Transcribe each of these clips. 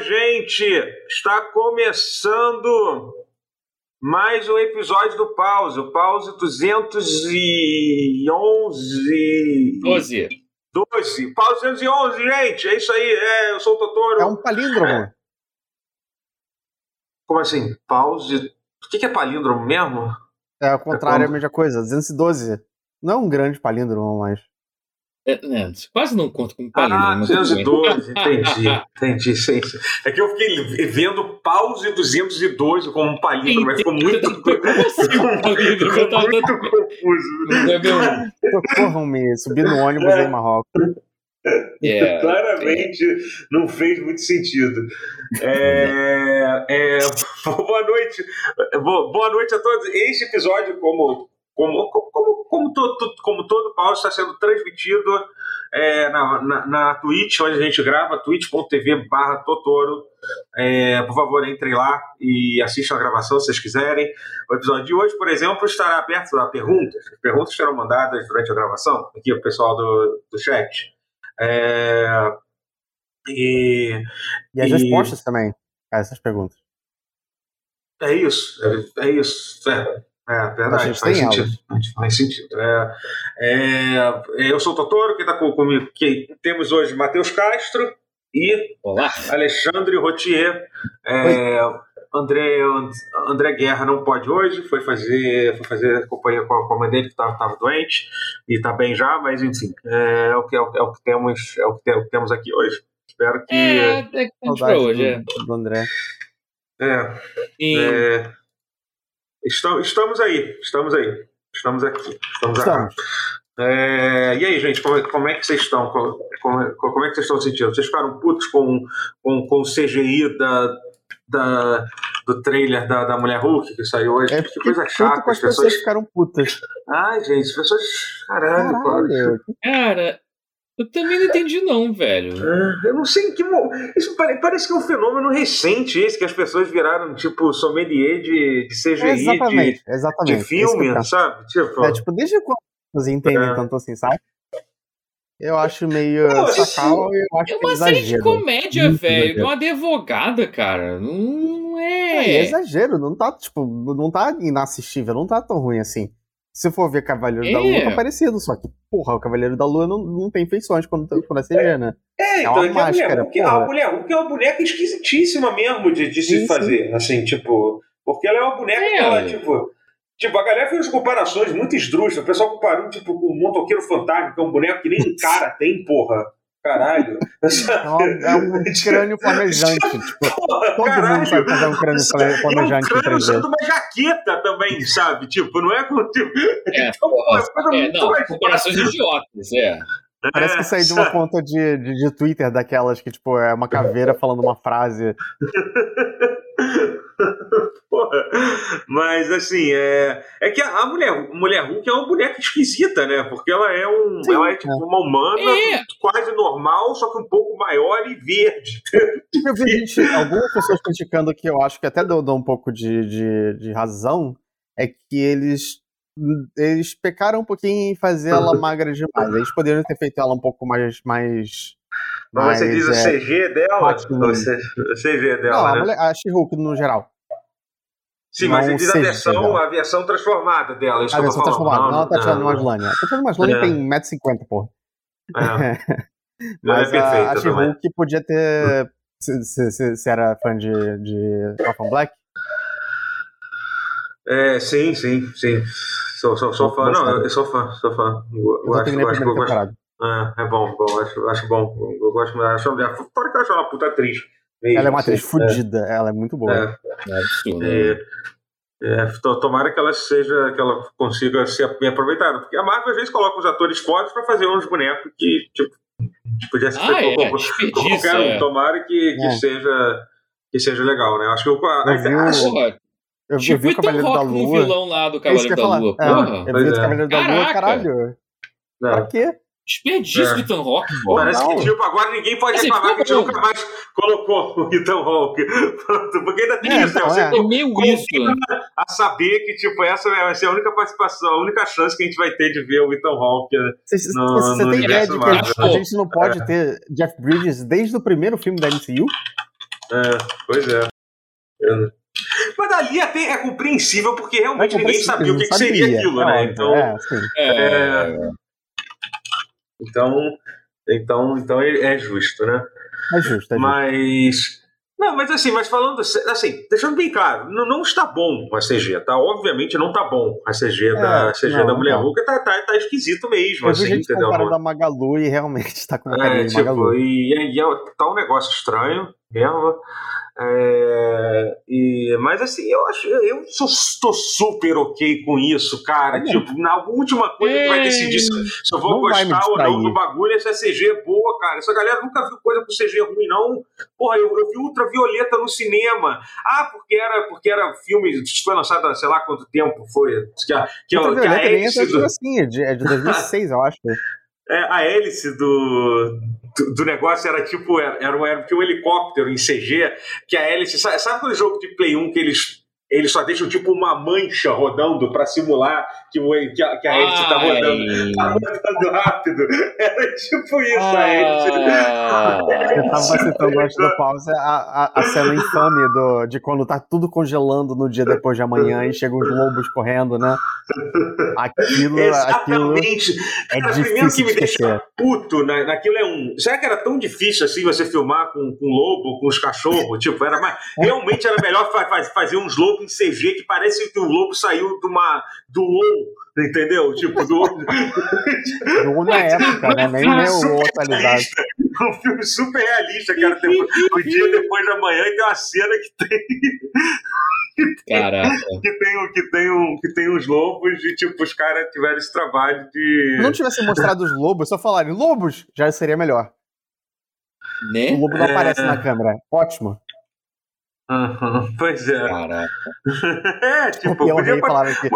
gente! Está começando mais um episódio do Pause. O Pause 211. 12. 12. Pause 211, gente! É isso aí. É, eu sou o Totoro. É um palíndromo. Como assim? Pause. O que é palíndromo mesmo? É ao contrário, é a como? mesma coisa. 212. Não é um grande palíndromo, mas. É, é, quase não conta como Ah, palíndromo. mas tudo bem. 212, entendi, entendi, sim, sim. É que eu fiquei vendo pause 212 como um palíndromo, mas ficou muito, Como assim um? Eu ficou tava muito confuso. Não é meu- Socorram-me, subir no ônibus em Marrocos. É, Claramente não fez muito sentido. É, é, boa noite, Bo- boa noite a todos. Este episódio, como como como, como, todo, como todo pause, está sendo transmitido é, na, na, na Twitch, onde a gente grava, twitch.tv barra Totoro. É, por favor, entrem lá e assistam a gravação se vocês quiserem. O episódio de hoje, por exemplo, estará aberto a perguntas. As perguntas serão mandadas durante a gravação, aqui o pessoal do, do chat. É, e E as E- respostas também a essas perguntas. é isso, é, é isso. É, é verdade, gente faz sentido. Faz sentido. É, é, eu sou o Totoro, quem está comigo? Que temos hoje Matheus Castro e Olá. Alexandre Rotier. É, André, André Guerra não pode hoje, foi fazer, foi fazer companhia com a, com a mãe dele que estava doente e está bem já, mas enfim, é, o que, é, o, é o que temos, é o que, temos aqui hoje. Espero que. É, é Saudade hoje. É. do André. é, E- É, estamos, estamos aí, estamos aí, estamos aqui, estamos aqui. Estamos. É, e aí, gente, como, como é que vocês estão? Como, como- como é que vocês estão sentindo? Vocês ficaram putos com, com, com o CGI da, da, do trailer da, da Mulher Hulk que saiu hoje? É, que coisa chata, com as as pessoas pessoas. ficaram putas. Ai, gente, as pessoas. Caralho, cara. Caralho. Cara, eu também não entendi, não, velho. É, Eu não sei em que. Isso pare- parece que é um fenômeno recente esse, que as pessoas viraram, tipo, sommelier de, de CGI, É, de, exatamente, de exatamente. Que filme, sabe? Tipo, É, tipo, desde quando vocês entendem É. tanto assim, sabe? Eu acho meio Não, sacal e eu acho É que uma série de comédia, Muito velho. De uma advogada, cara. Não, não É, é. é exagero, não tá, tipo, não tá inassistível, não tá tão ruim assim. Se for ver Cavaleiro da É. Lua, tá parecido, só que, porra, o Cavaleiro da Lua não, não tem feições quando, quando é CG, né? É, É então uma é que a mulher, máscara, Hulk, a porra. mulher Hulk é uma boneca esquisitíssima mesmo de, de se Sim, sim. fazer, assim, tipo, porque ela é uma boneca É. que ela, tipo, tipo, a galera fez comparações muito esdrúxulas, o pessoal comparou, tipo, com o Motoqueiro Fantasma, que é um boneco que nem um cara tem, porra, caralho. É, uma- é um crânio flamejante, tipo, todo caralho. mundo sabe fazer um crânio Isso é flamejante um crânio 3D. usando uma jaqueta também, sabe? Tipo, não é com. Tipo, É, então, porra, é é, muito não, mais comparações idiotas, é. Parece É, que saiu de uma conta de, de, de Twitter daquelas que, tipo, é uma caveira falando uma frase. Porra. Mas assim, é, é que a, a mulher, mulher Hulk é uma boneca esquisita, né? Porque ela é um. Sim, ela é tipo uma humana É. quase normal, só que um pouco maior e verde. Eu vi gente, algumas pessoas criticando que eu acho que até dou, dou um pouco de, de, de razão, é que eles, eles pecaram um pouquinho em fazer ela magra demais. Eles poderiam ter feito ela um pouco mais. mais Mas você diz o é, CG dela? O o CG Não, dela, a, né? mulher- a She-Hulk no geral. Sim, mas não você diz a versão, dela. a versão transformada dela. Isso A versão transformada. falando. Não, a Tatiana não, Maslany. A Tatiana Maslany É. tem 1,50m, porra. é. Mas Ela é a, a. She-Hulk podia ter. Se, se, se, se era fã de, de Orphan Black, É, sim, sim, sim. Sou, sou, sou fã. Não, eu sou fã, sou fã. Eu, eu eu acho, a acho que eu gosto. É, é bom, bom, acho, acho bom. Eu, eu gosto, acho, acho, fora que eu acho ela uma puta atriz. mesmo, Ela é uma assim. atriz fodida, ela é muito boa. É, É absurdo. é, é, to- tomara que ela seja, que ela consiga ser bem aproveitada. Porque a Marvel às vezes coloca os atores fodas pra fazer uns bonecos que, tipo, podia ser Ah, feito é, com- com desperdício, qualquer um. é. Tomara que, que É. seja. Que seja legal, né? Acho que o, a, Eu vi o- a- Porra, Eu, eu tipo vi o Ethan Cavaleiro da Lua. vilão lá do É Cavaleiro eu da. Lua, É, eu vi o é. Cavaleiro da Lua, Caraca! caralho. Pra é. quê? Desperdício É. do Ethan Rock, porra. Parece não. que, tipo, agora ninguém pode Assim, reclamar que a gente ficou nunca mais colocou o Ethan Hawke. Porque ainda tem É, isso, né? então, Você é. É meio isso. a saber que, tipo, essa vai ser a única participação, a única chance que a gente vai ter de ver o Ethan Hawke. né? Você No- você no tem ideia de que a gente, a gente não pode ter Jeff Bridges desde o primeiro filme da MCU? É, pois é. Eu- Mas ali até é compreensível porque realmente É ninguém sabia o que, que seria aquilo, É, né? Então, É, sim. É, então, então, então é é justo, né? É justo, é justo. Mas. Não, mas assim, mas falando assim, deixando bem claro, não, não está bom a CG, tá? Obviamente não tá bom a CG da, É, a CG não, da Mulher não. Hulk, tá, tá, tá esquisito mesmo, Eu vi assim, gente entendeu? comparando a Magalu e realmente tá com carinha É, tipo, Magalu. e, e é, tá um negócio estranho mesmo. É, e, mas assim, eu acho, eu tô super ok com isso, cara. Bom. tipo, na última coisa que vai decidir se, se eu vou gostar ou não do bagulho é se a CG é boa, cara. Essa galera nunca viu coisa com CG ruim, não. Porra, eu, eu vi Ultravioleta no cinema. Ah, porque era, porque era filme, foi lançado há sei lá quanto tempo foi. Que a, que a, que a é do, assim, é de, é de 2006, eu acho. é, a hélice do, do, do negócio era tipo, era, era, um, era tinha um helicóptero em CG, que a hélice. Sabe, sabe aquele jogo de Play 1 que eles. Eles só deixam tipo uma mancha rodando pra simular que, o, que, a, que a tá rodando, tá rodando rápido. Era tipo isso a. Ah, Eu tava citando antes da pausa a, a, a cena infame do, de quando tá tudo congelando no dia depois de amanhã e chegam os lobos correndo, né? Aquilo, aquilo Exatamente. é Cara, primeiro que me deixa esquecer. puto na, naquilo é um. Será que era tão difícil assim você filmar com, com lobo, com os cachorros? Tipo, era mais. Realmente era melhor fa- fa- fazer uns lobos em CG que parece que o lobo saiu de uma, do entendeu? Tipo, do. Jogou na época, né? Nem é o super atualidade. realista. Um filme super realista, cara. Tem, o dia depois da manhã e tem uma cena que tem, caraca. que tem, um- que tem, um, que tem uns lobos e, tipo, os caras tiveram esse trabalho de. Se não tivesse mostrado os lobos, só falarem lobos, já seria melhor. O Né? lobo não É. aparece na câmera. Ótimo. Aham, pois é. Caraca. É, tipo, Escorpião podia Rei falaram que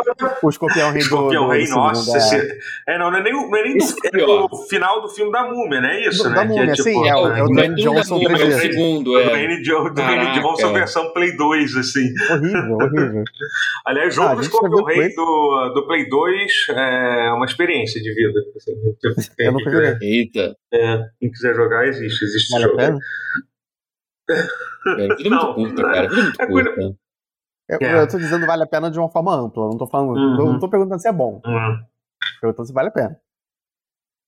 o escorpião rei do, Escorpião do, Rei, do nossa. segundo, esse- É, não, não é nem, o- não é nem do, é do final do filme da Múmia, né? Isso, Do- né? da Que Múmia, sim, é o- é o Não Dwayne do Johnson da Múmia, é o 3D. segundo, Do é. Dwayne Jo- Dwayne. Johnson versão Play 2, assim. Horrível, horrível. Aliás, jogo Ah, do viu Rei Play- do, do Play 2 é uma experiência de vida. assim. Quem Eu nunca quiser- joguei. Eita. é, quem quiser jogar, existe. Existe Vale jogo. Pena? É, vida Não. muito curta, cara. Vida muito É coisa- curta. Eu, É. eu tô dizendo vale a pena de uma forma ampla. eu Não tô falando. Uhum. tô- não tô perguntando se é bom. Hum. tô Perguntando se vale a pena.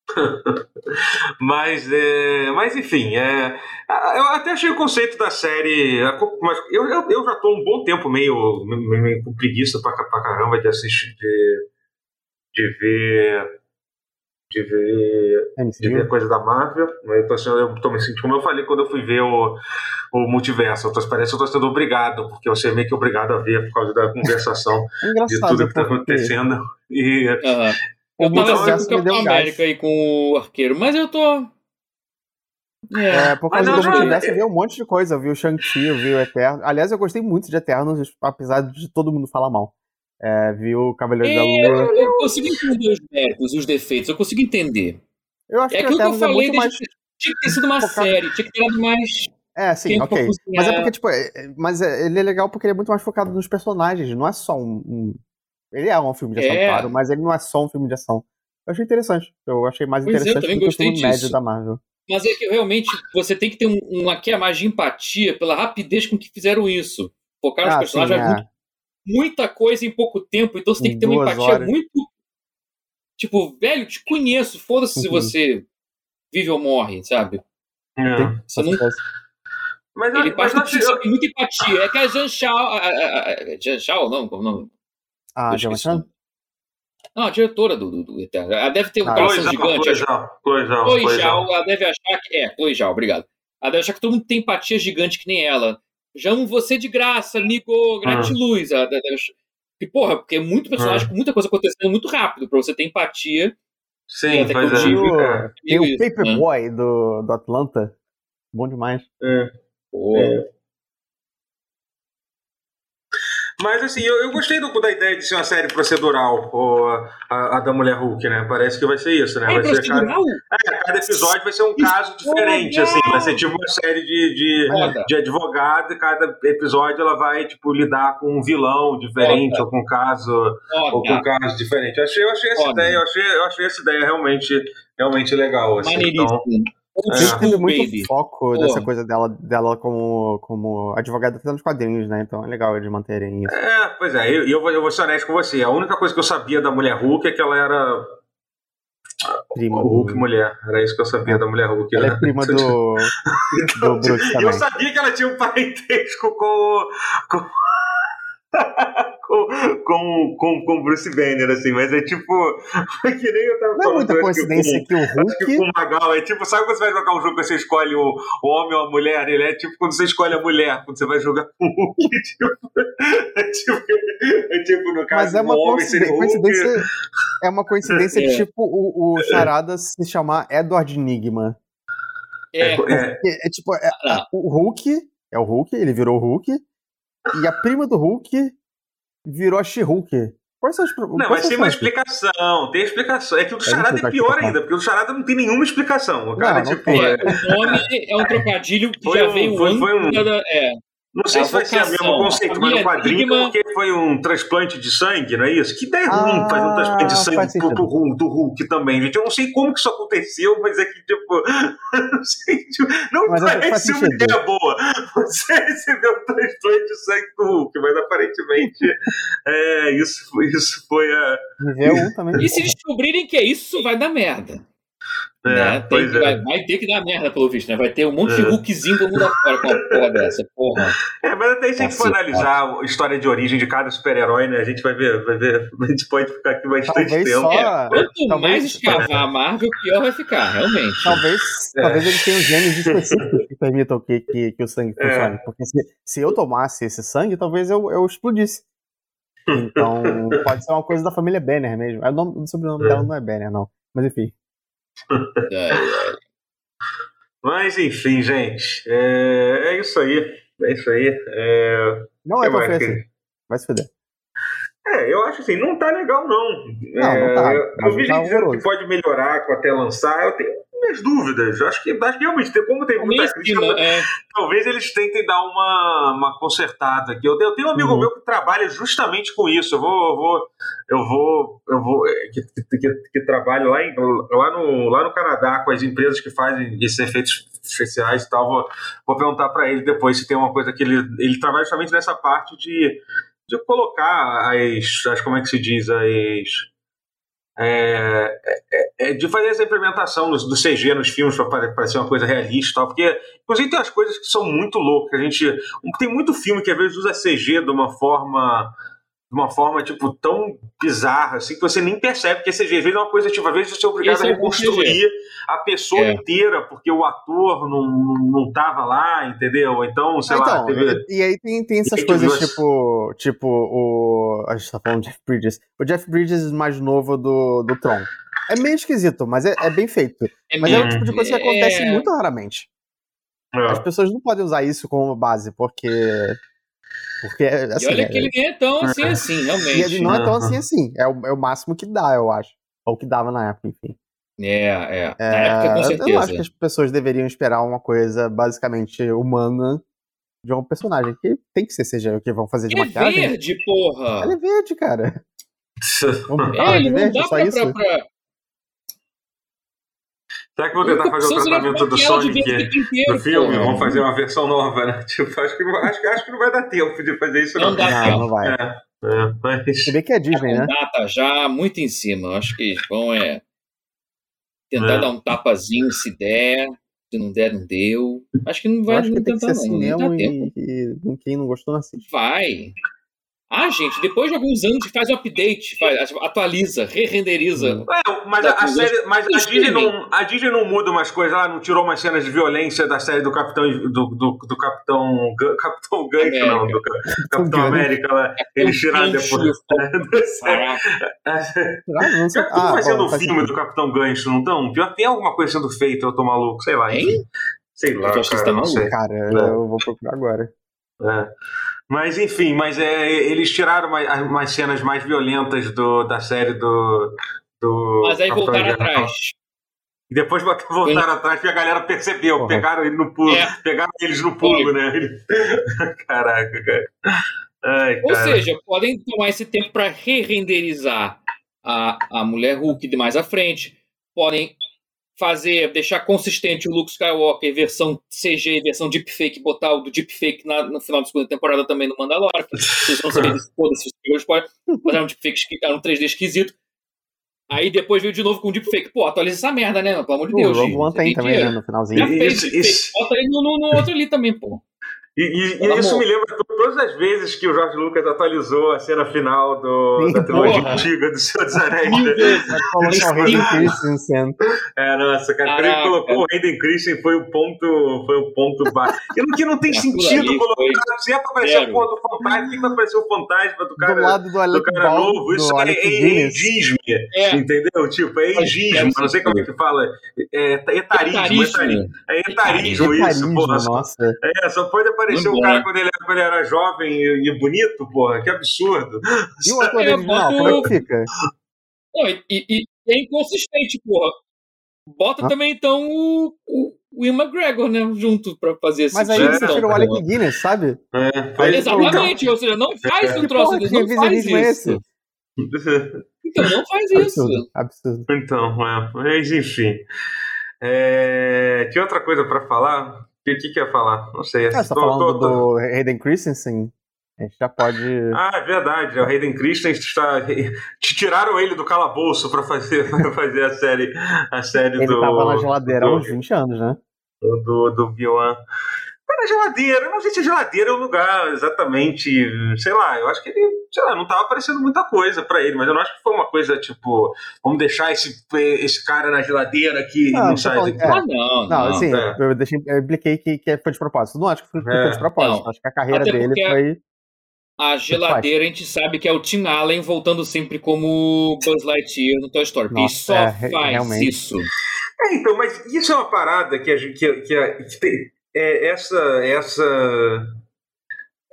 Mas, é, mas enfim, é, eu até achei o conceito da série. Mas eu, eu, eu já tô um bom tempo meio, meio, meio com preguiça pra, pra caramba de assistir, de, de ver. De ver, de ver coisa da Marvel. Eu tô, sendo- eu tô me sentindo, como eu falei quando eu fui ver o, o multiverso. Eu tô, parece que eu tô sendo obrigado, porque eu sei meio que obrigado a ver por causa da conversação É de tudo que tá acontecendo. E, o Eu tava Então, assim com o Capitão gás. América e com o Arqueiro, mas eu tô. É. É, por Mas causa do multiverso, eu vi um monte de coisa. Eu vi o Shang-Chi, eu vi o Eterno. Aliás, eu gostei muito de Eternos, apesar de todo mundo falar mal. É, vi o Cavaleiro da É, Lua. eu, eu consigo entender os méritos, os defeitos, eu consigo entender. Eu acho É que que eu é falei muito mais. Tinha que ter sido uma focado- série, tinha que ter dado mais. É, sim, ok. Mas é porque, tipo, é- é- mas é- ele é legal porque ele é muito mais focado nos personagens, não é só um. um- Ele é um filme de ação, É. claro, mas ele não é só um filme de ação. Eu achei interessante. Eu achei mais Pois é, interessante também do que o filme médio disso. da Marvel. Mas é que realmente você tem que ter um, um aqui a mais de empatia pela rapidez com que fizeram isso. Focar nos Ah, sim, personagens é. é muito- muita coisa em pouco tempo, então você tem Em que ter uma empatia horas. muito. Tipo, velho, te conheço, foda-se se Uhum. você vive ou morre, sabe? é. Você não Mas, eu- Ele mas passa eu você tem muita empatia. É que a Jean Shao. a- a- a- Jean Shao, não? Como não? Ah, Eu Gemma esqueci o Chan? nome. Não, a diretora do, do, do Eterno. Ela deve ter um Ah, coração gigante. Chloe Zhao, Chloe Zhao, ela deve achar que. É, Chloe Zhao, obrigado. Ela deve achar que todo mundo tem empatia gigante que nem ela. Já amo você de graça, amigo, gratiluz. Achar- Que, porra, porque é muito personagem com muita coisa acontecendo muito rápido pra você ter empatia. Sim, até que pois eu é. Tem o Isso, Paperboy do, do Atlanta. Bom demais. É. Pô, É. Mas assim, eu, eu gostei do- da ideia de ser uma série procedural, o, a, a da Mulher Hulk, né? Parece que vai ser isso, né? É Vai ser cada, é, cada episódio vai ser um caso diferente, assim. Vai ser tipo uma série de, de, de advogado e cada episódio ela vai, tipo, lidar com um vilão diferente ou com um caso ou com um caso diferente. Eu achei, eu achei essa ideia, eu achei, eu achei essa ideia realmente, realmente legal, assim. Então, Maneiríssimo. Old Sempre teve school, muito baby. foco Porra. dessa coisa dela, dela como, como advogada nos quadrinhos, né? Então é legal eles manterem isso. É, pois é, e eu, eu, vou, eu vou ser honesto com você. A única coisa que eu sabia da mulher Hulk é que ela era Prima o Hulk do... mulher. Era isso que eu sabia da mulher Hulk. Ela né? é prima do, do Bruce também. eu sabia que ela tinha um parentesco com. com... com, com, com, com Bruce Banner, assim, mas é tipo. Que nem eu tava Não é falando. muita acho que coincidência com- que o Acho que Hulk. com o Magal é tipo, sabe quando você vai jogar um jogo que você escolhe o, o homem ou a mulher? Ele é tipo quando você escolhe a mulher, quando você vai jogar com o Hulk. Tipo, é, tipo, é tipo, no caso, Mas é uma o homem seria coincidência. o Hulk. coincidência é uma coincidência É. tipo o, o Charada se chamar Edward Enigma. É, É, É, é tipo, é- Ah. o Hulk é o Hulk, ele virou o Hulk, e a prima do Hulk virou a She-Hulk. Quais são pro- Não, mas são tem uma explicação, tem explicação. É que o do Charada é é pior ainda, porque o do Charada não tem nenhuma explicação. O cara, Não, não tipo, é- o nome é um trocadilho que Foi já um- veio foi- antes foi um- da. É, Não sei A se vai ser o mesmo conceito, mas no família quadrinho Enigma- porque foi um transplante de sangue, não é isso? Que ideia Ah, ruim fazer um transplante de sangue pro, pro Hulk, do Hulk também, gente. Eu não sei como que isso aconteceu, mas é que, tipo, não sei, tipo, não Mas parece uma sentido. ideia boa. Você recebeu um transplante de sangue do Hulk, mas aparentemente é, isso, foi- isso foi a. Nível 1 também. E se descobrirem que é isso, vai dar merda. É, né? Tem pois que- é. vai, vai ter que dar merda, pelo visto, né? Vai ter um monte de É. Hulkzinho do mundo afora com uma porra dessa. Porra. É, mas até a gente for analisar a história de origem de cada super-herói, né? A gente vai ver, vai ver, a gente pode ficar aqui bastante Talvez tempo. só. É, Quanto talvez- mais escavar a Marvel, pior vai ficar, realmente. Talvez, É. talvez eles tenham genes específicos que permitam que, que, que o sangue É. funcione. Porque se, se eu tomasse esse sangue, talvez eu, eu explodisse. Então, pode ser uma coisa da família Banner mesmo. É, O, nome, o sobrenome É. dela não é Banner, não. Mas enfim. Mas enfim, gente, é, é isso aí. É isso aí. É, Não é feio que- assim. Vai se fuder. é, eu acho assim, não tá legal, não. Não, É, não tá. Eu, eu vi tá gente dizendo que pode melhorar até lançar. Eu tenho minhas dúvidas. Eu acho que, acho que realmente, tem- como tem muita crítica, cima, é. talvez eles tentem dar uma, uma consertada aqui. Eu, eu tenho um amigo Uhum. meu que trabalha justamente com isso. Eu vou, eu vou, eu vou, eu vou é, que, que, que, que trabalha lá, em, lá, no, lá no Canadá com as empresas que fazem esses efeitos especiais e tal. Vou, vou perguntar para ele depois se tem uma coisa que ele, ele trabalha justamente nessa parte de, de colocar as, as, como é que se diz, as é, é, é, de fazer essa implementação do, do CG nos filmes para parecer uma coisa realista tal, porque inclusive tem umas coisas que são muito loucas. A gente tem muito filme que às vezes usa CG de uma forma de uma forma tipo tão bizarra assim que você nem percebe que é CG. Às vezes é uma coisa tipo, às vezes você é obrigado Esse a é reconstruir a pessoa É. inteira porque o ator não, não tava lá, entendeu? Então, sei Ah, lá, então, teve... e, e aí tem, tem essas coisas tipo. Tipo, o. A gente tá falando de Jeff Bridges. O Jeff Bridges mais novo do, do Tron. É meio esquisito, mas é, é bem feito. É Mas é o tipo de coisa que acontece É. muito raramente. As É. pessoas não podem usar isso como base, porque. Porque, assim. e olha é- que ele nem é tão assim, assim, e ele realmente. não é tão assim assim. É o, é o máximo que dá, eu acho. Ou que dava na época, enfim. É, é. É, Na época, com eu- certeza. Eu acho que as pessoas deveriam esperar uma coisa basicamente humana de um personagem. Que tem que ser seja o que vão fazer de Ele é maquiagem. verde, porra! Ele é verde, cara. É, ele não verde, dá só pra, isso? pra, pra... Será que vou tentar fazer o tratamento do Sonic? do filme, vamos fazer uma versão nova, né? Tipo, acho que, não- acho, que- acho que não vai dar tempo de fazer isso, não. Não dá Não, tempo. não vai. É, é, mas. Se bem que é Disney, né? data já muito em cima. Acho que vão é tentar É. dar um tapazinho se der. Se não der, não deu. Acho que não vai acho que não tem que tentar, ser não. assim Não dá tempo. e, e quem não gostou não assiste. Vai. Ah, gente, depois de alguns anos faz o update, faz, atualiza, re-renderiza. É, mas a, a série, mas a Disney, não, a Disney não muda umas coisas lá, não tirou umas cenas de violência da série do Capitão do, do, do Capitão Capitão Gancho, América. não, do Ca- Capitão. América lá. Eles tiraram depois. Ah, Pior que estão ah, fazendo o filme sentido. do Capitão Gancho, não estão? Pior que tem alguma coisa sendo feita, eu tô maluco, sei lá. Hein? Sei lá, Eu acho que você cara, tá não sei. Cara, É. eu vou procurar agora. É. Mas enfim, mas é, eles tiraram umas, umas cenas mais violentas do, da série do. do Mas aí Capitão voltaram atrás. E depois voltaram atrás porque a galera percebeu, pegaram ele no pulo, É. pegaram eles no pulo, né? Caraca, cara. Ai, Ou cara. seja, podem tomar esse tempo para re-renderizar a, a mulher Hulk de mais à frente. Podem fazer, deixar consistente o Luke Skywalker versão CG, versão deepfake, botar o do deepfake na, no final da segunda temporada também no Mandalorian. Vocês vão saber disso, foda-se, spoiler. Mas era um deepfake, era um 3D esquisito. Aí depois veio de novo com o deepfake. Pô, atualiza essa merda, né? Pelo amor de Deus. O Rogue One tem também, né, no finalzinho. Já fez isso, isso. Bota ele no, no, no outro ali também, pô. E, e, e isso me lembra todas as vezes que o Jorge Lucas atualizou a cena final do, Sim, da trilogia porra. antiga do Senhor dos Anéis. Mil vezes. é, nossa, cara, quando ele colocou o Hayden Christensen foi um ponto, foi um ponto baixo. Que não tem sentido colocar. Se é pra aparecer o ponto do fantasma, por que vai aparecer o fantasma do cara, do lado do, do cara Ball, novo? Isso é eidismo, é. entendeu? Tipo, é eidismo, não sei como é que fala. É etarismo, etarismo. É etarismo isso, porra. Nossa. É, só pode aparecer o cara quando ele, quando ele, era jovem e, e, bonito, porra, que absurdo. E o ator original, boto... como é que fica? Não, e, e, é inconsistente, porra. Bota ah? também, então, o, o, o Ian McGregor, né, junto pra fazer esse Mas aí você tirou o Alec Guinness, sabe? É, Exatamente, ou seja, não faz é. um troço desse, não faz isso. Esse? Então, não faz absurdo, isso. Absurdo. Então, é, mas enfim. É, tinha outra coisa para falar? O que, que ia falar? Não sei. Você tá falando tô, tô... do Hayden Christensen? A gente já pode. Ah, é verdade. O Hayden Christensen está. Tiraram ele do calabouço para fazer, fazer a série, a série ele do. Ele tava na geladeira há uns 20 anos, né? Do, do, do Bion na geladeira. Não sei se a geladeira é o lugar exatamente. Sei lá, eu acho que ele, sei lá, não tava aparecendo muita coisa para ele, mas eu não acho que foi uma coisa tipo, vamos deixar esse, esse cara na geladeira aqui não, e não sai daqui. É, ah, não, não. assim, é. eu, deixei, eu expliquei que, que foi de propósito. Não acho que foi, é. foi de propósito. Não. Acho que a carreira Até dele foi. A geladeira a gente sabe que é o Tim Allen voltando sempre como Buzz Lightyear no Toy Story. Nossa, e só é, faz realmente. isso. É, então, mas isso é uma parada que a gente que, que, que tem, é, essa essa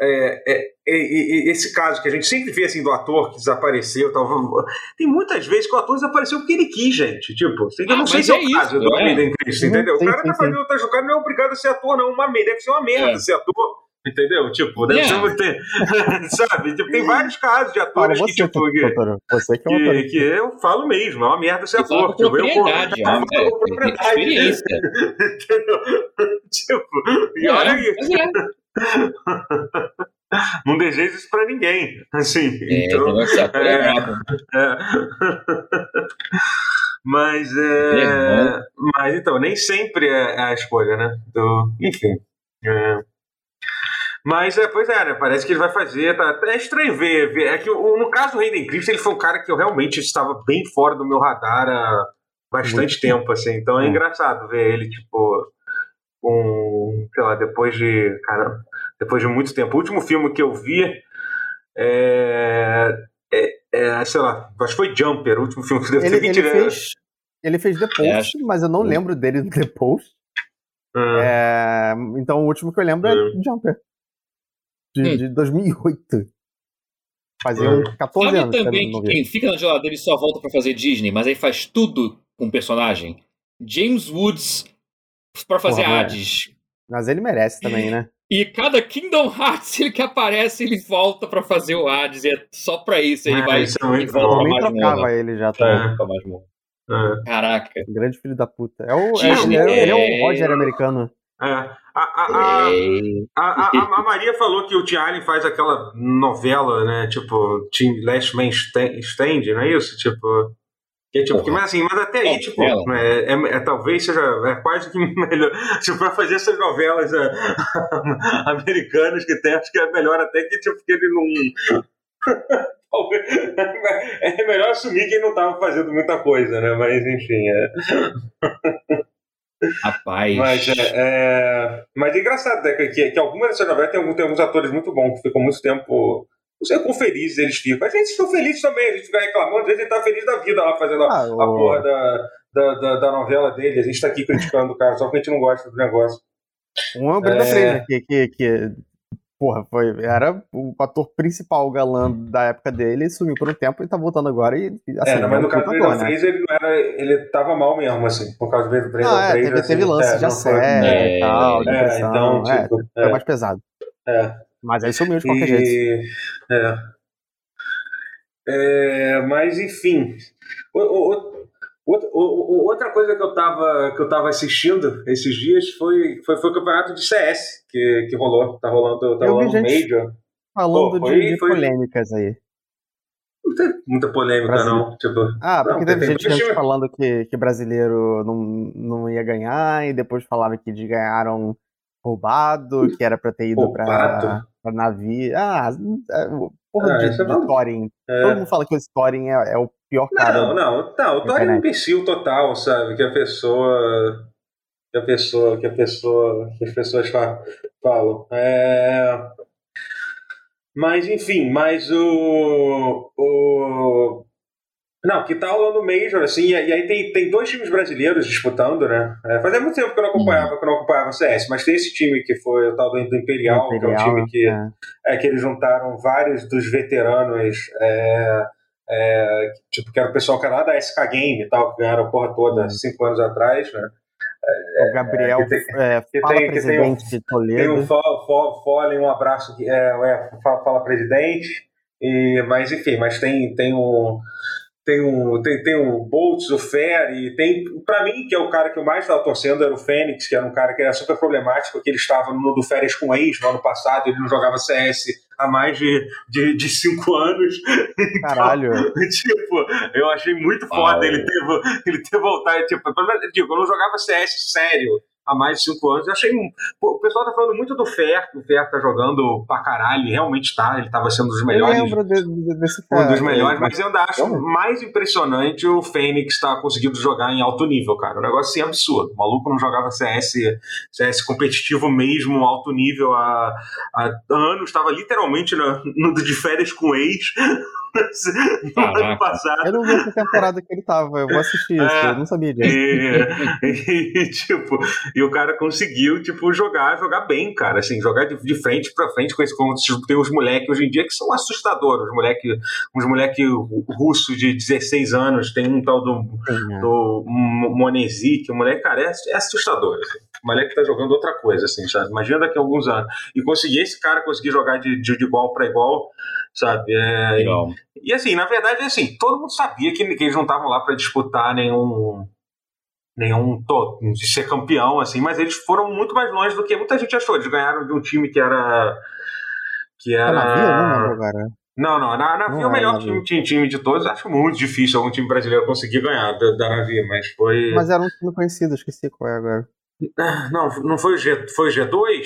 é, é, é, esse caso que a gente sempre vê assim do ator que desapareceu tal, tem muitas vezes que o ator desapareceu porque ele quis, gente. Tipo, eu ah, não sei se é, o caso do Aiden Christie, entendeu? o cara tá fazendo outra jogada, não é obrigado a ser ator, não. Uma, deve ser uma merda ser ator. Entendeu? Tipo, deve yeah. ser. sabe? Tipo, tem vários casos de atores você, que, tipo. Que, você que, é que, que, eu falo mesmo, é uma merda ser ator. Tipo, eu, eu, é, experiência. Entendeu? Tipo, e é, olha aí. É. Não desejo isso pra ninguém. Assim. É, então, é, é, mas é, mas então, nem sempre é a escolha, né? Do, enfim. É. Mas, é, pois é, né? Parece que ele vai fazer. Tá, é estranho ver. ver é que o, no caso do Hayden Christensen, ele foi um cara que eu realmente estava bem fora do meu radar há bastante Muito tempo, assim. Então é engraçado ver ele, tipo, com. Sei lá, depois de. Cara, depois de muito tempo. O último filme que eu vi. É, é, é, sei lá, acho que foi Jumper, o último filme que deve ele, ter 20 ele fez, ele fez The Post, é. mas eu não lembro dele do The Post. Ah. É, então o último que eu lembro é, é Jumper de, hum. de 2008. Fazia hum. 14 Sabe anos. também que, que quem fica na geladeira e só volta para fazer Disney, mas aí faz tudo com o personagem? James Woods para fazer Porra, Hades. Mas ele merece também, né? E cada Kingdom Hearts ele que aparece, ele volta para fazer o Hades. E é só pra isso. Ele ah, vai isso é volta pra trocava ele já. Tá? É. É. Caraca. Grande filho da puta. É o, é, ele, é, ele é o Roger americano. É. A, a, a, a, Maria falou que o Tim Allen faz aquela novela, né? Tipo, Last Man Stand, não é isso? Tipo. Que é, tipo, que, mas assim, mas até aí, é, tipo, é, é, é, talvez seja é quase que melhor. Tipo, pra fazer essas novelas é, americanas que tem, acho que é melhor até que, tipo, que ele não. é melhor assumir que ele não tava fazendo muita coisa, né? Mas enfim, é. Rapaz. Mas é, é, mas é engraçado, né? Que, que algumas dessas novelas tem, alguns, tem alguns atores muito bons que ficam muito tempo. Não sei quão felizes eles ficam. A gente fica feliz também, a gente fica reclamando, às vezes ele tá feliz da vida lá fazendo ah, a, a porra da, da, da, da, novela dele. A gente tá aqui criticando o cara, só porque a gente não gosta do negócio. Um é o Brenda é... Fraser, que, que, que porra, foi, era o ator principal, o galã da época dele, sumiu por um tempo e tá voltando agora e assim, é, mas no caso do Brendan né? Fraser, ele não era, ele tava mal mesmo, assim, por causa do Brendan ah, é, Fraser. Teve, assim, teve lance é, de assédio é, e tal, é, depressão, então, é, tipo, foi mais pesado. É. Mas aí sumiu de qualquer e... jeito. É. É, mas enfim, o, o, Outra, outra coisa que eu tava, que eu tava assistindo esses dias foi, foi, foi o campeonato de CS que, que rolou. Tá rolando, tá rolando Major. Falando Pô, foi, de, de foi... polêmicas aí. Não tem muita polêmica, Brasil. não. Tipo, ah, porque não, teve gente antes falando que, que brasileiro não, não ia ganhar, e depois falava que ganharam roubado, que era pra ter ido pra, pra navio. Ah, é, porra ah, de, de é Thorin. É. Todo mundo fala que o Thorin é, é o pior cara. Não, não, não. O Thorin é um imbecil total, sabe? Que a pessoa. Que a pessoa. Que a pessoa. Que as pessoas falam. É. Mas, enfim, mas o. o não, que tá rolando Major, assim, e aí tem, tem dois times brasileiros disputando, né? É, fazia muito tempo que eu não acompanhava, que eu não acompanhava CS, mas tem esse time que foi o tal do, Imperial, Imperial que é um time que, é. é. que eles juntaram vários dos veteranos, é, é, tipo, que era o pessoal que era lá da SK Game e tal, que ganharam a porra toda uhum. cinco anos atrás, né? o Gabriel é, que tem, é, que fala tem, presidente tem um, de Toledo. Tem um Foley, um abraço, é, é, fala, fala presidente, e, mas enfim, mas tem, tem um tem o, tem, tem o Boltz, o Ferry, tem, para mim, que é o cara que eu mais estava torcendo, era o Fênix, que era um cara que era super problemático, porque ele estava no do Férias com ex no ano passado, ele não jogava CS há mais de, de, de cinco anos. Caralho. Então, tipo, eu achei muito foda ele ter, ele ter voltado. Tipo, digo, eu não jogava CS sério há mais de cinco anos. Eu achei. Pô, o pessoal tá falando muito do Fer, que o Fer tá jogando pra caralho, e realmente tá, ele tava sendo um dos melhores. Eu lembro de, desse cara. Um dos melhores, mas eu ainda acho mais impressionante o Fênix tá conseguindo jogar em alto nível, cara. Um negócio assim absurdo. O maluco não jogava CS, CS competitivo mesmo, alto nível há, há anos, estava literalmente no, no de férias com ex. No ano passado. Eu não vi essa temporada que ele tava, eu vou assistir isso, é, eu não sabia disso. E, e, tipo, e o cara conseguiu, tipo, jogar, jogar bem, cara, assim, jogar de, de frente pra frente com esse, como tem os moleques hoje em dia que são assustadores, os moleques uns moleque russos de 16 anos, tem um tal do, uhum. do Monesi, que o moleque, cara, é, é assustador, assim. O moleque tá jogando outra coisa, assim, sabe? Imagina daqui a alguns anos. E conseguir esse cara conseguir jogar de, de, de igual para igual, sabe? É, Legal. E, e, assim, na verdade, assim, todo mundo sabia que, que eles não estavam lá para disputar nenhum nenhum de ser campeão, assim, mas eles foram muito mais longe do que muita gente achou. Eles ganharam de um time que era. Que era. Navio, não, não, não, a Navi é o melhor time, time, time, de todos. Acho muito difícil algum time brasileiro conseguir ganhar da, da Navi, mas foi. Mas era um time conhecido, esqueci qual é agora. Não, não foi o G, foi o G2?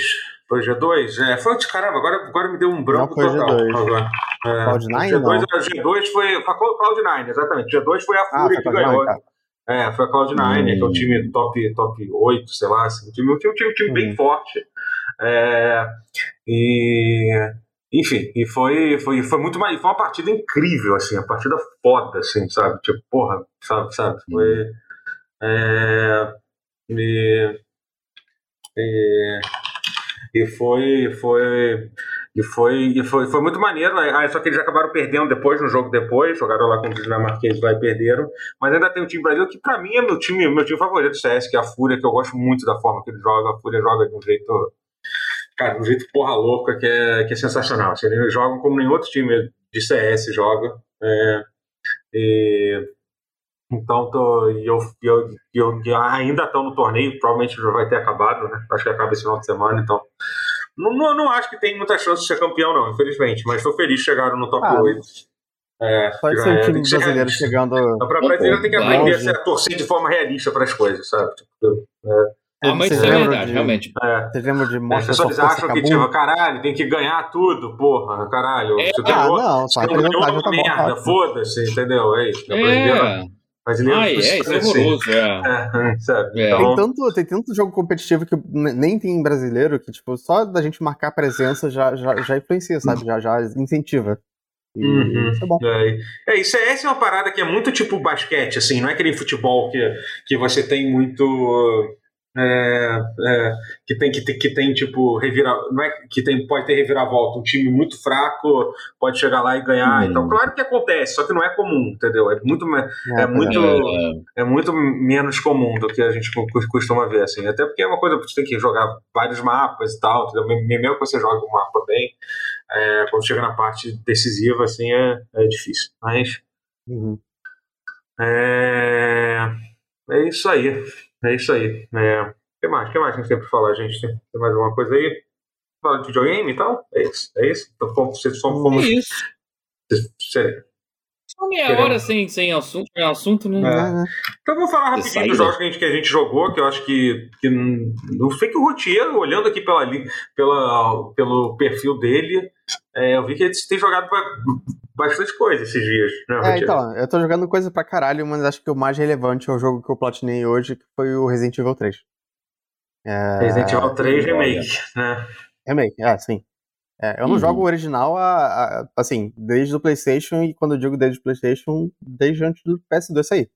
Foi o G2? É, foi de caramba, agora, agora me deu um branco não, total. G2. Agora. É, Cloud9? G2, não. G2 foi. Foi a Cloud9, exatamente. G2 foi a Fúria ah, que ganhou. Tá. É, foi a Cloud9, hum. que é um time top, top 8, sei lá, assim, um time, um time, um time, um time hum. bem forte. É, e enfim, e foi, foi, foi muito mais. Foi uma partida incrível, assim, uma partida foda, assim, sabe? Tipo, porra, sabe, sabe? Foi. É, e, e, e foi, foi, e foi, e foi, foi muito maneiro. Né? Ah, só que eles acabaram perdendo depois, no jogo depois, jogaram lá contra os dinamarqueses lá e perderam. Mas ainda tem o time Brasil, que pra mim é meu time, meu time favorito do CS, que é a Fúria, que eu gosto muito da forma que ele joga. A Fúria joga de um jeito. Cara, de um jeito porra louca, que é, que é sensacional. Assim, eles jogam como nenhum outro time de CS joga. É, e então, tô, e eu, eu, eu, eu ainda estão no torneio, provavelmente já vai ter acabado, né? Acho que acaba esse final de semana, então. Não, não, não acho que tem muita chance de ser campeão, não, infelizmente, mas estou feliz que chegaram no top ah, 8. É, Pode ser o time brasileiro chegando. Então, para brasileiro tem que aprender a torcer de forma realista para as coisas, sabe? Tipo, é. Ah, mas isso é verdade, de, realmente. É. Você lembra de As pessoas acham que, tipo, caralho, tem que ganhar tudo, porra, caralho. É. Você ah, não, só ganhou uma tá merda, foda-se, entendeu? É isso. É. Brasileiro ah, é, isso é horroroso, é. é sabe? É. Então... Tem, tanto, tem tanto jogo competitivo que nem tem em brasileiro que, tipo, só da gente marcar presença já, já, já influencia, sabe? Já, já incentiva. E uhum. isso é bom. É, é, isso é, essa é uma parada que é muito tipo basquete, assim, não é aquele futebol que, que você tem muito é, é, que tem que, que tem tipo revira, não é que tem pode ter reviravolta, um time muito fraco pode chegar lá e ganhar. Hum. Então, claro que acontece, só que não é comum, entendeu? É muito é, é muito é, é, muito menos comum do que a gente costuma ver assim. Até porque é uma coisa que você tem que jogar vários mapas e tal, entendeu? Mesmo que você joga um mapa bem, é, quando chega na parte decisiva assim é, é difícil. Mas uhum. É, é isso aí. É isso aí. É... O que mais? O que mais que a gente tem pra falar, gente? Tem mais alguma coisa aí? Fala de videogame e tal? É isso. É isso. Então, fomos, fomos, É isso. Só meia Queremos. hora sem, sem assunto, sem assunto, né? É. Então vou falar rapidinho Saída. dos jogos que a, gente, que a gente jogou, que eu acho que, que no Fake Roteiro, olhando aqui pela, pela, pelo perfil dele, é, eu vi que ele tem jogado bastante coisa esses dias, né, É, Rotiero? então, eu tô jogando coisa pra caralho, mas acho que o mais relevante é o jogo que eu platinei hoje, que foi o Resident Evil 3. É... Resident Evil 3 olha. Remake, né? Remake, é, sim. É, eu não Uhum. jogo o original, a, a- assim, desde o PlayStation, e quando eu digo desde o PlayStation, desde antes do PS2 sair.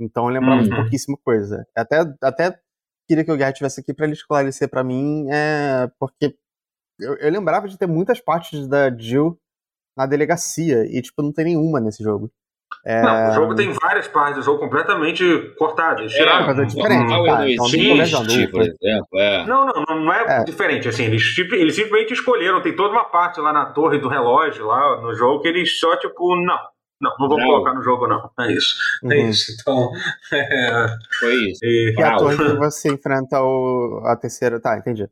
Então eu lembrava de Uhum. pouquíssima coisa. Até, até queria que o Guerra estivesse aqui pra ele esclarecer pra mim, é, porque eu, eu lembrava de ter muitas partes da Jill na delegacia, e, tipo, não tem nenhuma nesse jogo. É, Não, o jogo tem várias partes do jogo completamente cortadas. É, tiraram. mas é diferente, tá, no então não Existe, por exemplo. É. Não, não, não, não é, É. diferente, assim, eles, tipo- eles simplesmente escolheram, tem toda uma parte lá na torre do relógio, lá no jogo, que eles só, tipo, não, não, não vou Não. colocar no jogo, não. É isso, é uhum. isso. Então, é, Foi isso. e- é a torre que você enfrenta o, a terceira. Tá, entendi.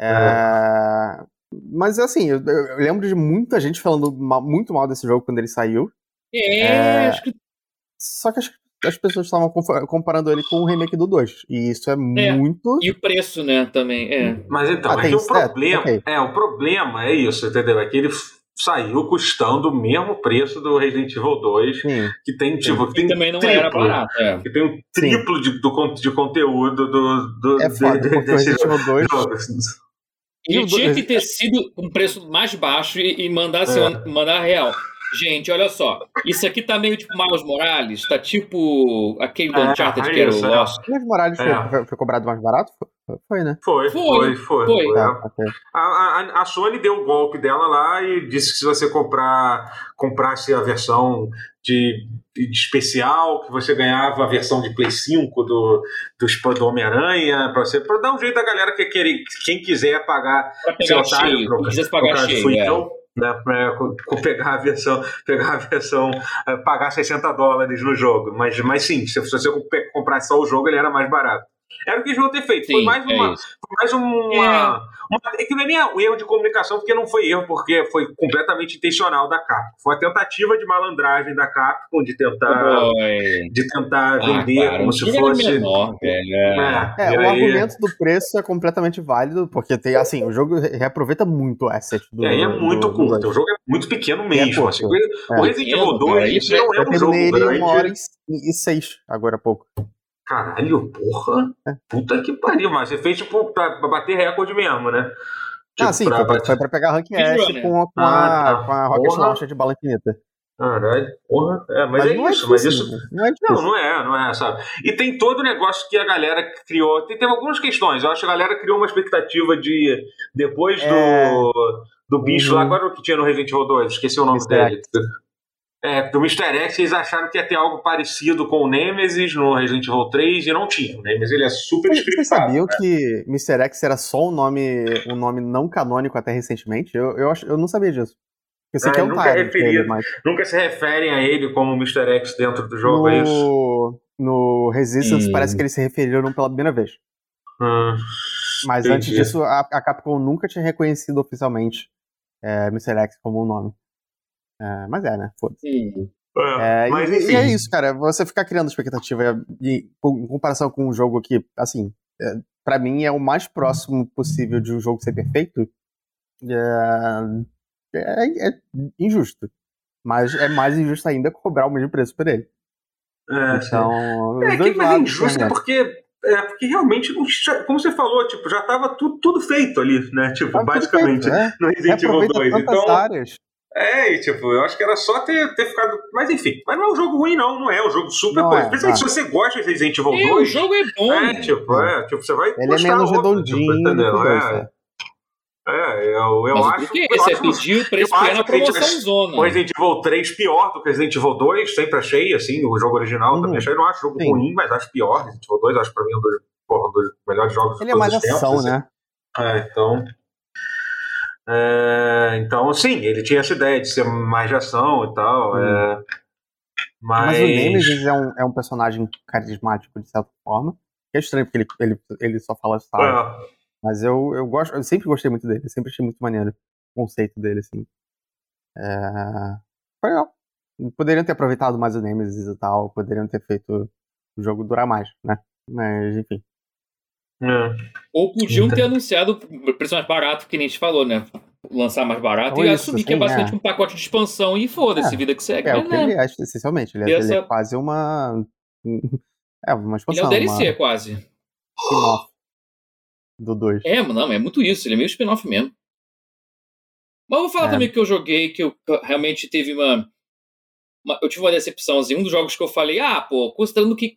É, Mas assim, eu, eu lembro de muita gente falando ma- muito mal desse jogo quando ele saiu. É, É. acho que Só que as, as pessoas estavam comparando ele com o remake do 2. E isso é, muito. E o preço, né, também. É. Mas então, Ah, é que o é, problema, ok. é, o problema é isso, entendeu? É que ele saiu custando o mesmo preço do Resident Evil 2, Sim. que tem, tipo, que E tem também não triplo, era barato. É. que tem um triplo de, do, de conteúdo do, do É foda, de- desse Resident Evil 2. jogo. E Ele tinha que ter sido um preço mais baixo e, e mandar, assim, É. mandar real. Gente, olha só. Isso aqui tá meio tipo Miles Morales, tá tipo aquele do É, Uncharted é que era o isso, é. Lost. Mas Morales foi, É. foi- foi cobrado mais barato? Foi, foi, né? Foi, Foi, foi, foi. foi. foi, Tá, é. ok. A, a, a Sony deu o golpe dela lá e disse que se você comprar comprasse a versão de, de especial, que você ganhava a versão de Play 5 do, do, do Homem-Aranha, pra você pra dar um jeito da galera que querer, quem quiser pagar pegar otário, cheio. pro- no pagar caso cheio. é. eu, né, pra- pegar a versão, pegar a versão, eh, pagar 60 dólares no jogo. Mas, mas sim, se você comp- comprar só o jogo, ele era mais barato. Era o que eles vão ter feito. foi Sim, mais é uma, isso. foi mais uma, uma- É que não é nem um erro de comunicação, porque não foi erro, porque foi completamente intencional da Capcom. Foi uma tentativa de malandragem da Capcom de tentar, de tentar Ah, vender cara, como o se era fosse. menor. É. É, e o aí- argumento do preço é completamente válido, porque tem, assim, o jogo re- reaproveita muito o asset do. E aí é muito do- do curto, dois. o jogo é muito pequeno É mesmo. assim, é. O Resident Evil Pequeno, 2 cara, isso isso é- não é Eu um jogo terminei ele em uma hora e seis, agora há pouco. Caralho, porra. É. Puta que pariu, mas você fez tipo pra, pra bater recorde mesmo, né? Tipo, ah, sim, pra foi, pra, foi pra pegar rank. S com, com, Ah, a, tá. com a Rocket. Launcher de bala infinita. Caralho, porra. É, mas, é não isso, mas difícil, isso. Não é Não, não é, não é, sabe? E tem todo o negócio que a galera criou. Tem, teve algumas questões. Eu acho que a galera criou uma expectativa de. Depois É. do. Do bicho Uhum. lá, agora o que tinha no Resident Evil 2, esqueci o nome Mr. dele. É, do Mr. X, eles acharam que ia ter algo parecido com o Nemesis no Resident Evil 3 e não tinha. O Nemesis ele é super Vocês vocês sabiam que Mr. X era só um nome, um nome não canônico até recentemente? Eu, eu, acho- eu não sabia disso. Eu sei Ah, que é um nunca mas Nunca se referem a ele como Mr. X dentro do jogo, é isso? no, no Resistance Hum. parece que eles se referiram pela primeira vez. Hum, Mas Entendi. antes disso, a, a Capcom nunca tinha reconhecido oficialmente é, Mr. X como um nome. É, mas é, né? Foda-se. É, É, mas e, enfim. e é isso, cara. Você ficar criando expectativa e, em comparação com um jogo que, assim, é, para mim é o mais próximo possível de um jogo ser perfeito. É, é- é injusto. Mas é mais injusto ainda cobrar o mesmo preço por ele. É, sim. Então, É, que, mas é lados, injusto né? porque, é, porque realmente, como você falou, tipo, já tava tudo, tudo feito ali, né? Tipo, Tá basicamente, feito, é. no Resident Evil Reaproveita 2. tantas Então, áreas. É, e, tipo, eu acho que era só ter, ter ficado. Mas enfim, mas não é um jogo ruim, não, não é. É um jogo super Não coisa. é, Principalmente se você gosta de Resident Evil É, o 2. jogo é bom. É, tipo, é, tipo, você vai. Ele é menos óbvio, redondinho tipo, do que entendeu? É, né? é, eu, eu Mas acho. eu Você pediu pra acho na que promoção zona. o Resident Evil 3 pior do que Resident Evil 2, sempre achei, assim, o jogo original Uhum. também achei. Eu não acho o jogo Sim. ruim, mas acho pior. Resident Evil 2, acho pra mim um dos, porra, um dos melhores jogos de Ele é todos mais os tempos. ação, assim. né? É, então. É, então, sim, ele tinha essa ideia de ser mais de ação e tal. Hum. é. Mas, Mas o Nemesis é um, é um personagem carismático, de certa forma. É estranho, porque ele, ele, ele só fala Star. É, Mas eu, eu gosto, eu sempre gostei muito dele, sempre achei muito maneiro o conceito dele, assim. É... Foi legal. Poderiam ter aproveitado mais o Nemesis e tal, poderiam ter feito o jogo durar mais, né? Mas, enfim. É. Ou podiam Então. ter anunciado preço mais barato, que nem a gente falou, né? Lançar mais barato Ou e isso, assumir que é basicamente é. um pacote de expansão e foda-se, É. vida que segue. É mas, o que né, ele é, essencialmente. Ele é, E ele é essa- quase uma. É, uma Ele é expansão. o DLC, uma quase. spin-off do 2. É, mas não, é muito isso, ele é meio spin-off mesmo. Mas eu vou falar É. também que eu joguei, que eu realmente teve uma- Eu tive uma decepção, assim, um dos jogos que eu falei, ah, pô, considerando que.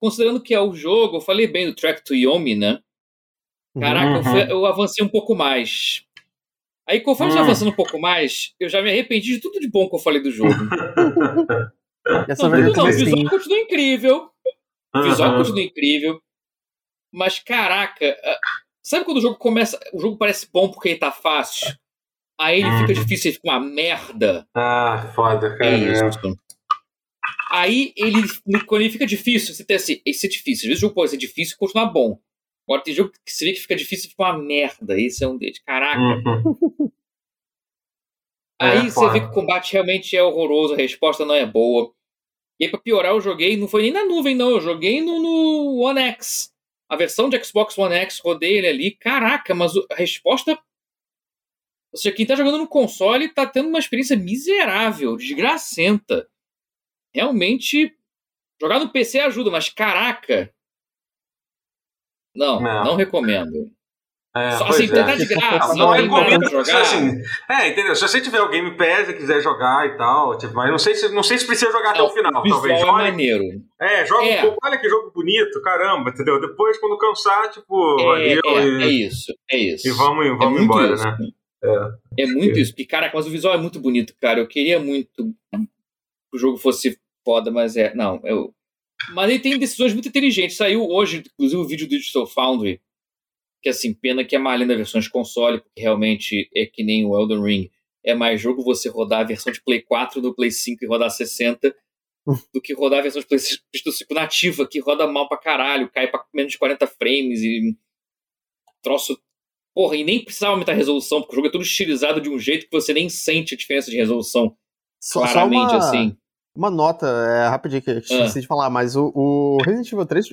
Considerando que é o jogo, eu falei bem do Track to Yomi, né? Caraca, eu, Uhum. fui- eu avancei um pouco mais. Aí, conforme eu Hum. avançando um pouco mais, eu já me arrependi de tudo de bom que eu falei do jogo. Essa Não, tudo não, o visual continua incrível. O visual Aham. continua incrível. Mas, caraca, sabe quando o jogo começa. O jogo parece bom porque ele tá fácil? Aí ele fica Uhum. difícil, ele fica uma merda. Ah, foda, cara. É é. isso. Aí ele, quando ele fica difícil, você tem assim, esse é difícil. Às vezes o jogo pode ser difícil e continuar bom. Agora tem jogo que você vê que fica difícil e fica uma merda. Esse é um deles. Caraca. Uhum. Aí É, você foda. vê que o combate realmente é horroroso, a resposta não é boa. E aí, pra piorar, eu joguei, não foi nem na nuvem, não, eu joguei no, no One X. A versão de Xbox One X, rodei ele ali. Caraca, mas a resposta. Ou seja, quem tá jogando no console tá tendo uma experiência miserável, desgracenta. Realmente, jogar no PC ajuda, mas caraca. Não, Não. não recomendo. É, Só assim, é. tentar de graça, Não não recomendo jogar. assim. É, entendeu? Se você tiver o Game Pass e quiser jogar e tal, tipo, mas não sei se não sei se precisa jogar até Não, o final, talvez. é maneiro. é, joga É. um pouco, olha que jogo bonito, caramba, entendeu? Depois, quando cansar, tipo, É, valeu é, e, é isso, é isso. e vamos, É vamos embora, isso. né? É muito isso. Porque, caraca, mas o visual é muito bonito, cara. Eu queria muito que o jogo fosse foda, mas é. Não, eu. Mas ele tem decisões muito inteligentes. Saiu hoje, inclusive, o vídeo do Digital Foundry. Que assim, pena que é mais linda a versão de console, porque realmente é que nem o Elden Ring. É mais jogo você rodar a versão de Play 4 do Play 5 e rodar 60 do que rodar a versão de PlayStation 5 nativa, que roda mal pra caralho, cai pra menos de 40 frames e. Troço Porra, e nem precisava aumentar a resolução, porque o jogo é todo estilizado de um jeito que você nem sente a diferença de resolução. Só, só claramente, uma, assim. uma nota, é, rapidinho, que eu esqueci de falar, mas o, o Resident Evil 3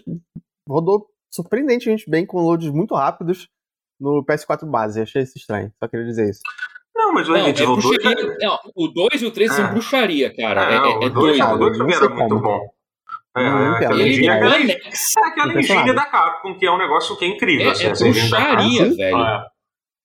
rodou surpreendentemente bem com loads muito rápidos no PS4 base. Achei isso estranho, só queria dizer isso. Não, mas o Não, é Resident Evil 2. bruxaria. Não, o 2 e o 3 É. são bruxaria, cara. Ah, é, é, o é 2 doido. o dois não também sei era muito como. bom. É, Não é, entendo. aquela Ele é é X. aquela engine da Capcom, que é um negócio que é incrível. É, assim, é bruxaria, velho. É.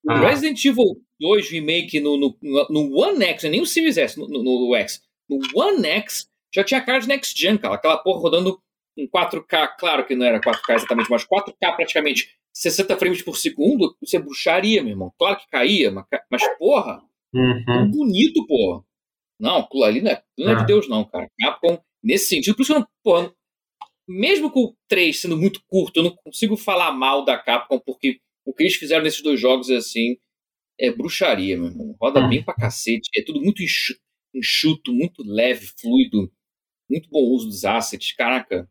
O É. Resident Evil 2 Remake no, no, no One X, não é nem o Series S, no, no, no X. No One X já tinha cara de Next Gen, cara. Aquela porra rodando em 4K, claro que não era 4K exatamente, mas 4K praticamente 60 frames por segundo, isso é bruxaria, meu irmão. Claro que caía, mas, porra, Uhum. tão bonito, porra. Não, aquilo ali não é, não é de É. Deus, não, cara. Capcom, nesse sentido, por isso que eu não, porra, mesmo com o 3 sendo muito curto, eu não consigo falar mal da Capcom, porque o que eles fizeram nesses dois jogos é assim, é bruxaria, meu irmão. Roda Hum. bem pra cacete, é tudo muito enxu- enxuto, muito leve, fluido, muito bom uso dos assets, caraca.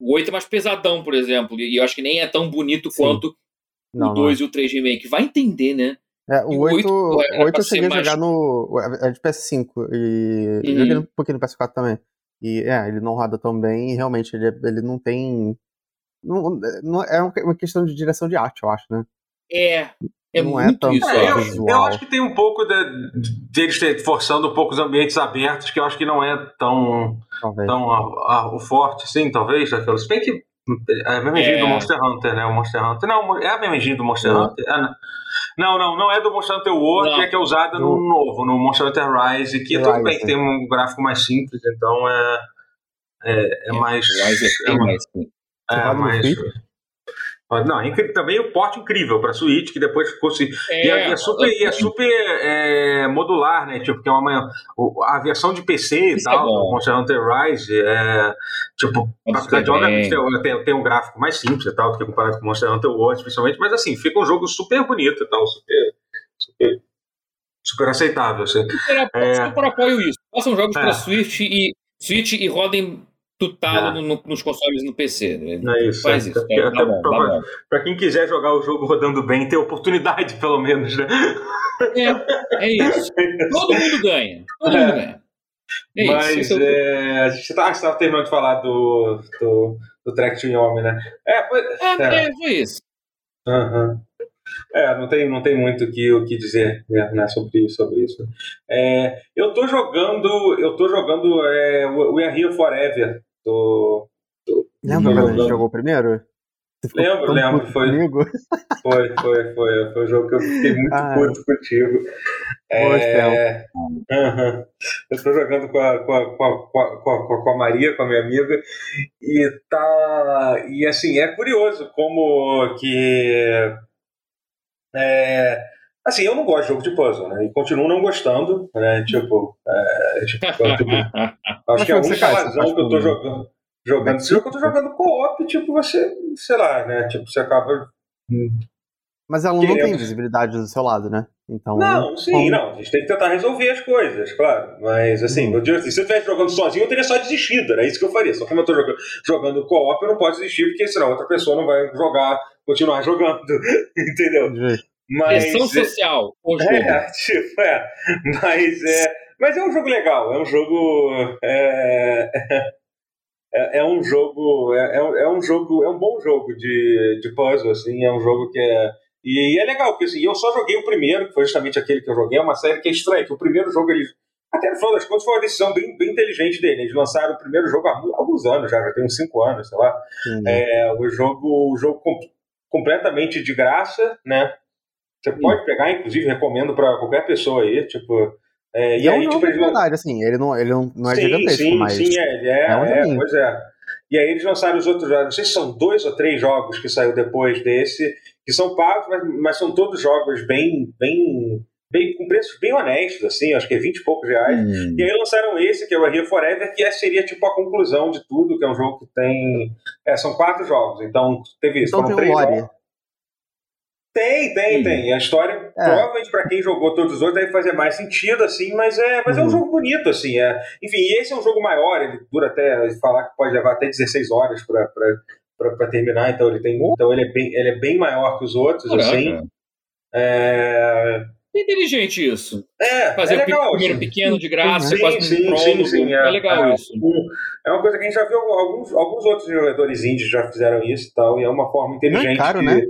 O 8 é mais pesadão, por exemplo, e eu acho que nem é tão bonito Sim. quanto Não, o não 2 e o 3 Remake. Vai entender, né? É, o o 8, oito, pô, era o 8 pra eu cheguei a ser mais- jogar no. É de PS5 e. Uhum. Joguei um pouquinho no PS4 também. E é, ele não roda tão bem e realmente ele, ele não tem. Não, não- é uma questão de direção de arte, eu acho, né? É, é Não é muito isso. É, ó. eu, visual. eu acho que tem um pouco de, deles ter- forçando um pouco os ambientes abertos, que eu acho que não é tão, Talvez. tão a- a- o forte, sim, talvez, daqueles. Se bem que é a mesma É. do Monster Hunter, né? O Monster Hunter. Não, é a mesma do Monster Não. Hunter. É, não. não, não, é do Monster Hunter World, é que é usada no novo, no Monster Hunter Rise, que tudo Rise, bem que é. tem um gráfico mais simples, então é, é, é mais. Rise é é, mais, é mais. Switch? Não, é também o porte incrível para Switch, que depois ficou se. E é, e é super, e é super é, modular, né? Tipo, que é uma, a versão de PC e é tal, bom. do Monster Hunter Rise, é, tipo, apesar de obviamente tem, tem, um gráfico mais simples e tal, do que comparado com Monster Hunter World, principalmente, mas assim, fica um jogo super bonito e tal, super, super, super aceitável, assim. Super, É. super apoio isso. Façam jogos É. pra Swift e Switch e rodem tutalo no, no, nos consoles no PC. Né? É isso. Faz é, isso. É, tá bom, pra, tá pra, quem quiser jogar o jogo rodando bem, ter oportunidade, pelo menos, né? É, é isso. Todo mundo ganha. Todo mundo ganha. É Mas isso, é, a gente estava tá, terminando de falar do, do, do Track to Yomi, né? É, foi, é, é. foi isso. Uhum. É, não tem, não tem muito o que, o que dizer né, sobre, sobre isso. É, eu tô jogando. Eu tô jogando é, We Are Here Forever. Tô, tô Lembra quando a gente jogou primeiro? Lembro, lembro. Foi, foi, foi, foi, foi um jogo que eu fiquei muito ah, puto contigo. É, uhum. Eu estou jogando com a, com, a, com, a, com, a, com a Maria, com a minha amiga, e tá. E assim, é curioso como que é, assim, eu não gosto de jogo de puzzle, né? E continuo não gostando, né? Tipo, é, tipo, tipo acho que é a única razão que eu tô jogando. Jogando esse jogo, eu tô jogando co-op, tipo, você, sei lá, né? Tipo, você acaba. Mas ela não querendo... tem visibilidade do seu lado, né? Então, não, sim, como... não. A gente tem que tentar resolver as coisas, claro. Mas, assim, hum. se eu estivesse jogando sozinho, eu teria só desistido. Era isso que eu faria. Só como eu tô jogando, jogando co-op, eu não posso desistir, porque senão outra pessoa não vai jogar continuar jogando, entendeu? Mas, Pressão é- social, jogo. É, tipo, é. Mas é, mas é um jogo legal, é um jogo. É, é, é um jogo. É, é, é, um jogo. É um bom jogo de, de puzzle, assim, é um jogo que é. E, é legal, porque assim, eu só joguei o primeiro, que foi justamente aquele que eu joguei, é uma série que é estranha, que o primeiro jogo eles. Até no final das contas foi uma decisão bem, bem inteligente dele. Eles lançaram o primeiro jogo há alguns anos já, já tem uns 5 anos, sei lá. Uhum. É, o jogo, o jogo completamente de graça, né? Você pode pegar, inclusive, recomendo para qualquer pessoa aí, tipo. É, e, é aí, um tipo, eles... verdade, assim, ele não, ele não, não é sim, gigantesco, sim, mas... Sim, é, ele é, é, é pois é. E aí eles lançaram os outros jogos, não sei se são dois ou três jogos que saiu depois desse, que são pagos, mas, mas são todos jogos bem, bem, bem, com preços bem honestos, assim, acho que é 20 e poucos reais. Hum. E aí lançaram esse, que é o Here Forever, que seria tipo a conclusão de tudo, que é um jogo que tem. É, são quatro jogos, então teve isso, então foram três jogos. Tem, tem, Sim. tem. A história, é. provavelmente para quem jogou todos os outros, deve fazer mais sentido, assim, mas é, mas uhum. é um uhum. jogo bonito, assim. É. Enfim, esse é um jogo maior, ele dura até, falar que pode levar até 16 horas para terminar, então ele tem. Então ele é bem, ele é bem maior que os outros, Caraca. assim. É... É inteligente isso. É, Fazer é legal, o primeiro pequeno de graça, sim, quase sim, um sim, sim, é, é legal é, isso. É uma coisa que a gente já viu alguns, alguns outros jogadores indies já fizeram isso e tal, e é uma forma inteligente. Não é caro, de... né?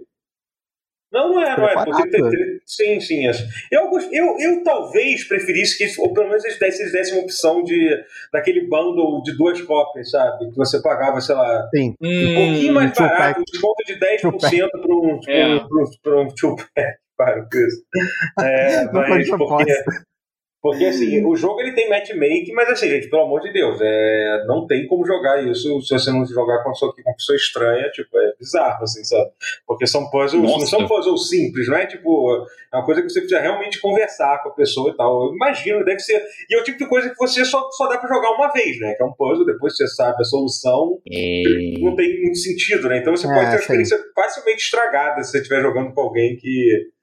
Não, não é, não é. Porque tem, tem, sim, sim. Eu, eu, eu talvez preferisse que, ou pelo menos eles dessem, eles dessem uma opção de, daquele bundle de duas cópias, sabe? Que você pagava, sei lá, sim. um hum, pouquinho mais barato, um desconto de 10% para um, é. um, um two-pack. Para com isso. É, mas porque, porque assim, o jogo ele tem matchmaking, mas assim, gente, pelo amor de Deus, é, não tem como jogar isso se você não jogar com uma pessoa, com uma pessoa estranha, tipo, é bizarro, assim, sabe? Porque são puzzles, Nossa. não são puzzles simples, não é tipo, é uma coisa que você precisa realmente conversar com a pessoa e tal. Eu imagino, deve ser. E é o tipo de coisa que você só, só dá pra jogar uma vez, né? Que é um puzzle, depois você sabe a solução, e... não tem muito sentido, né? Então você é, pode ter uma experiência facilmente estragada se você estiver jogando com alguém que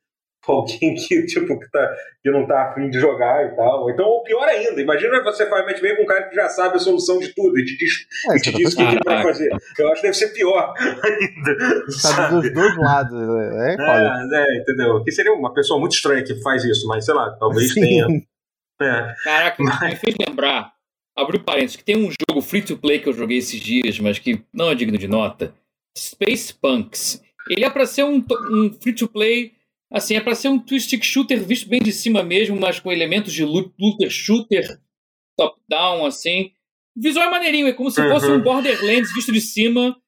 alguém que, tipo, que, tá, que não tá afim de jogar e tal. Então, o pior ainda, imagina você faz matchmaking com um cara que já sabe a solução de tudo e te diz, é, e te diz o que, que vai fazer. Eu acho que deve ser pior ainda. Sabe, dos dois lados. É, é, é, entendeu? Que seria uma pessoa muito estranha que faz isso, mas sei lá, talvez Sim. tenha. É. Caraca, mas... me fez lembrar, abri parênteses, que tem um jogo free to play que eu joguei esses dias, mas que não é digno de nota. Space Punks. Ele é para ser um, um free to play Assim, é para ser um twist shooter visto bem de cima mesmo, mas com elementos de looter shooter, top-down, assim. O visual é maneirinho, é como se fosse um uhum. Borderlands visto de cima,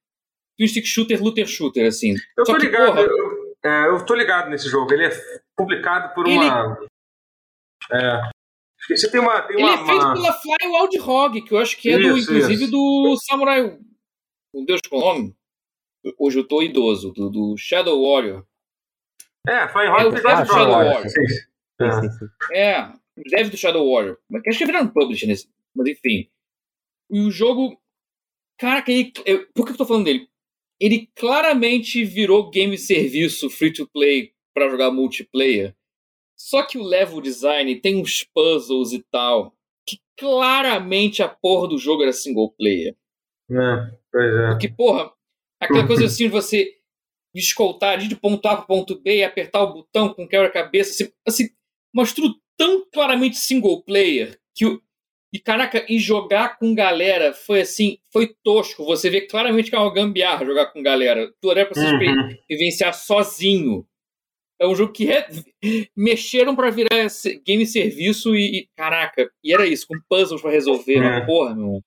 twist shooter, looter shooter, assim. Eu Só tô que, ligado, porra, eu, é, eu tô ligado nesse jogo. Ele é publicado por uma. Ele... É, você tem uma, tem ele uma, é feito uma... pela Fly Wild Hog, que eu acho que é isso, do, inclusive isso. do Samurai. Meu Deus, qual é o nome? Hoje eu tô idoso, do, do Shadow Warrior. É, Flying Hawk é, o Shadow, Shadow Warrior. É, o dev do Shadow Warrior. Mas acho que viraram publisher nesse. Mas enfim. E o jogo. Caraca, ele, eu, por que eu tô falando dele? Ele claramente virou game serviço free to play para jogar multiplayer. Só que o level design tem uns puzzles e tal. Que, claramente a porra do jogo era single player. É, pois é. Porque, porra, aquela coisa assim, você escoltar de ponto A para ponto B e apertar o botão com quebra-cabeça, assim, assim, tão claramente single player que o. E caraca, e jogar com galera foi assim, foi tosco. Você vê claramente que é uma gambiarra jogar com galera. Tudo era pra você Uhum. vivenciar sozinho. É um jogo que re- mexeram pra virar game serviço e, e- caraca, e era isso, com puzzles pra resolver, É. uma porra, meu.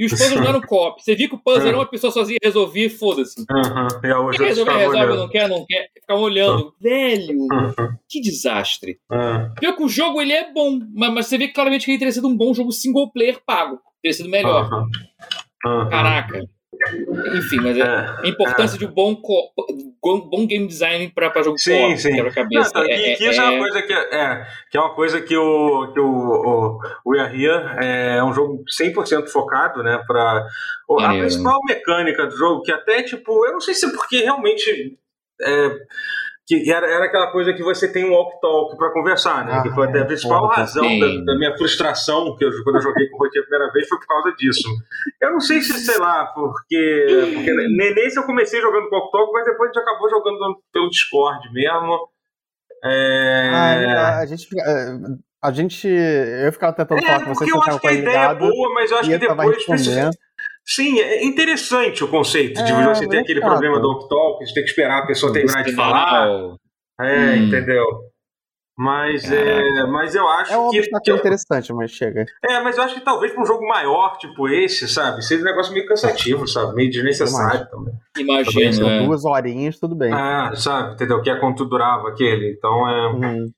E os puzzles não eram co-op. Você via que o puzzle É. era uma pessoa sozinha resolvia e foda-se. Uhum. E Quer resolver, resolve, olhando. não quer, não quer. Ficava olhando. Velho, Uhum. que desastre. É. Pior que o jogo ele é bom, mas, mas você vê claramente que ele teria sido um bom jogo single player pago. Teria sido melhor. Uhum. Uhum. Caraca. Enfim, mas é, É. a importância de um bom, co- bom, game design pra jogo Sim, co-op. Não, quebra-cabeça. tá, que, É- que isso é, é- uma coisa que é, é, que é uma coisa que o que o, o, o Here é um jogo 100% focado, né, para a principal mecânica do jogo que até tipo, eu não sei se é porque realmente é, que era, era aquela coisa que você tem um walk talk para conversar, né? Ah, que foi até a é, principal porra, razão da, da minha frustração que eu, quando eu joguei com o Rotier a primeira vez foi por causa disso. Eu não sei se, sei lá, porque, porque ne- nesse eu comecei jogando com o walk talk, mas depois a gente acabou jogando pelo Discord mesmo. É... Ah, a gente. é, A gente. Eu ficava tentando falar É, com você, porque você eu acho com que a ideia é boa, mas eu acho que depois precisa. Sim, é interessante o conceito de É, você ter aquele chato. problema do walk talk, de ter que esperar a pessoa terminar de falar. É, Hum. entendeu? Mas, é, mas eu acho É um que, que- interessante, mas chega. É, mas eu acho que talvez para um jogo maior, tipo esse, sabe? Seja um negócio meio cansativo, sabe? Meio desnecessário também. Imagino, São é. duas horinhas, tudo bem. Ah, sabe? Entendeu? Que é quanto durava aquele. Então é. Uhum.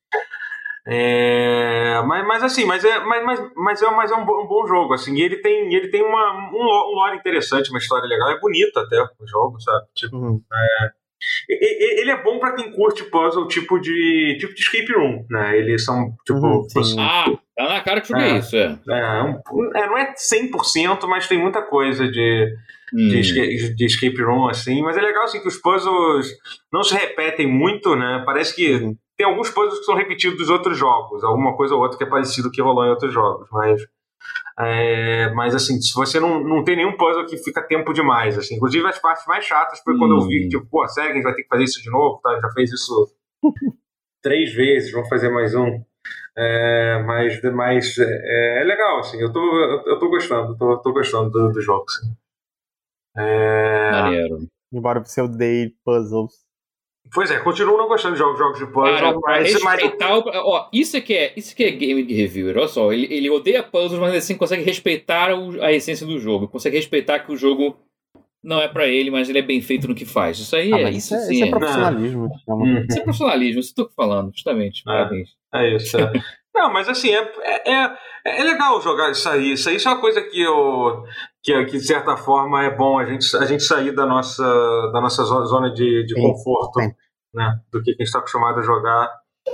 É, mas, mas assim, mas é, mas, mas, mas é, mas é um, bo- um bom jogo, assim, e ele tem, ele tem uma, um, lo- um lore interessante, uma história legal, é bonito até o jogo, sabe? Tipo, Uhum. e- e- ele é bom pra quem curte puzzle tipo de, tipo de escape room, né? Eles são, tipo, Uhum, sim. Ah, tá na cara que joguei É. isso, é. é, um- é, não é 100%, mas tem muita coisa de, Hum. de, de escape room, assim, mas é legal, assim, que os puzzles não se repetem muito, né? Parece que Uhum. Tem alguns puzzles que são repetidos dos outros jogos, alguma coisa ou outra que é parecido que rolou em outros jogos, mas. é, mas assim, se você não, não tem nenhum puzzle que fica tempo demais, assim, inclusive as partes mais chatas foi quando eu vi Hum. que, tipo, pô, sério, que a gente vai ter que fazer isso de novo, tá? Já fez isso três vezes, vamos fazer mais um. É, mas mas é, é legal, assim, eu tô, eu, eu tô gostando, tô, tô gostando do, do jogo, assim. É, Maneiro. Embora você odeie puzzles. Pois é, continuo não gostando de jogos, jogos de puzzle, Cara, mas, mas eu- respeitar o... Ó, isso é que é, isso que é game de reviewer, olha só. Ele, ele odeia puzzles, mas assim consegue respeitar o- a essência do jogo. Consegue respeitar que o jogo não é pra ele, mas ele é bem feito no que faz. Isso aí Ah, é, mas isso, isso, é, sim isso é é. profissionalismo. Uhum. Isso é profissionalismo, isso que eu tô falando, justamente. Parabéns. É isso. é. Não, mas assim, é, é, é, é legal jogar isso aí. Isso aí é uma coisa que eu. Que, que de certa forma é bom a gente, a gente sair da nossa, da nossa zo- zona de, de conforto, sim. Né? Do que a gente está acostumado a jogar.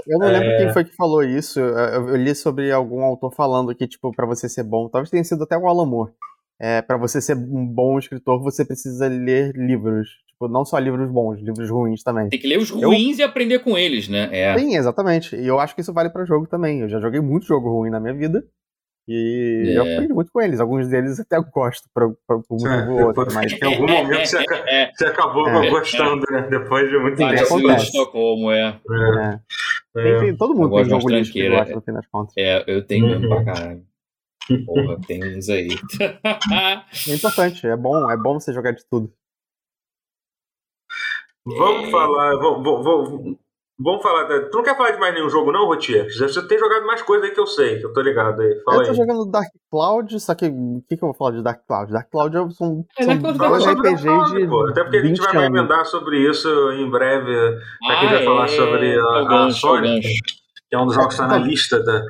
Eu não É. lembro quem foi que falou isso. Eu, eu li sobre algum autor falando que, tipo, pra você ser bom, talvez tenha sido até o Alan Moore. É, para você ser um bom escritor, você precisa ler livros. Tipo, não só livros bons, livros ruins também. Tem que ler os ruins e aprender com eles, né? É. Sim, exatamente. E eu acho que isso vale pra jogo também. Eu já joguei muito jogo ruim na minha vida. E É. eu aprendi muito com eles. Alguns deles até eu gosto por um É, ou outro. Mas Em algum momento você, aca- É, você acabou É. gostando, né? Depois de muito tempo. acontece. Estocolmo, é. É, é. tem- todo Eu mundo tem jogo lixo que gosta, no fim das contas. É, eu tenho mesmo Uhum. pra caralho. Porra, tem uns aí. É importante, é bom, é bom você jogar de tudo. Vamos falar. Vamos, vamos, vamos falar. Tu não quer falar de mais nenhum jogo, não, Rotier? Você tem jogado mais coisa aí que eu sei, que eu tô ligado aí. Fala eu tô aí. jogando Dark Cloud, só que o que, que eu vou falar de Dark Cloud? Dark Cloud é- É, são Cloud dois dá sobre RPG Dark Cloud, de pô. Até porque a gente 20 vai anos. emendar sobre isso em breve. Aqui Ah, vai falar é. sobre a, É a é gancho. que é um dos jogos que está na lista da.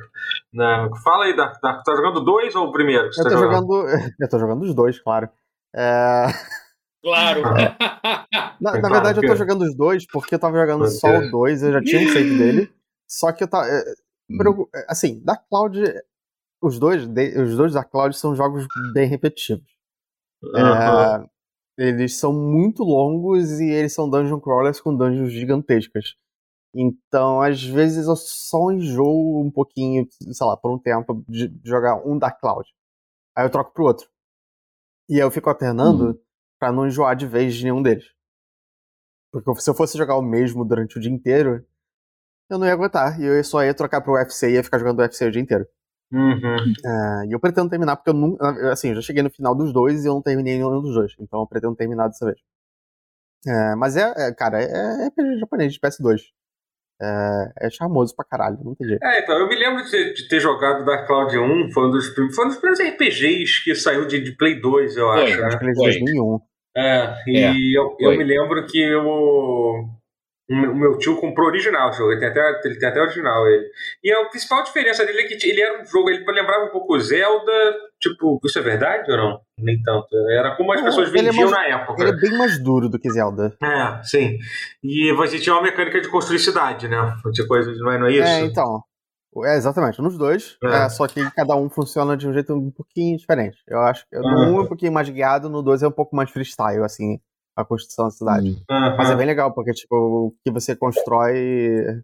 na- Fala aí, Dark, Dark. Tá jogando dois ou o primeiro? Que você Eu tá tô jogando? jogando. Eu tô jogando os dois, claro. É, Claro. Na, É na claro verdade, eu tô jogando os dois porque eu tava jogando Porque- só o dois, eu já tinha um save dele. Só que eu tava. é, por Hum. é, Assim, Dark Cloud. Os dois, de- os dois Dark Cloud são jogos bem repetitivos. É, eles são muito longos e eles são dungeon crawlers com dungeons gigantescas. Então, às vezes eu só enjoo um pouquinho, sei lá, por um tempo, de jogar um Dark Cloud. Aí eu troco pro outro. E aí eu fico alternando uhum. Para não enjoar de vez de nenhum deles. Porque se eu fosse jogar o mesmo durante o dia inteiro, eu não ia aguentar. E eu só ia trocar pro UFC e ia ficar jogando o UFC o dia inteiro. Uhum. É, e eu pretendo terminar, porque eu não. Assim, eu já cheguei no final dos dois e eu não terminei nenhum dos dois. Então eu pretendo terminar dessa vez. É, mas é, é, cara, é RPG japonês de PS2. É, é, charmoso pra caralho, não tem jeito. É, então, eu me lembro de ter, de ter jogado Dark Cloud 1, foi um dos, foi um dos primeiros RPGs que saiu de, de Play 2, eu foi, acho. Né? Play 2001. É, e é, eu, eu me lembro que eu o meu tio comprou original o jogo, ele tem até, ele tem até original ele. E a principal diferença dele é que ele era um jogo, ele lembrava um pouco Zelda, tipo, isso é verdade ou não? Nem tanto. Era como as pessoas vendiam é mais, na época. Ele é bem mais duro do que Zelda. É, sim. E você tinha uma mecânica de construir cidade, né? Tinha coisas, não é, não é isso? É, então. É, exatamente, nos dois. É. É, só que cada um funciona de um jeito um pouquinho diferente. Eu acho que no um é um pouquinho mais guiado, no dois é um pouco mais freestyle, assim a construção da cidade. Uhum. Mas é bem legal, porque, tipo, o que você constrói.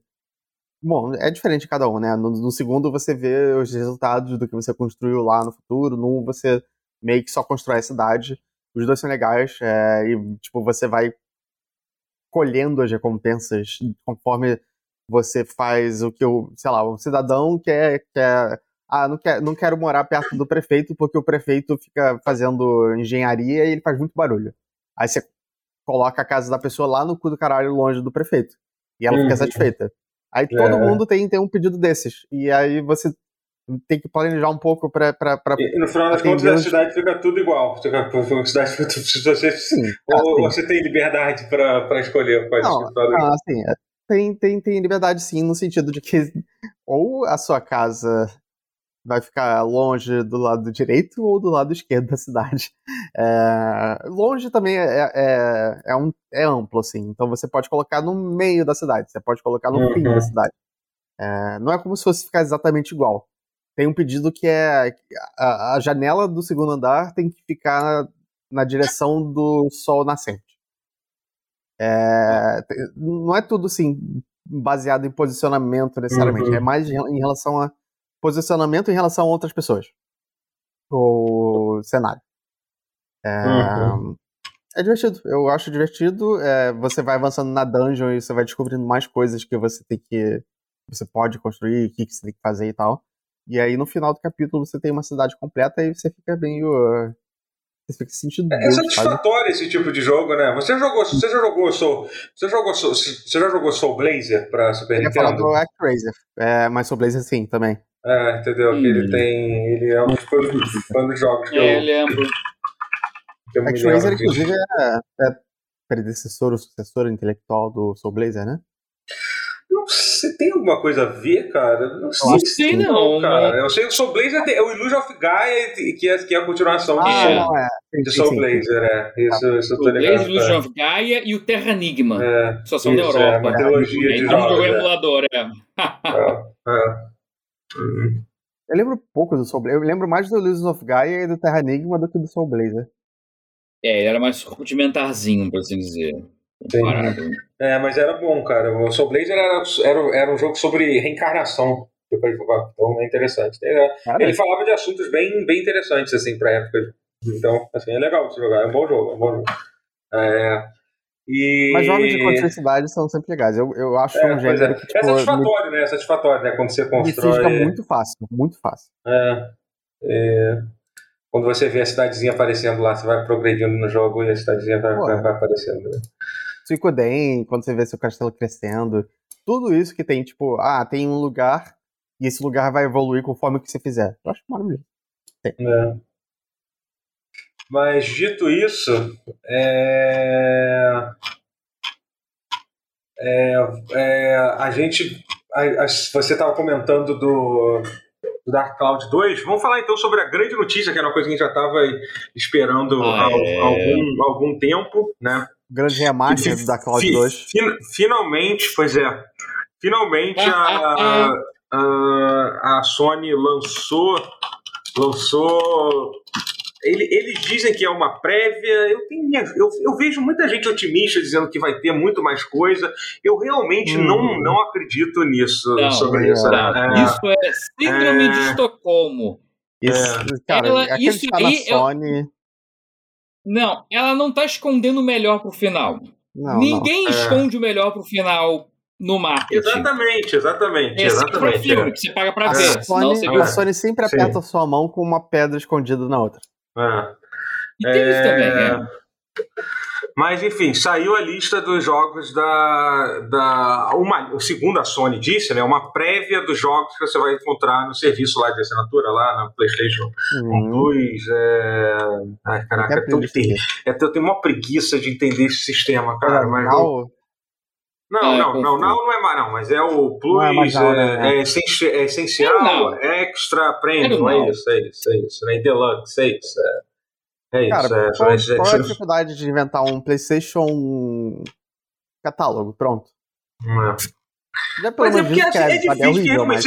Bom, é diferente cada um, né? No, no, segundo você vê os resultados do que você construiu lá no futuro, no um você meio que só constrói a cidade. Os dois são legais, é, e, tipo, você vai colhendo as recompensas conforme você faz o que o, sei lá, um cidadão quer, quer ah, não, quer, não quero morar perto do prefeito porque o prefeito fica fazendo engenharia e ele faz muito barulho. Aí você coloca a casa da pessoa lá no cu do caralho, longe do prefeito. E ela uhum. fica satisfeita. Aí todo é. mundo tem, tem um pedido desses. E aí você tem que planejar um pouco pra. pra, pra e no final das contas, a cidade fica tudo igual. A cidade fica tudo. Você, Sim, ou, assim. você tem liberdade pra, pra escolher quais não, não, assim, é, tem, tem, tem liberdade sim, no sentido de que ou a sua casa vai ficar longe do lado direito ou do lado esquerdo da cidade. É, longe também é, é, é, um, é amplo, assim. Então você pode colocar no meio da cidade, você pode colocar no uhum. fim da cidade. É, não é como se fosse ficar exatamente igual. Tem um pedido que é a, a janela do segundo andar tem que ficar na, na direção do sol nascente. É, não é tudo assim baseado em posicionamento necessariamente, uhum. é mais em relação a posicionamento em relação a outras pessoas. O cenário. É, uhum. é divertido. Eu acho divertido. É, você vai avançando na dungeon e você vai descobrindo mais coisas que você tem que. Você pode construir, o que, você tem que fazer e tal. E aí no final do capítulo você tem uma cidade completa e você fica meio. Você fica sentindo. É, é satisfatório esse tipo de jogo, né? Você jogou, você já jogou Soul, você jogou Soul, você já jogou Soul Blazer para Super Nintendo? Eu ia falar do Actraiser, é, mas Soul Blazer sim também. É, entendeu? Hum. ele tem. Ele é um dos jogos que é, eu. lembro. Que eu Actraiser, inclusive, é, é predecessor ou sucessor intelectual do Soul Blazer, né? Não sei, tem alguma coisa a ver, cara? Não sei. Não sei, não, cara. Eu sei que o Soul Blazer é o Illusion of Gaia, que é, que é a continuação ah, de, não, é. sim, de Soul sim, Blazer, é. Isso, ah. isso eu tô ligado. Blazer, Illusion of Gaia e o Terra Enigma. É, só são isso, na Europa. É, uma trilogia de jogos. jogou emulador, é. é, é. Uhum. Eu lembro pouco do Soul Blazer. Eu lembro mais do Illusions of Gaia e do Terra Enigma do que do Soul Blazer. É, ele era mais rudimentarzinho, por assim dizer. É, mas era bom, cara. O Soul Blazer era, era, era um jogo sobre reencarnação. Então é interessante. Ele falava de assuntos bem, bem interessantes, assim, pra época. Então, assim, é legal você jogar. É um bom jogo. É um bom jogo. É, e... Mas jogos de continuidade são sempre legais. Eu, eu acho é, um gênero é. que. Tipo, é satisfatório, me... né? É satisfatório, né? Quando você constrói. fica muito fácil, muito fácil. É, é, Quando você vê a cidadezinha aparecendo lá, você vai progredindo no jogo e a cidadezinha vai, vai, vai aparecendo. Né? Suicoden, quando você vê seu castelo crescendo. Tudo isso que tem, tipo, ah, tem um lugar e esse lugar vai evoluir conforme o que você fizer. Eu acho maravilhoso. É. Mas dito isso, é... É, é, a gente. A, a, você estava comentando do, do, Dark Cloud 2. Vamos falar então sobre a grande notícia, que era uma coisa que a gente já estava esperando há é... algum, algum tempo, né? Grande remaster do Dark Cloud 2. Fin, finalmente, pois é. Finalmente a, a, a Sony lançou lançou ele, eles dizem que é uma prévia. Eu, tenho, eu, eu, vejo muita gente otimista dizendo que vai ter muito mais coisa. Eu realmente hum. não, não acredito nisso. Não, sobre isso. É, isso é síndrome é, de Estocolmo. Isso, cara, ela, isso aí. Sony... Eu, não, ela não tá escondendo o melhor pro final. Não, Ninguém não. É. esconde é. o melhor pro final no marketing. Exatamente, exatamente. Esse exatamente. filme que você paga pra a ver. Sony, a Sony sempre aperta a sua mão com uma pedra escondida na outra. É. E tem isso também, é. Mas enfim, saiu a lista dos jogos da. da uma, o segundo a Sony disse, né? Uma prévia dos jogos que você vai encontrar no serviço lá de assinatura, lá na PlayStation uhum. 2. É... Ai, caraca, é tão, tem, é, eu tenho uma preguiça de entender esse sistema, cara. Mas eu... Não, é, não, não, não, não é mais não, mas é o Plus, é, é, né? é, é, essencial, extra premium, é isso, é isso, é isso, né? Deluxe, é isso. É. É isso, Cara, é, qual, é, qual é a dificuldade de inventar um PlayStation catálogo? Pronto. É. Já pelo mas é porque assim, é, é difícil, é, horrível, mas...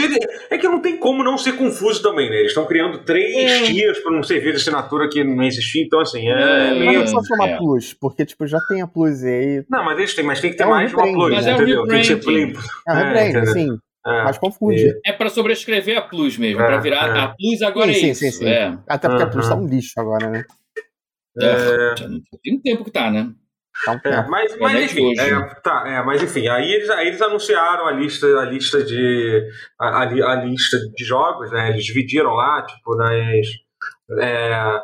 é, que não tem como não ser confuso também, né? Eles estão criando três é. tiers para um serviço de assinatura que não existia, então assim, é, é meio... Mas não só chamar é. Plus, porque tipo, já tem a Plus e aí... Não, mas eles têm, mas tem que ter mais uma Plus, mas entendeu? tem que ser Plus. É um rebrand, sim. mas confunde. É para sobrescrever a Plus mesmo, para virar a Plus agora sim, é isso. Sim, sim, sim. Até porque a Plus tá um lixo agora, né? É... Tem um tempo que tá, né? Tá é, mas, mas enfim, é, tá, é, mas enfim, aí eles, aí eles anunciaram a lista, a lista de a, a, lista de jogos, né? Eles dividiram lá, tipo, nas é,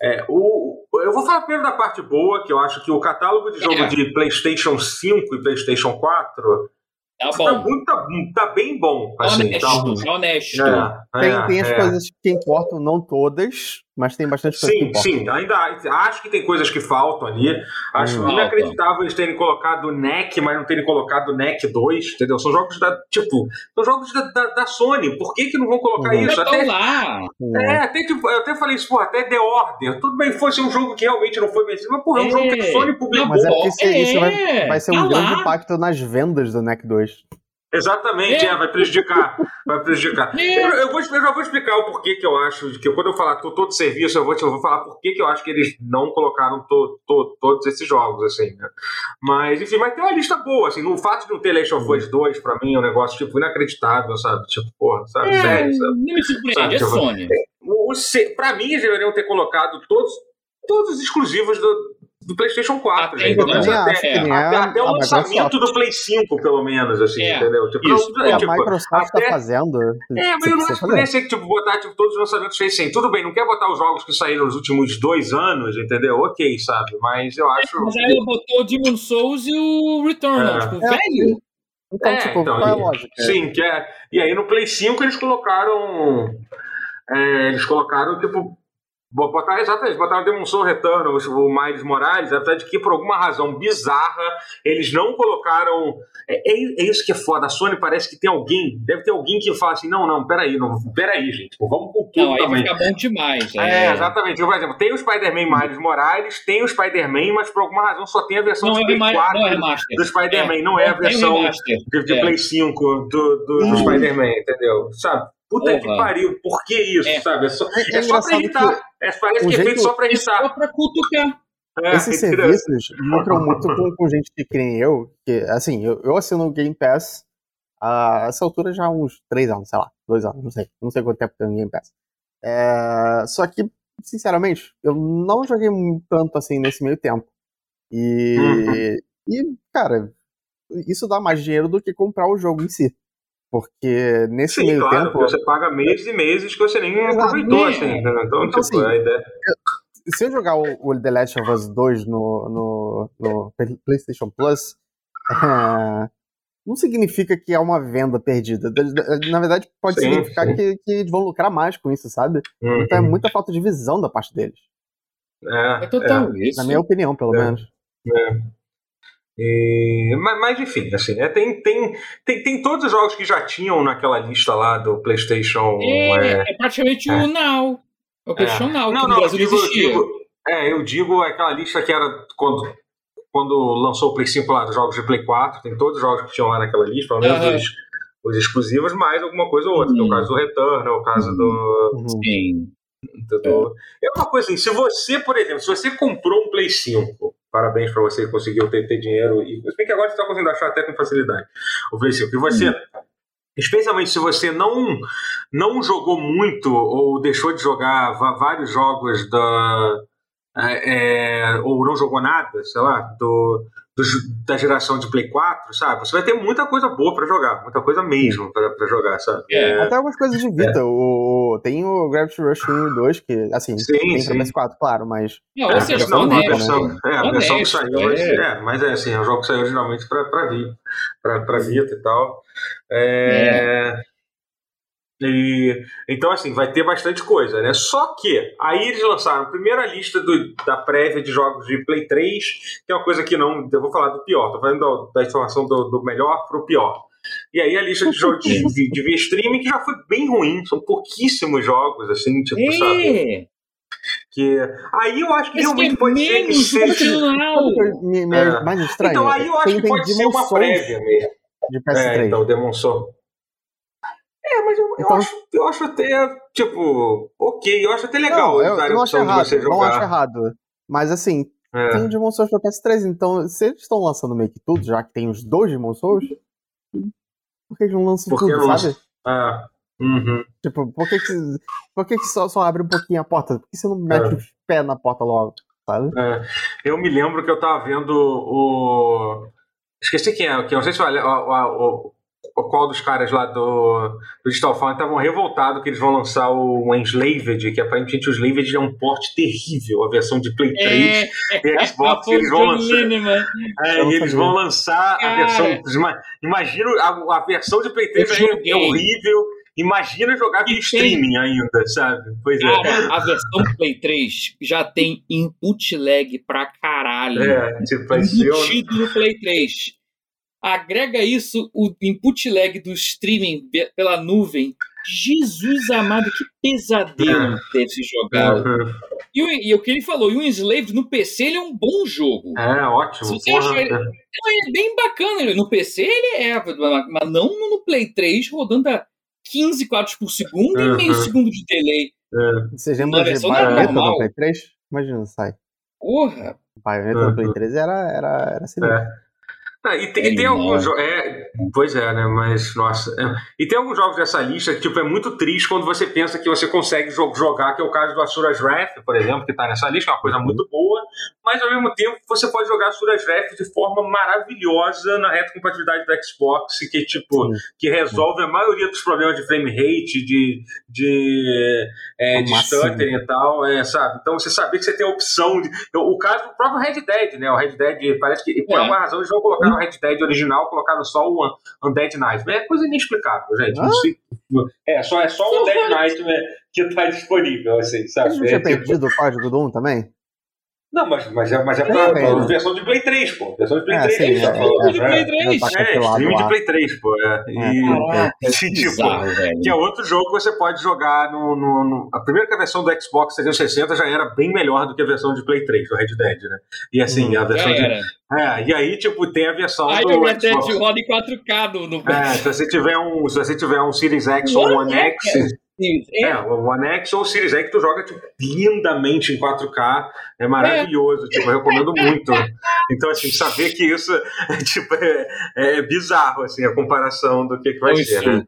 é, o, eu vou falar primeiro da parte boa, que eu acho que o catálogo de jogo é. de PlayStation 5 e PlayStation 4 Tá bom. Tá, muito, tá, tá bem bom. Assim, honesto, tá, honesto. É, tem, é, tem as é. coisas que importam, não todas, mas tem bastante coisa sim. Sim, ainda acho que tem coisas que faltam ali. Acho hum, inacreditável eles terem colocado NEC, mas não terem colocado NEC 2, entendeu? São jogos da, tipo, são jogos da, da, da Sony. Por que que não vão colocar hum. isso? Até, lá. É, até tipo, eu até falei isso, pô, até The Order. Tudo bem, fosse um jogo que realmente não foi vencido, mas porra, é um jogo que a Sony publicou. Mas é porque isso, é, isso vai, vai ser um tá grande lá. impacto nas vendas do NEC 2. Exatamente, é. é. vai prejudicar. Vai prejudicar. É. Eu, eu, vou, eu já vou explicar o porquê que eu acho, que quando eu falar todo serviço, eu vou, eu vou falar porquê que eu acho que eles não colocaram to, to, todos esses jogos, assim, né? Mas, enfim, mas tem uma lista boa, assim, no fato de não ter Last of Us 2, pra mim, é um negócio, tipo, inacreditável, sabe? Tipo, porra, sabe? É, Sério, sabe? Não me surpreende, é tipo, Sony. O, o, pra mim, eles deveriam ter colocado todos, todos os exclusivos do, do PlayStation 4, até, gente. Até, até, é, até, até, o lançamento do Play 5, pelo menos, assim, é, entendeu? Tipo, isso. Não, é, tipo, a Microsoft tá fazendo. É, mas eu não acho que poderia ser que tipo, botar tipo, todos os lançamentos fez sim. Tudo bem, não quer botar os jogos que saíram nos últimos dois anos, entendeu? Ok, sabe? Mas eu acho. É, mas aí ela botou o Demon Souls e o Returnal, tipo, velho. Então, é, tipo, então, qual é a lógica? Sim, que é. E aí no Play 5 eles colocaram. É, eles colocaram, tipo, Botar, exatamente, botaram Demon Soul Return, o Miles Morales, apesar de que por alguma razão bizarra eles não colocaram. É, é, é, isso que é foda. A Sony parece que tem alguém, deve ter alguém que fala assim: não, não, peraí, não, peraí, gente, vamos com tudo não, também. Fica bom demais. É, é exatamente. Por exemplo, tem o Spider-Man Miles Morales, tem o Spider-Man, mas por alguma razão só tem a versão não de é Play 4 é do Spider-Man, não, é a versão de, de Play 5 do, do, do Spider-Man, entendeu? Sabe? Puta Porra. que pariu, por que isso, é. sabe? É só, é, é só pra irritar. É, parece que é feito só pra irritar. Só pra cutucar. É, Esses serviços lucram muito com, com, gente que nem eu, que, assim, eu, eu assino o Game Pass a essa altura já há uns três anos, sei lá, dois anos, não sei, não sei quanto tempo tem o Game Pass. É, só que, sinceramente, eu não joguei tanto assim nesse meio tempo. E, uhum. e, cara, isso dá mais dinheiro do que comprar o jogo em si. Porque nesse Sim, meio claro, tempo. Você paga meses e meses que você nem aproveitou, assim. Então, então, tipo, assim, a ideia. Se eu jogar o, o The Last of Us 2 no, no, no PlayStation Plus, é, não significa que é uma venda perdida. Na verdade, pode sim, significar sim. Que, que eles vão lucrar mais com isso, sabe? Uhum. Então é muita falta de visão da parte deles. É, é total é. isso. Na minha opinião, pelo é. menos. É. E, mas, mas, enfim, assim, é, tem, tem, tem, tem todos os jogos que já tinham naquela lista lá do PlayStation. É, é, é praticamente o Now. É o PlayStation Now, não, que não, no Brasil digo, existia. Digo, é, eu digo aquela lista que era quando, quando lançou o Play 5 lá, dos jogos de Play 4, tem todos os jogos que tinham lá naquela lista, pelo menos uhum. os, os exclusivos, mais alguma coisa ou outra. Uhum. Que é o caso do Return, é o caso do. Sim. Entendeu? É. é uma coisa assim, se você, por exemplo, se você comprou um Play 5, parabéns para você que conseguiu ter, ter dinheiro, e se bem que agora você está conseguindo achar até com facilidade. O Play 5, e você... Especialmente se você não, não jogou muito ou deixou de jogar vários jogos da, é, é, ou não jogou nada, sei lá, do, do, da geração de Play 4, sabe? Você vai ter muita coisa boa para jogar, muita coisa mesmo para jogar, sabe? É. é. Até algumas coisas de Vita. É. O, tem o Gravity Rush 1 e 2, que, assim, sim, tem sim. PS4, claro, mas. Não, ou seja, não, a versão, né? é, a versão que saiu, é. é, mas é assim, é um jogo que saiu originalmente para para Vita e tal. É. é. E, então, assim, vai ter bastante coisa, né? Só que aí eles lançaram a primeira lista do, da prévia de jogos de Play 3, que é uma coisa que não. Eu vou falar do pior, tô falando da, da informação do, do melhor pro pior. E aí a lista de jogos de, de, streaming que já foi bem ruim, são pouquíssimos jogos, assim, tipo, é. sabe? Que, aí eu acho que Esse realmente é pode ser que seja. É. Mais estranho. Então aí eu acho que pode ser uma prévia mesmo. De PS3. É, então, Demon Soul. É, mas eu, então, eu, acho, eu acho até, tipo, ok, eu acho até legal não, eu, eu não acho errado, Não acho errado. Mas assim, é. tem o Demon Souls pra PS3, então se eles estão lançando meio que tudo, já que tem os dois Demon Souls, por que eles não lançam Porque tudo, sabe? É. Uhum. Tipo, por que, que, por que, que só, só abre um pouquinho a porta? Por que você não mete é. o pé na porta logo, sabe? É. Eu me lembro que eu tava vendo o. Esqueci quem é, que eu não sei se o, o, o, qual dos caras lá do, do Digital Foundry estavam revoltados que eles vão lançar o Enslaved, que aparentemente o Enslaved é um porte terrível, a versão de Play 3 é, e Xbox, é, eles vão lançar. É, eles vão lançar a versão. Imagina a, a versão de Play 3 é, é horrível. Imagina jogar via streaming ainda, sabe? Pois é. A versão Play 3 já tem input lag pra caralho. É, tipo, Embutido no Play 3 agrega isso o input lag do streaming pela nuvem. Jesus amado, que pesadelo deve se jogar. Uhum. E, o, e o que ele falou, e o Enslaved no PC ele é um bom jogo. É, ótimo. Se você achar ele, é bem bacana. No PC ele é, mas não no Play 3 rodando a 15 quadros por segundo uhum. e meio segundo de delay. É. Você lembra de Bayonetta no Play 3? Imagina, sai. Porra! Bayonetta uhum. no Play 3 era, era, era assim. É. Ah, e, tem, e tem alguns jogos. É, pois é, né? Mas, nossa. É. E tem alguns jogos dessa lista que, tipo, é muito triste quando você pensa que você consegue jogar, que é o caso do Asura's Wrath, por exemplo, que tá nessa lista, é uma coisa muito boa, mas ao mesmo tempo você pode jogar Asura's Wrath de forma maravilhosa na retrocompatibilidade do Xbox, que, tipo, Sim. que resolve a maioria dos problemas de frame rate, de, de, é, de stuttering e tal, é, sabe? Então você saber que você tem a opção de. O caso do próprio Red Dead, né? O Red Dead parece que, por é. alguma razão, eles vão colocar Red Dead original, colocaram só o Undead Nightmare. É coisa inexplicável, gente. Ah? É, só, é só o Undead Nightmare que está disponível, assim, sabe? Você não tinha é, tipo... perdido o código do 1 também? Não, mas, mas é, mas é pra, pra né? versão de Play 3, pô. Versão de Play é, 3. Sim, tá é, de Play 3. É, stream de Play 3, pô. É. E, é, é, tipo, bizarro, que é outro jogo que você pode jogar no, no, no, A primeira que a versão do Xbox 360 já era bem melhor do que a versão de Play 3, do Red Dead, né? E assim, hum, a versão de. É, e aí, tipo, tem a versão Ai, do. o Red Dead roda em 4K no. no... É, se você tiver um, se você tiver um Series X ou um One X. É, o One X ou o Series X tu joga tipo, lindamente em 4K, é maravilhoso, é. tipo, eu recomendo muito. Então, assim, saber que isso tipo, é, é bizarro, assim, a comparação do que, que vai é ser. Né?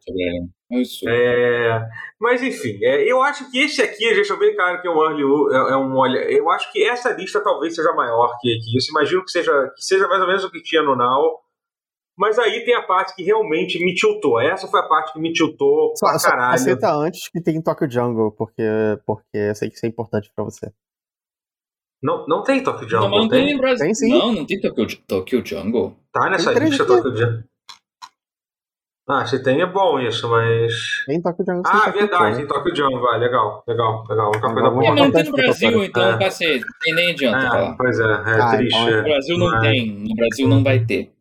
É, mas enfim, é, eu acho que esse aqui, a gente deixa bem claro que é um early, é, é um olha. Eu acho que essa lista talvez seja maior que, que isso. Imagino que seja, que seja mais ou menos o que tinha no Now. Mas aí tem a parte que realmente me tiltou. Essa foi a parte que me tiltou só, pra caralho. Só aceita antes que tem Tokyo Jungle, porque, porque eu sei que isso é importante pra você. Não, não tem Tokyo Jungle. Não, não tem, tem no Brasil. Tem sim. Não, não tem Tokyo, Tokyo Jungle. Tá nessa lista Tokyo Jungle. Ah, se tem é bom isso, mas. Tem Tokyo Jungle. Ah, Tokyo verdade, tem Tokyo Jungle, vai, legal, legal, legal. Uma coisa boa. É, mas não tem no Brasil, então, é. cacete, tem nem adianta é, falar. Pois é, é ah, triste. Então, no Brasil não é. tem, no Brasil não vai ter.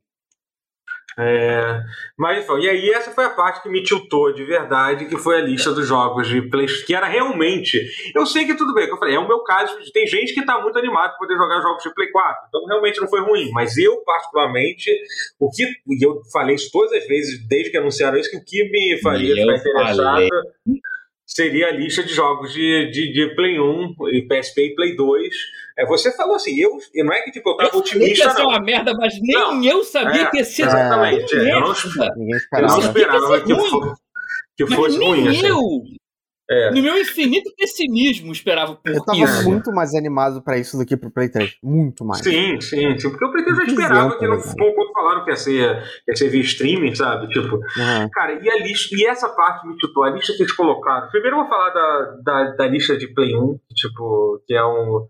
É, mas e aí essa foi a parte que me tiltou de verdade, que foi a lista dos jogos de PlayStation, que era realmente. Eu sei que tudo bem, que eu falei, é o meu caso, tem gente que está muito animado para poder jogar jogos de Play 4, então realmente não foi ruim, mas eu, particularmente, o que. E eu falei isso todas as vezes desde que anunciaram isso, que o que me faria ficar interessado. seria a lista de jogos de, de, de Play 1 e PSP e Play 2. É, você falou assim, eu, não é que tipo, eu tava eu otimista. Ia ser uma merda, mas nem não. eu sabia é, que ia ser. Exatamente. É, eu não, eu não esperava que, que, for, que fosse nem ruim. Eu, assim. É. No meu infinito pessimismo, esperava por Eu tava isso. muito mais animado pra isso do que pro Play 3. Muito mais. Sim, sim. Tipo, porque o Play 3 já esperava que não, quando falaram que ia ser, que ia ser via streaming, sabe? Tipo, uhum. cara, e a lista, e essa parte me chutou, a lista que eles colocaram. Primeiro eu vou falar da, da, da lista de Play 1, tipo, que é um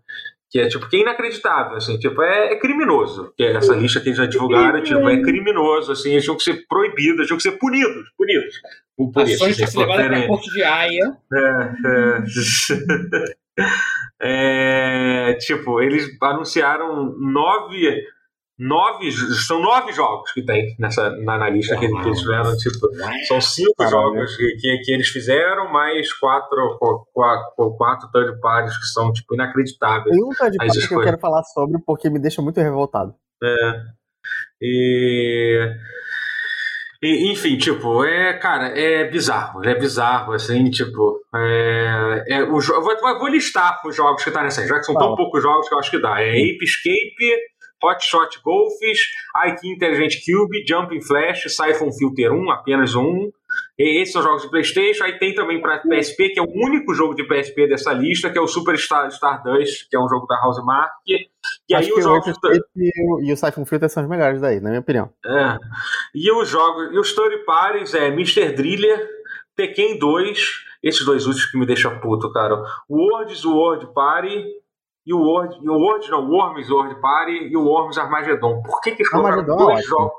que é tipo que é inacreditável assim tipo é, é criminoso. Que é essa lista que eles já divulgaram tipo é criminoso assim eles tinham que ser proibidos tinham que ser punidos punidos por, por Ações isso, assim, levadas para a corte de Haia. É, é, tipo eles anunciaram nove nove são nove jogos que tem nessa na, na lista que, que, eles fizeram tipo são cinco Caramba. jogos que, que, que, eles fizeram mais quatro quatro, quatro third parties que são tipo inacreditáveis tem um third party que eu quero falar sobre porque me deixa muito revoltado é e e, enfim, tipo, é, cara, é bizarro, é bizarro, assim, tipo, é, é o, eu vou, vou listar os jogos que tá nessa, já que são Fala. tão poucos jogos que eu acho que dá. É Ape Escape, Hot Shot Golfs, IQ Intelligent Cube, Jumping Flash, Siphon Filter 1, apenas um. E esses são jogos de PlayStation. Aí tem também para PSP, que é o único jogo de PSP dessa lista, que é o Super Star, Stardust, que é um jogo da Housemark. E Acho aí os jogos. O e o Siphon Filter são os melhores daí, na minha opinião. É. E os jogos. E os Story Pares é Mr. Driller, Tekken 2. Esses dois últimos que me deixam puto, cara. Worlds World Party e o World, e o World não, o Worms World Party e o Worms Armageddon. Por que, que eles colocaram Armageddon, dois jogos?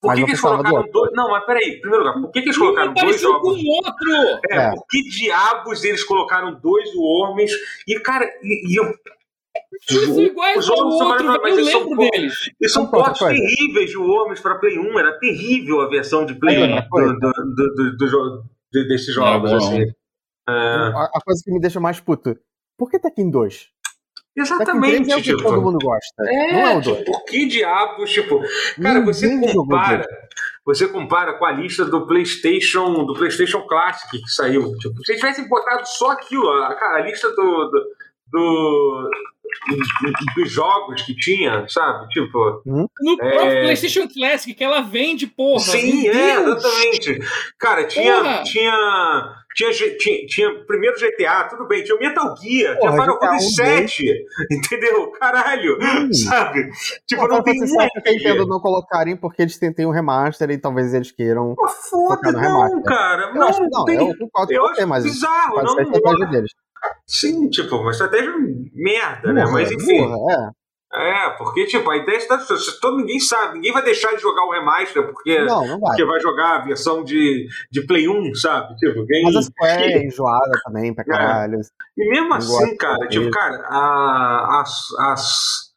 Por que, que eles colocaram dois? Não, mas peraí, em primeiro lugar, por que, que eles colocaram dois jogos? com o outro! É, é, por que diabos eles colocaram dois Worms? E, cara, e, e eu. Eles são iguais ao outro, eu lembro são, deles. Eles são portes terríveis de Worms para Play 1, era terrível a versão de Play 1 é, do, do, do, do, desses jogos, assim. É. A, coisa que me deixa mais puto, por que Tekken 2? Exatamente. É o que tipo, todo mundo gosta. É, não é o tipo, por que diabos, tipo, cara, você compara, você compara com a lista do PlayStation, do PlayStation Classic que saiu, tipo, se eles tivessem botado só aquilo, cara, a lista do, do, do dos jogos que tinha, sabe? Tipo. Hum? No é... próprio PlayStation Classic, que ela vende, porra. Sim, é, exatamente. Cara, tinha, tinha tinha, tinha, tinha primeiro GTA, tudo bem, tinha o Metal Gear, Porra, tinha Final Fantasy 7, entendeu? Caralho, hum. sabe? Tipo, não tem um que eu entendo não colocarem porque eles tentem um remaster e talvez eles queiram. Foda, não, cara. Eu não, acho, não, tem, eu concordo eu acho mas bizarro, não, não, deles. Sim, tipo, uma estratégia merda, né? Mas enfim. Porra, é. É, porque, tipo, a ideia está. Todo ninguém sabe, ninguém vai deixar de jogar o remaster porque, não, não vai. porque vai jogar a versão de, de Play 1, sabe? Tipo, quem, Mas a Square é enjoada também pra é. caralho. É. E mesmo assim, cara, tipo, cara, a, as,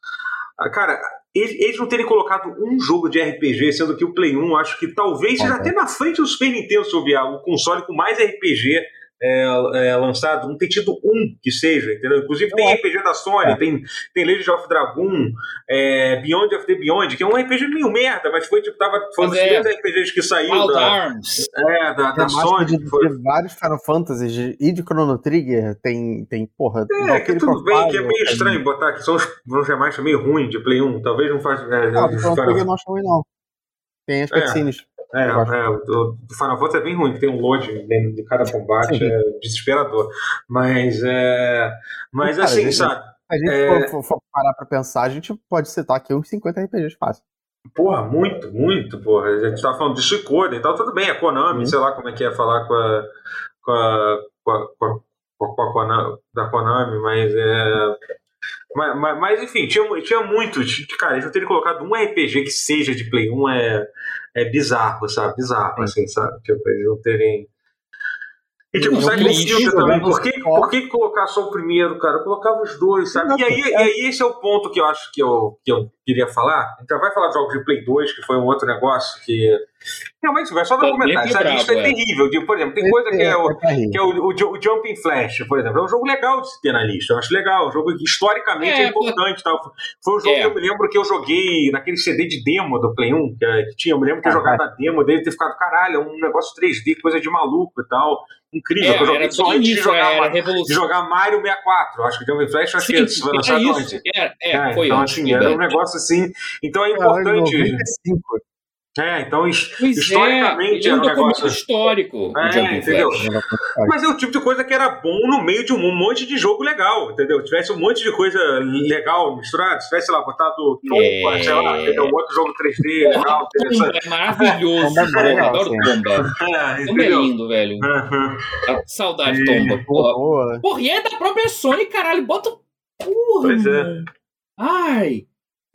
cara, eles não terem colocado um jogo de RPG, sendo que o Play 1 acho que talvez seja até na frente do Super Nintendo sobre o console com mais RPG é, é, lançado, não tem tido um que seja, entendeu? Inclusive tem RPG da Sony, é. tem, tem Legend of Dragon, é, Beyond of the Beyond, que é um RPG meio merda, mas foi tipo, tava foi um dos primeiros RPGs que saiu Wild da, Arms. É, da, da Sony. De, foi... de vários Final Fantasy e de Chrono Trigger tem, tem porra. É, que tudo bem, que é meio estranho botar aqui, são os, os demais meio ruim de Play 1, talvez não faz. É, não, o Chrono Trigger não acho ruim, não. Tem as é. cutscenes. É, é o do Final Fantasy é bem ruim, tem um load de cada combate, Sim. é desesperador. Mas, é, mas Cara, assim, a gente, sabe? A gente é... for, for, parar pra pensar, a gente pode citar aqui uns 50 RPGs fácil. Porra, muito, muito, porra. A gente tava falando de Suicoden e tal, tudo bem, a Konami, uhum. sei lá como é que é falar com a, com a, com a, com a, Konami, da Konami, mas é. Mas, mas, mas, enfim, tinha, tinha muito. Cara, eles não terem colocado um RPG que seja de Play 1 é, é bizarro, sabe? Bizarro, assim, sabe? Tipo, eles não terem. E tipo, Silent Hilda também. Por que, por que colocar só o primeiro, cara? Eu colocava os dois, sabe? E aí, e aí esse é o ponto que eu acho que eu, que eu queria falar. A gente já vai falar de jogos de Play 2, que foi um outro negócio que. Realmente, vai só dar comentário. Essa lista é, é terrível. De, por exemplo, tem coisa que é, o, que é o, o, o, Jumping Flash, por exemplo. É um jogo legal de se ter na lista. Eu acho legal. Um jogo que historicamente é, é importante. Tal. Foi um jogo é. que eu me lembro que eu joguei naquele CD de demo do Play 1, que, que tinha. Eu me lembro de ter ah, jogado a demo dele e ter ficado, caralho, é um negócio 3D, coisa de maluco e tal. Incrível. É, eu joguei só antes de jogar, de jogar Mario 64. Acho que o Jumping Flash acho Sim, que foi lançado antes. É, é, foi então, antes. Assim, era um negócio assim. Então é importante. 95. É, então pois é, historicamente é, era um negócio histórico. É, entendeu? Mas é o tipo de coisa que era bom no meio de um monte de jogo legal, entendeu? Tivesse um monte de coisa legal misturado, tivesse, sei lá, botado Tomba, é... sei lá, entendeu? Um outro jogo 3D Porra, legal, Tomba é maravilhoso. é adoro Tomba. É, Tomba é lindo, velho. Uhum. Saudade de Tomba. Porra. Porra, e é da própria Sony, caralho. Bota. Porra. Pois é. Ai.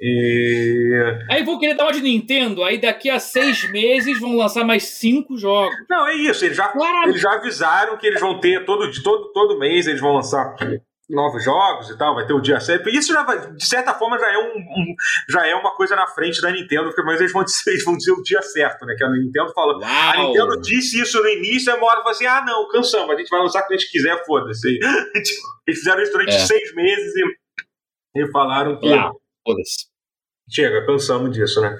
E... Aí vou querer dar uma de Nintendo, aí daqui a seis meses vão lançar mais cinco jogos. Não, é isso, eles já, eles já avisaram que eles vão ter todo, todo, todo mês, eles vão lançar novos jogos e tal, vai ter o dia certo. Isso já vai, de certa forma já é um, um, já é uma coisa na frente da Nintendo, mas eles vão dizer, eles vão dizer o dia certo, né? Que a Nintendo falou. A Nintendo disse isso no início, a hora falou assim: ah, não, cansamos, a gente vai lançar quando a gente quiser, foda-se. Eles fizeram isso durante é. seis meses e, e falaram que. Uau Foda-se. Chega, cansamos disso, né?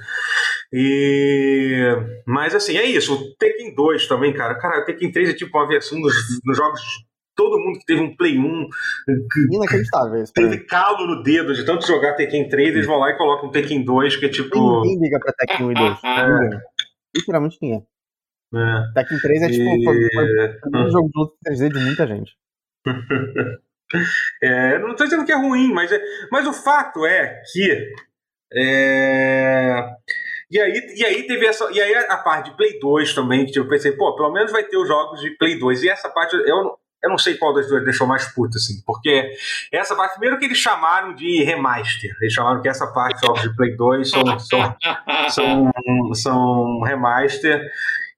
E... Mas assim, é isso. O Tekken 2 também, cara. Cara, o Tekken 3 é tipo uma versão dos, dos jogos todo mundo que teve um Play 1 que Inacreditável isso, teve calo no dedo de tanto jogar Tekken 3, eles vão lá e colocam um Tekken 2 que é tipo. Ninguém liga pra Tekken 1 e 2. É. Literalmente ninguém. É. Tekken 3 é tipo. E... Foi, foi, foi um jogo de luta 3D de muita gente. É, não estou dizendo que é ruim, mas, é, mas o fato é que. É, e, aí, e aí teve essa. E aí a parte de Play 2 também, que tipo, eu pensei, pô, pelo menos vai ter os jogos de Play 2. E essa parte, eu, eu não sei qual das duas deixou mais puta, assim, porque essa parte, primeiro que eles chamaram de remaster, eles chamaram que essa parte dos jogos de Play 2 são, são, são, são remaster.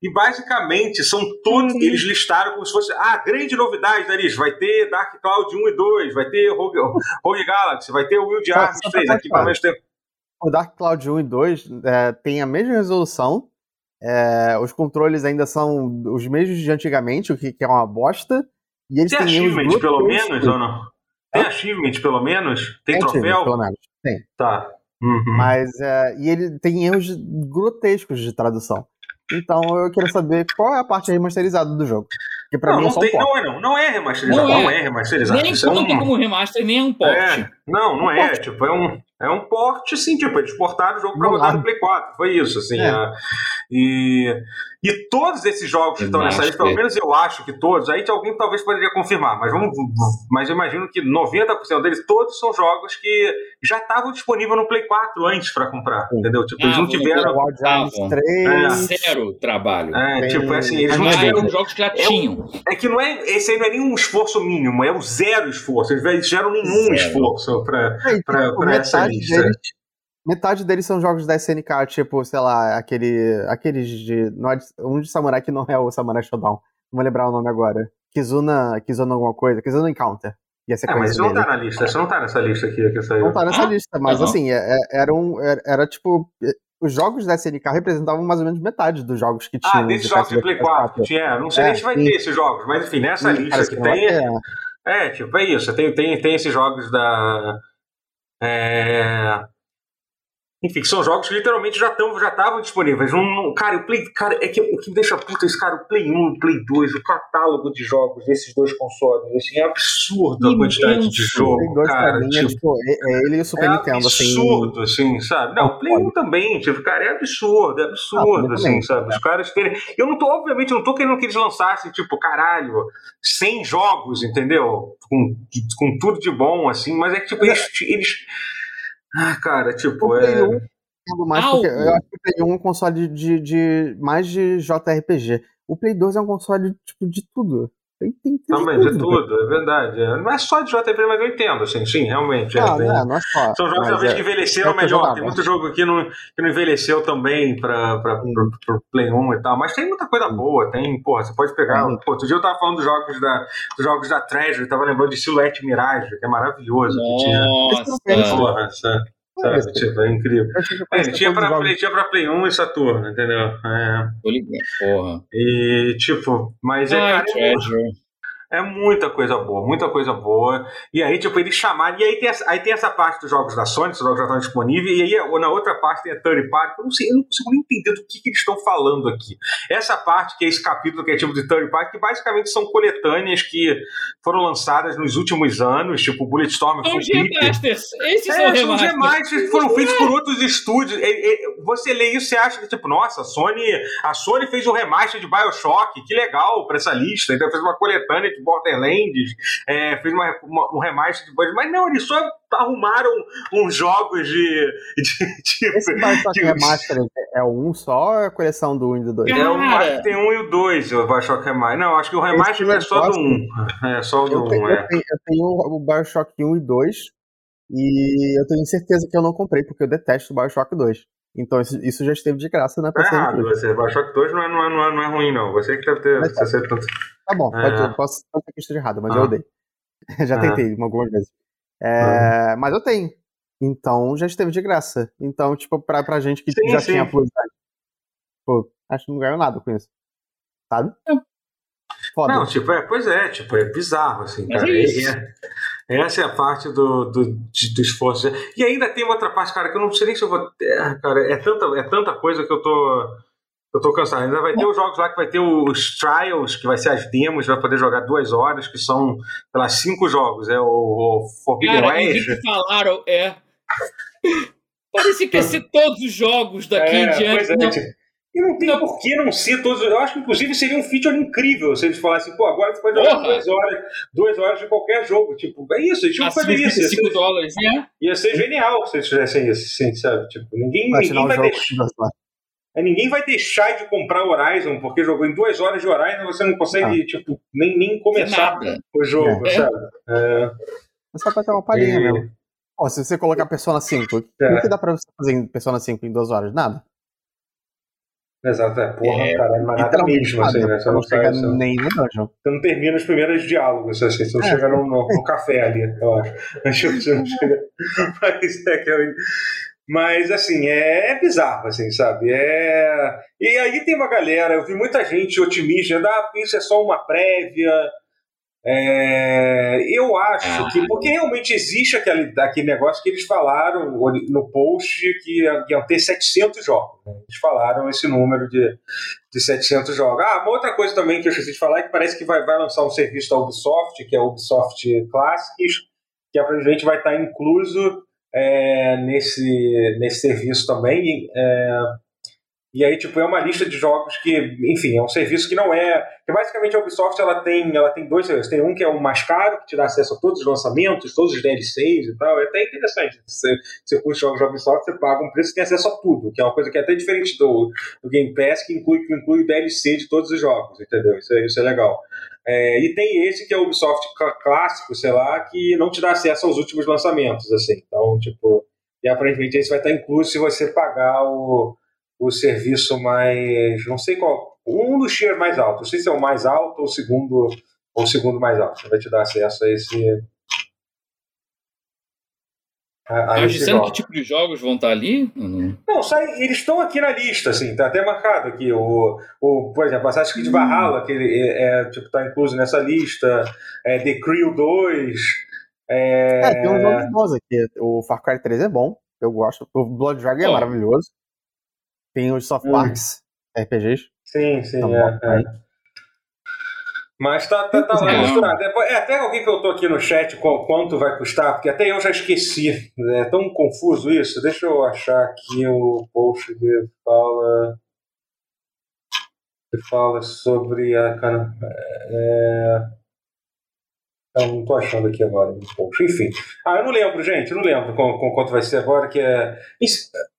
E basicamente são todos, uhum. eles listaram como se fosse, ah, grande novidade da lista, vai ter Dark Cloud 1 e 2, vai ter Rogue, Rogue Galaxy, vai ter Wild Arms 3, aqui pelo menos tem... O Dark Cloud 1 e 2 é, tem a mesma resolução, é, os controles ainda são os mesmos de antigamente, o que, que é uma bosta, e eles tem têm achievement pelo menos ou não? Tem achievement pelo menos? Tem, tem troféu? Pelo menos, tem. Tá. Uhum. Mas, é, e ele tem erros grotescos de tradução. Então eu quero saber qual é a parte remasterizada do jogo. Que pra não, mim é não, tem, não é não. Não é remasterizado. Não é, não é remasterizado. Nem conta é um... como remaster, nem é um port. É, não, não é. Tipo, é um, é um port, sim, tipo, eles portaram o jogo pra rodar no Play 4. Foi isso, assim. É. A, e, e todos esses jogos que estão nessa lista, pelo menos eu acho que todos, aí alguém talvez poderia confirmar, mas vamos. Mas eu imagino que 90% deles, todos são jogos que já estavam disponíveis no Play 4 antes pra comprar. Entendeu? Tipo, eles não tiveram. É. Zero trabalho. É, tipo, assim, eles não tiveram. jogos que já tinham. É, é, que não é. Esse aí não é nenhum esforço mínimo, é o zero esforço. Eles fizeram nenhum zero. esforço pra, é, pra, pra essa lista. Deles, metade deles são jogos da SNK, tipo, sei lá, aquele. Aqueles de. Um de Samurai que não é o Samurai Shodown. Não vou lembrar o nome agora. Kizuna. Kizuna alguma coisa. Kizuna Encounter. E a é, mas não dele. tá na lista, isso não tá nessa lista aqui que saiu. Não tá nessa ah, lista, mas assim, é, é, era um. Era, era, tipo. Os jogos da SNK representavam mais ou menos metade dos jogos que tinham. Ah, desses jogos de Play 4, 4. tinha. Não sei é, nem se vai sim. ter esses jogos, mas enfim, nessa lista que, que tem. É, tipo, é isso. Tem, tem, tem esses jogos da. É, enfim, são jogos que literalmente já estavam já disponíveis. Um, cara, o Play. Cara, é que o que me deixa puto é esse cara, o Play 1, o Play 2, o catálogo de jogos desses dois consoles. Assim, é absurdo a quantidade de jogo, cara. É, tipo, tipo, é, é, ele e o Super é Nintendo, assim. absurdo, assim, sabe? Não, o Play 1 também, tipo, cara, é absurdo, é absurdo, ah, assim, também, sabe? Os caras terem. Eu não tô, obviamente, eu não tô querendo que eles lançassem, tipo, caralho, 100 jogos, entendeu? Com, com tudo de bom, assim, mas é que, tipo, eles, eles ah, cara, tipo, o é. 1, mais porque eu acho que o Play 1 é um console de, de, mais de JRPG. O Play 2 é um console tipo, de tudo. Tem, tem, tem Também, de tudo, é verdade. É. Não é só de JRPG, mas eu entendo, assim, sim, realmente. É, Ah, não, não, não é só. São jogos talvez é- que envelheceram é o melhor. Tem muito jogo aqui não, que não envelheceu também pro, pro Play 1 e tal. Mas tem muita coisa boa. Tem, porra, você pode pegar. Pô, outro dia eu tava falando dos jogos da, dos jogos da Treasure, tava lembrando de Silhouette Mirage, que é maravilhoso. Que tinha. Nossa. Porra, sabe? É, sabe? Tipo, é incrível. Que É, ele, tinha pra, ele tinha pra Play 1 e Saturno, entendeu? É. Tô ligado. Porra. E, tipo, mas é, cara, é muito- Treasure. É muita coisa boa, muita coisa boa. E aí, tipo, eles chamaram. E aí tem, essa, aí tem essa parte dos jogos da Sony, os jogos já estão disponíveis. E aí, na outra parte, tem a third party. Eu não sei, eu não consigo nem entender do que, que eles estão falando aqui. Essa parte, que é esse capítulo que é tipo de third party, que basicamente são coletâneas que foram lançadas nos últimos anos, tipo Bulletstorm, São remasters. Esses É, são remasters. que foram feitos por outros estúdios. É, é, Você lê isso e acha que, tipo, nossa, a Sony, a Sony fez um remaster de Bioshock, que legal pra essa lista. Então fez uma coletânea de Borderlands, é, fez uma, uma- um remaster de Borderlands. Mas não, eles só arrumaram uns jogos de. de, de- Esse Bioshock de- Remaster é o 1 só ou é a coleção do 1 e do 2? É Cara. acho que tem um e o dois, o Bioshock Remaster. Não, acho que o remaster é só do negócio- um. É só o do Eu tenho, um, eu é. tenho- eu tenho o Bioshock 1 e 2 e eu tenho certeza que eu não comprei, porque eu detesto o Bioshock 2. Então isso, isso já esteve de graça na Tá PC errado, você. Bioshock 2 não é, não, é, não, é, não é ruim, não. Você que deve ter. Mas Você ser tanto. Tá bom, É. pode, eu posso pode ser que esteja errado, mas Ah. eu odeio. já Ah. tentei algumas vezes. É, Mas eu tenho. Então já esteve de graça. Então, tipo, pra, pra gente que Sim, já sim. tinha Plus, pô, acho que não ganhou nada com isso. Sabe? Foda. Não, tipo, é, pois é, tipo, é bizarro, assim, Mas cara. é isso. Essa é a parte do, do, de- do esforço. E ainda tem uma outra parte, cara, que eu não sei nem se eu vou. É, cara, é tanta, é tanta coisa que eu tô. Eu tô cansado. Ainda vai ter os jogos lá que vai ter os trials, que vai ser as demos, vai poder jogar duas horas, que são, sei lá, cinco jogos. É o, o Forbidden Cara, West. que falaram, é. Parecia que ia ser todos os jogos daqui em É, diante. pois é, Não, tipo, E não tem Não. por que não ser todos. Eu acho que, inclusive, seria um feature incrível se eles falassem, pô, agora você pode jogar Porra! duas horas, duas horas de qualquer jogo. Tipo, é isso, eles que fazer isso. Ia 5 ser, dólares, né? ia ser genial se eles fizessem isso, sim, sabe? Tipo, ninguém, Platinar ninguém, o vai deixar, é, ninguém vai deixar de comprar Horizon, porque jogou em duas horas de Horizon você não consegue, tipo, nem, nem começar o jogo, É. sabe? É, É só pra ter uma palhinha E- mesmo. Ó, se você colocar Persona 5, o É. que, que dá pra você fazer em Persona 5 em duas horas? Nada. Exato, é, porra, É, caralho, mas nada mesmo, assim, né? Você não não, chega sai, nem no dungeon. você não termina os primeiros diálogos, assim, você não É. chega no, no- café ali, eu acho. Você não chega. Mas é que eu- Mas, assim, é, é bizarro, assim, sabe? É... E aí tem uma galera, eu vi muita gente otimista, ah, isso é só uma prévia. É, Eu acho Ah. que, porque realmente existe aquele, aquele negócio que eles falaram no post que ia- iam ter 700 jogos. né? Eles falaram esse número de, de 700 jogos. Ah, uma outra coisa também que eu esqueci de falar é que parece que vai, vai lançar um serviço da Ubisoft, que é o Ubisoft Classics, que aparentemente vai estar incluso é, nesse, nesse serviço também. É, e aí, tipo, é uma lista de jogos que, enfim, é um serviço que não é. Que basicamente a Ubisoft ela tem, ela tem dois serviços. Tem um que é o mais caro, que te dá acesso a todos os lançamentos, todos os DLCs e tal. É até interessante. Você, você curte jogos da Ubisoft, você paga um preço e tem acesso a tudo, que é uma coisa que é até diferente do, do Game Pass, que inclui, que inclui o DLC de todos os jogos, entendeu? Isso, é- isso é legal. É, e tem esse que é o Ubisoft cl- clássico, sei lá, que não te dá acesso aos últimos lançamentos, assim. Então, tipo, e aparentemente esse vai estar incluso se você pagar o, o serviço mais. Não sei qual. Um dos tiers mais altos. Não sei se é o mais alto ou o segundo, ou o segundo mais alto. Vai te dar acesso a esse. A, a Mas esse jogo. que tipo de jogos vão estar ali? Não. Não, sai, eles estão aqui na lista, assim, tá até marcado aqui. O, o, por exemplo, Assassin's Creed Valhalla, que ele é, é, tipo, tá incluso nessa lista. É, The Crew 2. É, É, tem uns jogos bons aqui. O Far Cry 3 é bom, eu gosto. O Blood Dragon é Ó. maravilhoso. Tem os Soft Hum. Parks RPGs. Sim, sim, bom, é, é. Mas tá, tá, tá lá misturado. É, é, até alguém perguntou aqui no chat qual- quanto vai custar, porque até eu já esqueci. É tão confuso isso. Deixa eu achar aqui o post que fala. Que fala sobre a. É... Não, não tô achando aqui agora post. Enfim. Ah, eu não lembro, gente. Eu não lembro com, com quanto vai ser agora, que é.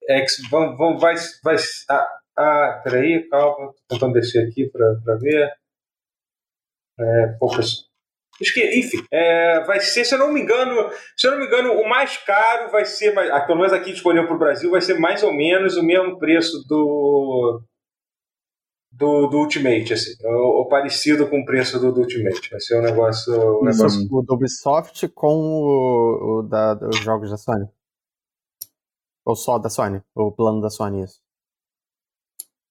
É vamos, vai. vai ah, ah, peraí, calma. Tô tentando descer aqui pra, pra ver. É, poucas. Enfim, é, vai ser, se eu não me engano, se eu não me engano, o mais caro vai ser, pelo menos aqui disponível para o Brasil, vai ser mais ou menos o mesmo preço do do, do Ultimate, assim, ou, ou, parecido com o preço do, do Ultimate. Vai ser um negócio. Um negócio... O do Ubisoft com o, o da, os jogos da Sony. Ou só da Sony? O plano da Sony, isso.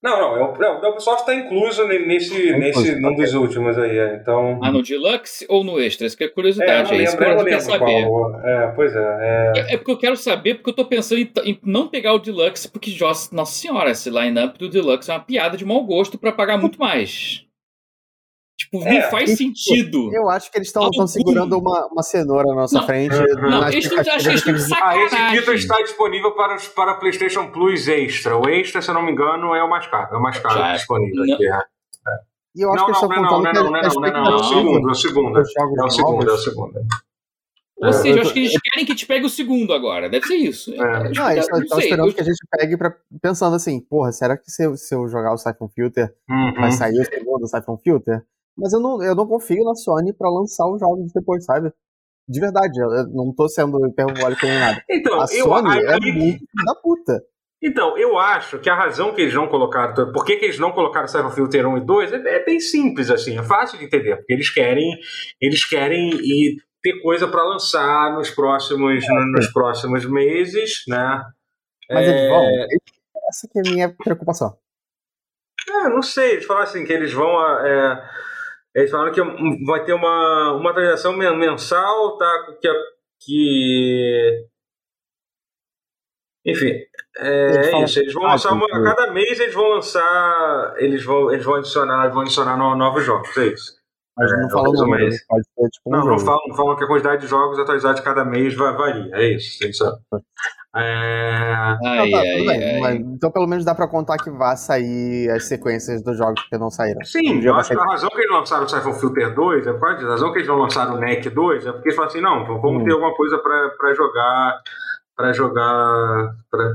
Não, não, é o, não, o Ubisoft está incluso nesse, é nesse num dos últimos aí, é, então... Ah, no Deluxe ou no Extra? Isso que é curiosidade, é, é isso que eu quero saber. Qual, é, pois é, é... é. porque eu quero saber, porque eu tô pensando em, em não pegar o Deluxe, porque, nossa senhora, esse line-up do Deluxe é uma piada de mau gosto para pagar muito mais. Tipo, é, não faz sentido. Tipo, eu acho que eles estão segurando uma, uma cenoura na nossa não, frente. Uhum. Não, não eles estão eles... Ah, esse título está disponível para, para PlayStation Plus Extra. O Extra, se eu não me engano, é o mais caro. É o mais caro Já, é. disponível aqui. É. E eu acho não, que eles estão contando não, não, não, não, não, não, é o segundo, é o segundo. É o segundo, é o segundo. Ou é, seja, eu acho que eles querem que te pegue o segundo agora. Deve ser isso. É. Não, eles tá- estão esperando que a gente pegue pra, pensando assim, porra, será que se eu, se eu jogar o Siphon Filter, uhum. vai sair o segundo Siphon Filter? Mas eu não, eu não confio na Sony para lançar os jogos depois, sabe? De verdade, eu não tô sendo hiperbólico nem nada. Então, a eu, Sony é muito da puta. Então, eu acho que a razão que eles não colocaram, por que, que eles não colocaram Cyber Filter 1 e 2 é, é, bem simples, assim, é fácil de entender, porque eles querem, eles querem ir, ter coisa para lançar nos próximos, é, nos próximos meses, né? Mas é... eles vão. Essa que é a minha preocupação. É, não sei, eles falaram assim que eles vão. É, eles falaram que vai ter uma, uma atualização mensal, tá? Que, que enfim, é, é isso. Eles vão lançar uma, a cada mês eles vão lançar, eles vão, eles vão adicionar, vão adicionar novos jogos, é isso. Mas não é, falam número, pode ser tipo um não, jogo. não falam, não falam que a quantidade de jogos atualizados de cada mês varia, é isso. É isso. É... Ai, tá, ai, ai. Mas, então, pelo menos dá pra contar que vai sair as sequências dos jogos que não saíram. Sim, eu acho que a razão que eles lançaram o Siphon Filter 2, é a razão que eles não lançaram o NEC 2 é porque eles falaram assim: não, vamos hum. ter alguma coisa pra, pra jogar. Pra jogar. Pra,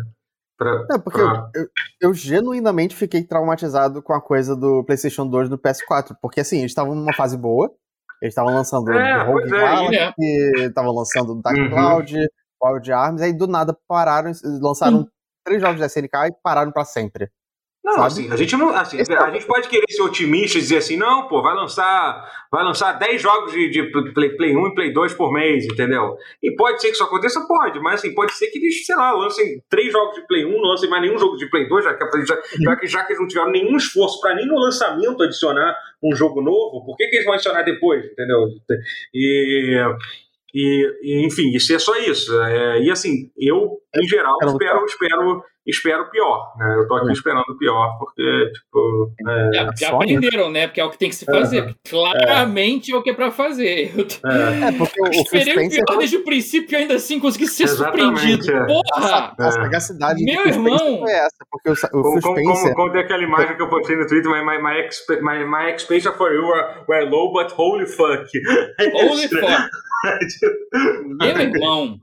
pra, é, porque pra... Eu, eu, eu, genuinamente fiquei traumatizado com a coisa do PlayStation 2 do PS4. Porque assim, eles estavam numa fase boa. Eles estavam lançando é, o Rogue é, Galaxy, estavam lançando Dark uhum. Cloud. Wild Arms, aí do nada pararam, lançaram hum. três jogos de SNK e pararam para sempre. Não, sabe? assim, a gente não. Assim, Esse a gente pode querer ser otimista e dizer assim, não, pô, vai lançar. Vai lançar 10 jogos de, de Play, Play 1 e Play 2 por mês, entendeu? E pode ser que isso aconteça, pode, mas assim, pode ser que eles, sei lá, lancem três jogos de Play 1, não lancem mais nenhum jogo de Play 2, já que, já, já que, já que eles não tiveram nenhum esforço para nem no lançamento adicionar um jogo novo, por que, que eles vão adicionar depois, entendeu? E. E, e, enfim, isso é só isso. É, e assim, eu, em geral, espero, espero, espero pior. Né? Eu tô aqui esperando o pior, porque, tipo. É, já, já aprenderam, né? Porque é o que tem que se fazer. É, Claramente é. o que é pra fazer. Eu é, porque eu esperei o pior desde o princípio e ainda assim consegui ser surpreendido. É. Porra! A, a sagacidade Meu irmão! É essa, porque o, o como, como, como, como tem aquela imagem que eu postei no Twitter, my, my, my, my, my expectation for you were, were low, but holy fuck. Holy fuck. Meu irmão.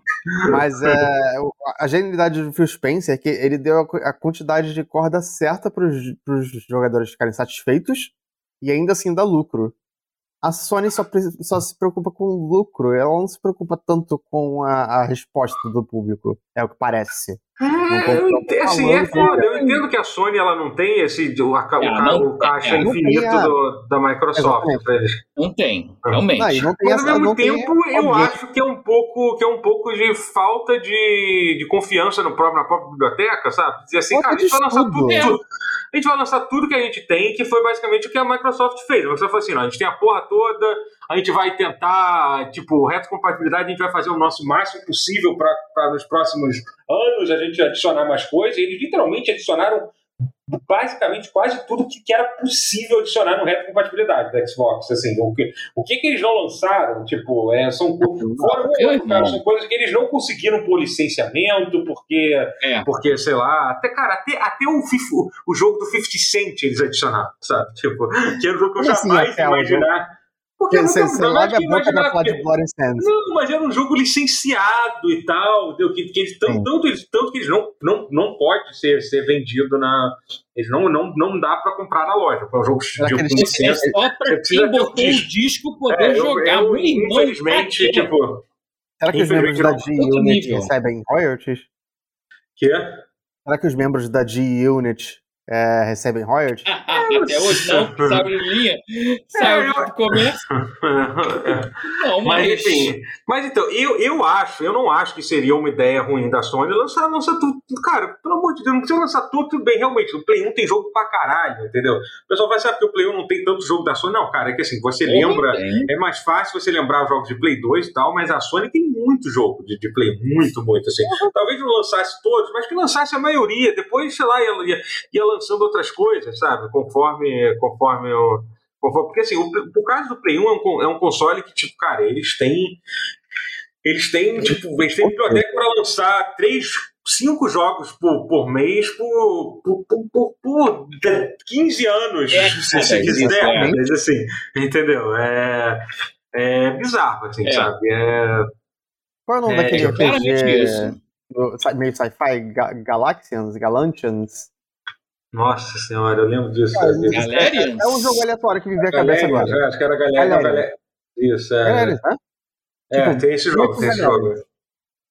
Mas é, a genialidade do Phil Spencer é que ele deu a quantidade de corda certa para os jogadores ficarem satisfeitos e ainda assim dá lucro. A Sony só, só se preocupa com o lucro, ela não se preocupa tanto com a, a resposta do público, é o que parece. É, eu entendo, assim, é foda. Eu entendo que a Sony ela não tem esse o, a, o, é, o caixa é, infinito a... do, da Microsoft. Não tem, realmente. Não, não tem Mas ao mesmo tempo, eu acho que é um pouco que é um pouco de falta de, de confiança no próprio, na própria biblioteca, sabe? Dizer assim, cara, a gente vai lançar tudo, tudo, a gente vai lançar tudo que a gente tem, que foi basicamente o que a Microsoft fez. A Microsoft falou assim, não, a gente tem a porra toda, a gente vai tentar, tipo, retrocompatibilidade, a gente vai fazer o nosso máximo possível para nos próximos anos a gente adicionar mais coisas. Eles literalmente adicionaram basicamente quase tudo que, que era possível adicionar no retrocompatibilidade da Xbox. Assim, o que, o que, que eles não lançaram, tipo, é, são, foram, cara, são coisas que eles não conseguiram por licenciamento, porque, é. porque sei lá, até, cara, até, até o, FIFA, o jogo do 50 Cent eles adicionaram, sabe? Tipo, que era um jogo que eu jamais ia imaginar. Porque Você, que a boca pra falar de Blood and. Não, mas era um jogo licenciado e tal, entendeu? que, que eles, tão- Sim. tanto, eles, tanto que eles não, não, não pode ser, ser vendido na. Eles não, não, não dá pra comprar na loja. É um jogo de que eles têm- É licença. só pra quem botou o disco. poder É, eu- jogar. eu, irmão, infelizmente, tipo. Será que os membros da G-Unit recebem royalties? Que é? Será que os membros da G-Unit é, recebem royalties? Até hoje não, de linha, saiu eu- do comércio. Não, Mas mas. enfim, mas então, eu, eu acho, eu não acho que seria uma ideia ruim da Sony lançar, lançar tudo. Cara, pelo amor de Deus, não precisa lançar tudo, tudo bem, realmente. O Play 1 tem jogo pra caralho, entendeu? O pessoal vai saber que o Play 1 não tem tanto jogo da Sony. Não, cara, é que assim, você lembra. Tem. É mais fácil você lembrar os jogos de Play 2 e tal, mas a Sony tem muito jogo de, de Play, muito, muito, assim. Talvez não lançasse todos, mas que lançasse a maioria. Depois, sei lá, ia, ia, ia lançando outras coisas, sabe? Conforme, conforme o. conforme- porque assim, o, o caso do Play 1 é um, é um console que, tipo, cara, eles têm. Eles têm, tipo, eles têm biblioteca para lançar três, cinco jogos por, por mês por, por, por, por, por 15 anos, É, se você quiser. Mas assim, entendeu? É, é bizarro, assim, É. sabe? É, Qual é o nome É, daquele RPG meio sci-fi? Ga Galaxians? Galantians? Nossa senhora, eu lembro disso. Cara, sabe? Galerians? É um jogo aleatório que me veio a cabeça Galerians, agora. é, acho que era galera, Galerians. galera. Isso, é. Galerians, né? É, Tipo, tem esse jogo, tem esse Galerians. jogo.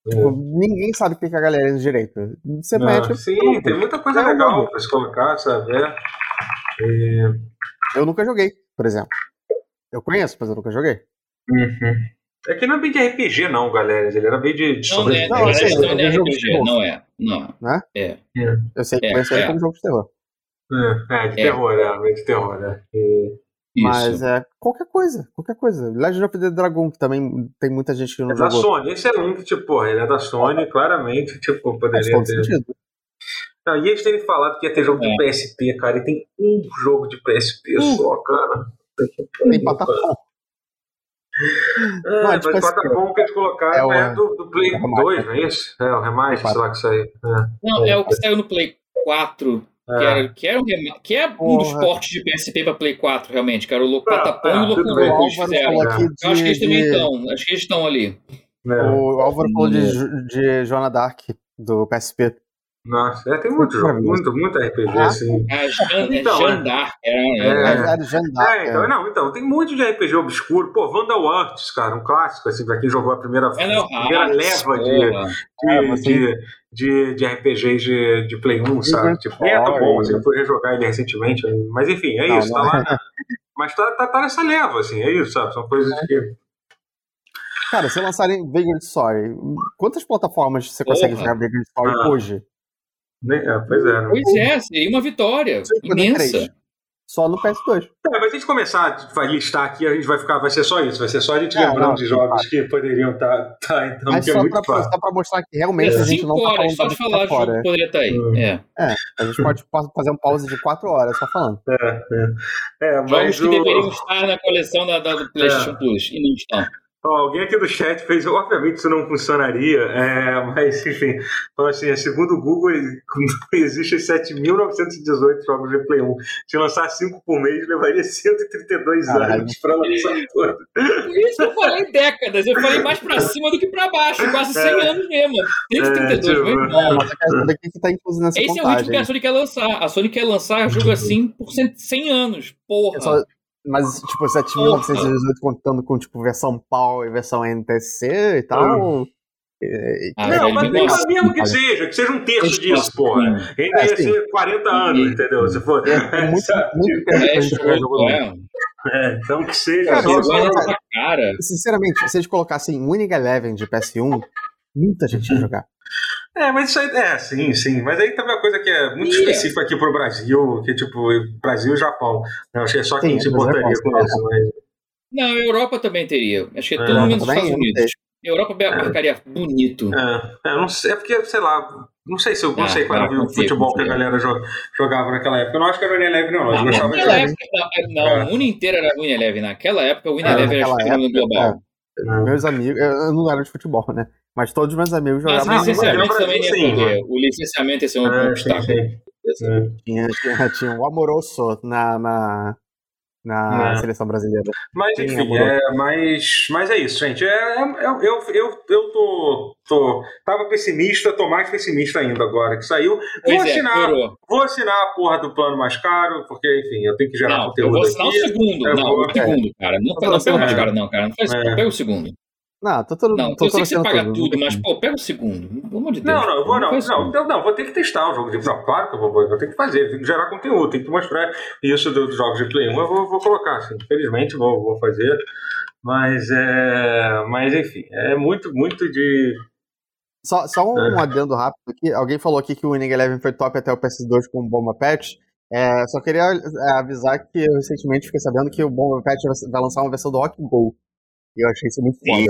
Tipo, ninguém sabe o que é a Galerians direito. Você Não, mete. sim, pronto. tem muita coisa É legal pra se colocar, sabe? É. E- Eu nunca joguei, por exemplo. Eu conheço, mas eu nunca joguei. Uhum. É que não é bem de RPG, não, galera. Ele era bem de, de Não, sobrevivência. Não, Não, sei, não, é RPG, terror. não é. Não. Eu sei que É, conheço ele é. como jogo de terror. É, é, de É. terror, é, meio de terror, né? Mas Isso. é qualquer coisa, qualquer coisa. Legend of the Dragon, que também tem muita gente que não É da jogou. Sony, esse é um que, tipo, porra, ele é da Sony, claramente, tipo, poderia ter. sentido. Não, e eles terem falado que ia ter jogo de É. PSP, cara, e tem um jogo de PSP Um. só, cara. Tem plataforma. É, Não, é de mas plataforma que eles colocaram É é, o- do, do Play é o remaster. 2, não é isso? É, o remaster, sei lá que saiu. É. Não, é o que saiu no Play 4. Que, É. era, que, era um, que é um dos Porra. portes de PSP pra Play 4, realmente, que era o Louco Ah, Patapão ah, e o Louco tudo O bem. Louco. Eu acho que eles de. também estão. Acho que eles estão ali. É. O Álvaro falou de, Hum. De Joana Dark, do PSP. Nossa, é, tem muito jogo, muito, muito RPG, Ah. assim. A Jan, Então, é. Era, É. Jeanne d'Arc, É, então, não, então, tem muito de RPG obscuro. Pô, Vandalworks, cara, um clássico, assim, pra quem jogou a primeira, é primeira leva de, de, É, de, de, de RPGs de, de Play 1, sabe? Tipo, é tão bom, assim, eu fui rejogar ele recentemente, mas enfim, é Não, isso, tá é. lá. Mas tá, tá, tá nessa leva, assim, é isso, sabe? São coisas que. Cara, se lançarem Vagrant Story, quantas plataformas você consegue Porra. jogar Vagrant Story Ah. hoje? Né? É, pois é, né? Pois é, seria uma vitória imensa. Só no PS2. É, mas se a gente começar a listar aqui, a gente vai ficar, vai ser só isso, vai ser só a gente É, lembrando não, de jogos que poderiam estar, tá, então, Mas que é só muito pra, fácil. só pra mostrar que realmente É, a gente não tá horas falando só de falar jogo fora. que poderia estar aí. Hum. É. A gente pode fazer um pause de quatro horas só falando. É, é. É, Jogos mas que o- deveriam estar na coleção da, da- do PlayStation É. Plus e não estão. Ó, alguém aqui do chat fez, obviamente isso não funcionaria, é, mas enfim, falou assim, segundo o Google, existem 7.918 jogos de Play 1. Se lançar 5 por mês, levaria 132 Caralho. anos para lançar todo. Por isso que eu falei décadas, eu falei mais pra cima do que pra baixo, quase 100 É. anos mesmo. 132, É, tipo, o que que tá Esse é o ritmo que a Sony quer lançar. A Sony quer lançar jogo assim por 100 100 anos. Porra. Mas, tipo, 7.918 contando com, tipo, versão PAL e versão NTC e tal. Ah, não, mas mesmo, mostra. mesmo que seja, que seja um terço disso, porra. Ainda É, ia ser 40 anos, entendeu? Se for. é, é muito, Sabe? muito tempo É, é. É, então que seja. Cara, só- só- cara. Sinceramente, se eles colassem Winning Eleven de PS1, muita gente ia jogar. É, mas isso aí, é, sim, sim. Mas aí também é uma coisa que é muito Ia. específica aqui pro Brasil, que tipo, Brasil e Japão. Eu achei só quem se é importaria com isso, mas. Não, a Europa também teria. Acho que é É, todo mundo nos também? Estados Unidos. A Europa marcaria bonito. É, é, não sei, é porque, sei lá, não sei se eu não Ah, sei qual era o futebol que a galera jo- jogava naquela época. Eu não acho que era o Leve, não. Eu Não, gostava de naquela Eleven. época, não, não, o mundo inteiro era Win Eleven. Naquela época, o Win É, Eleven era época, global. É. Meus amigos, eu não era de futebol, né? Mas todos os meus amigos Mas o jogavam. não, licenciamento também sim, poder. O licenciamento ia ser um É, sim, obstáculo. sim. É. Tinha, tinha, tinha o Amoroso na, na, na é. seleção brasileira. Mas enfim, é, mas, mas é isso, gente. É, é, é, eu, eu, eu tô, tô. Tava pessimista, tô mais pessimista ainda agora que saiu. Vou assinar, vou assinar a porra do plano mais caro, porque, enfim, eu tenho que gerar não, conteúdo. Eu vou assinar aqui. o segundo. não, vou... o segundo, cara. Não, não, não pega o mais caro, não, cara. Não faz pega o segundo. Não, tô todo, não, tô eu sei que você paga tudo, tudo, mas, pô, pega o segundo. Pelo amor de Deus. Não, não, eu vou, não, não, não, não, vou ter que testar o jogo de. Não, claro que eu vou, vou ter que fazer, tenho que gerar conteúdo, tenho que mostrar isso dos jogos de Play 1, eu vou, vou colocar, assim, infelizmente vou, vou fazer. Mas é. Mas enfim, é muito, muito de. Só, só um é. adendo rápido aqui. Alguém falou aqui que o Winning Eleven foi top até o PS2 com o Bomba Patch. É, só queria é, avisar que eu recentemente fiquei sabendo que o Bomba Patch vai lançar uma versão do Rock Go. Eu achei isso muito foda.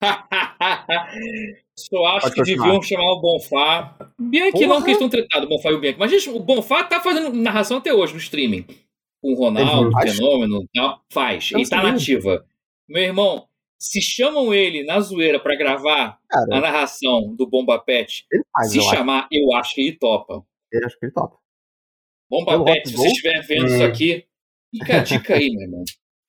Só acho Pode que continuar. deviam chamar o Bonfá. Bianchi Porra. não, que estão tretados, o Bonfá e o Bianchi. Mas, gente, o Bonfá tá fazendo narração até hoje no streaming. Com o Ronaldo, o Fenômeno, tal. Faz. Ele tá nativa. Meu irmão, se chamam ele na zoeira para gravar Cara, a narração do Bomba Pet, faz, se eu chamar, acho. eu acho que ele topa. Eu acho que ele topa. Bomba Pet, se você estiver vendo hum. isso aqui, fica a dica aí, meu irmão.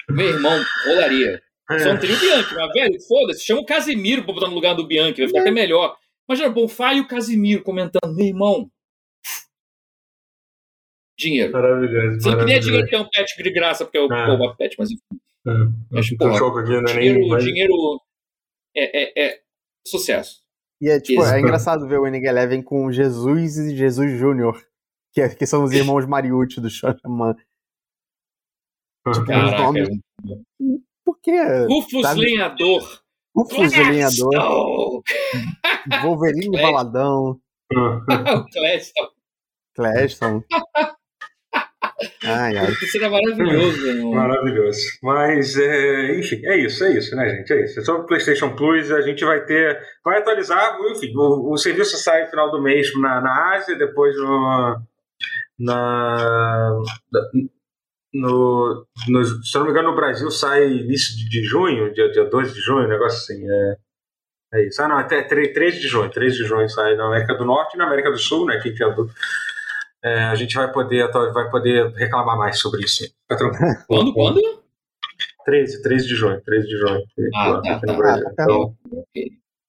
Meu irmão, rolaria. É. Só não teria o Bianchi, mas, velho, foda-se, chama o Casimiro pra botar no lugar do Bianchi, vai ficar é. até melhor. Imagina, Bonfá e o Casimiro comentando, meu irmão. Dinheiro. Maravilhoso. Você não queria dinheiro ter um pet de graça, porque é o é. pet, mas enfim. É. Mas, porra, aqui, não é dinheiro, nem, dinheiro é, é, é, sucesso. E é, tipo, é engraçado ver o Winning Eleven com Jesus e Jesus Júnior, que, é, que são os irmãos Mariucci do Shaman. Tipo, Caraca, nomes... Por quê? Rufus tá... Lenhador. Rufus Lenhador. Wolverine Baladão. Cleston. Cleston. Ai, ai. Isso era maravilhoso, irmão. Maravilhoso. Mas, é, enfim, é isso, é isso, né, gente? É isso. É sobre o PlayStation Plus, a gente vai ter. Vai atualizar, enfim, o, o serviço sai no final do mês na, na Ásia, depois no. Na, no, no, se não me engano, no Brasil sai início de, de junho, dia, dia 2 de junho, um negócio assim. É, é isso. Ah, não, até 3, 3 de junho. 3 de junho sai na América do Norte e na América do Sul, né? Que, que é do, é, a gente vai poder, vai poder reclamar mais sobre isso. Fica tranquilo. Quando? Quando? 13, 13 de junho. 13 de junho. Ah, tá, tá, tá, então,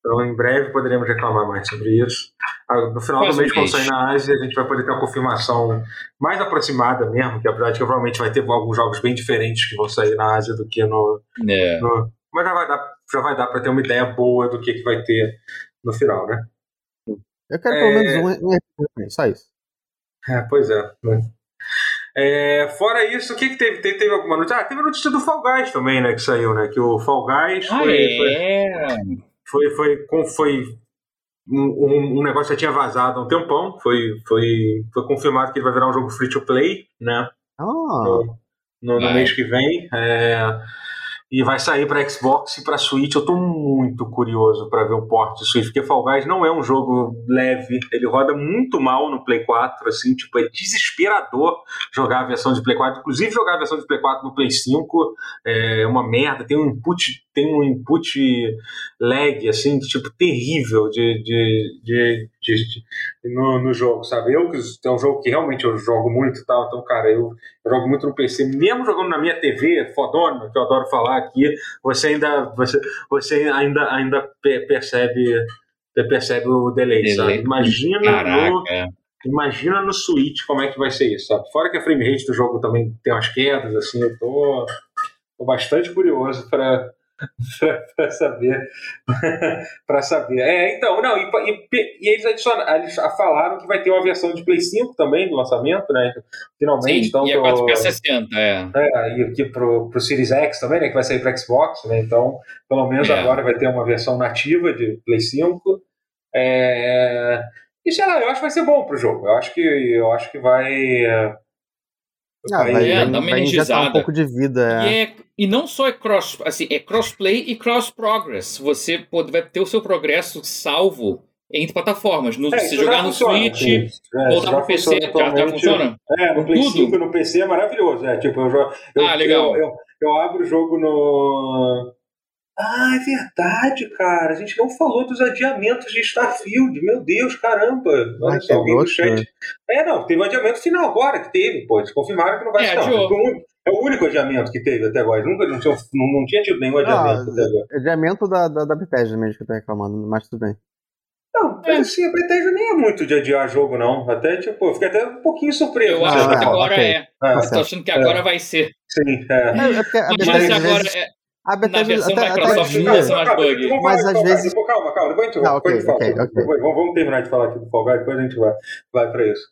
então, em breve poderemos reclamar mais sobre isso. Ah, no final do mês, quando sair na Ásia, a gente vai poder ter uma confirmação mais aproximada mesmo, que apesar de que provavelmente vai ter alguns jogos bem diferentes que vão sair na Ásia do que no. É. no mas já vai dar, já vai dar para ter uma ideia boa do que, que vai ter no final, né? Eu quero pelo menos um, um só isso. É, pois é. Né? É, fora isso, o que, que teve? teve? teve? alguma notícia? Ah, teve a notícia do Fall Guys também, né? Que saiu, né? Que o Fall Guys ah, foi, é. foi, foi, foi, foi um, um, negócio que já tinha vazado há um tempão. Foi, foi, foi confirmado que ele vai virar um jogo free to play, né? Oh. No, no, no mês que vem. É, e vai sair para Xbox e para Switch. Eu estou muito curioso para ver o port de Switch, porque Fall Guys não é um jogo leve, ele roda muito mal no Play 4, assim, tipo, é desesperador jogar a versão de Play 4, inclusive jogar a versão de Play 4 no Play 5 é uma merda, tem um input, tem um input lag, assim, tipo, terrível de, de, de, de, no, no, jogo, sabe? Eu que é um jogo que realmente eu jogo muito e tal, então, cara, eu, eu jogo muito no PC, mesmo jogando na minha TV, fodona, que eu adoro falar, aqui, você ainda, você, você ainda, ainda percebe, percebe o delay, delay. sabe? Imagina no, imagina no Switch como é que vai ser isso, sabe? Fora que a frame rate do jogo também tem umas quedas, assim, eu tô, tô bastante curioso para para saber. Para saber. É então não e, e, e eles adicionaram eles falaram que vai ter uma versão de Play 5 também no lançamento né? Finalmente Sim, então e é 4K60 é. É e aqui pro, pro Series X também né que vai sair para Xbox né? Então pelo menos é. agora vai ter uma versão nativa de Play 5 é, e sei lá eu acho que vai ser bom pro jogo. Eu acho que eu acho que vai ah, vai, vai, é, vai, vai injetar um pouco de vida. É. E, é, e não só é cross, assim, é crossplay e cross progress. Você pode, vai ter o seu progresso salvo entre plataformas. No, é, se jogar no funciona, Switch, é, voltar pro PC, já, já funciona? É, no Play 5 no PC é maravilhoso. É, tipo, eu, eu, ah, legal. Eu, eu, eu abro o jogo no Ah, é verdade, cara. A gente não falou dos adiamentos de Starfield. Meu Deus, caramba. Olha só, alguém do chat. É, não, teve um adiamento final agora que teve, pô. Eles confirmaram que não vai É, ser. Não, é o único adiamento que teve até agora. Nunca não tinha, não, não tinha tido nenhum adiamento até agora. Adiamento da, da, da Bethesda mesmo que eu tô reclamando, mas tudo bem. Não, mas assim, a Bethesda nem é muito de adiar jogo, não. Até, tipo, eu fiquei até um pouquinho surpreso. Eu com acho Ah, que parte. agora ok. é. É, Eu tô achando que agora vai ser. sim, é. É, é porque a às agora vezes, é. a Na Bethesda versão até, até Microsoft diz- não lança mais calma, bug. vamos Mas às vezes- depois- Calma, calma, depois a gente Ah, vai. ok, depois a gente fala ok, tudo. ok. Depois- Vamos, vamos terminar de falar aqui do Fall Guys, depois a gente vai, vai pra isso.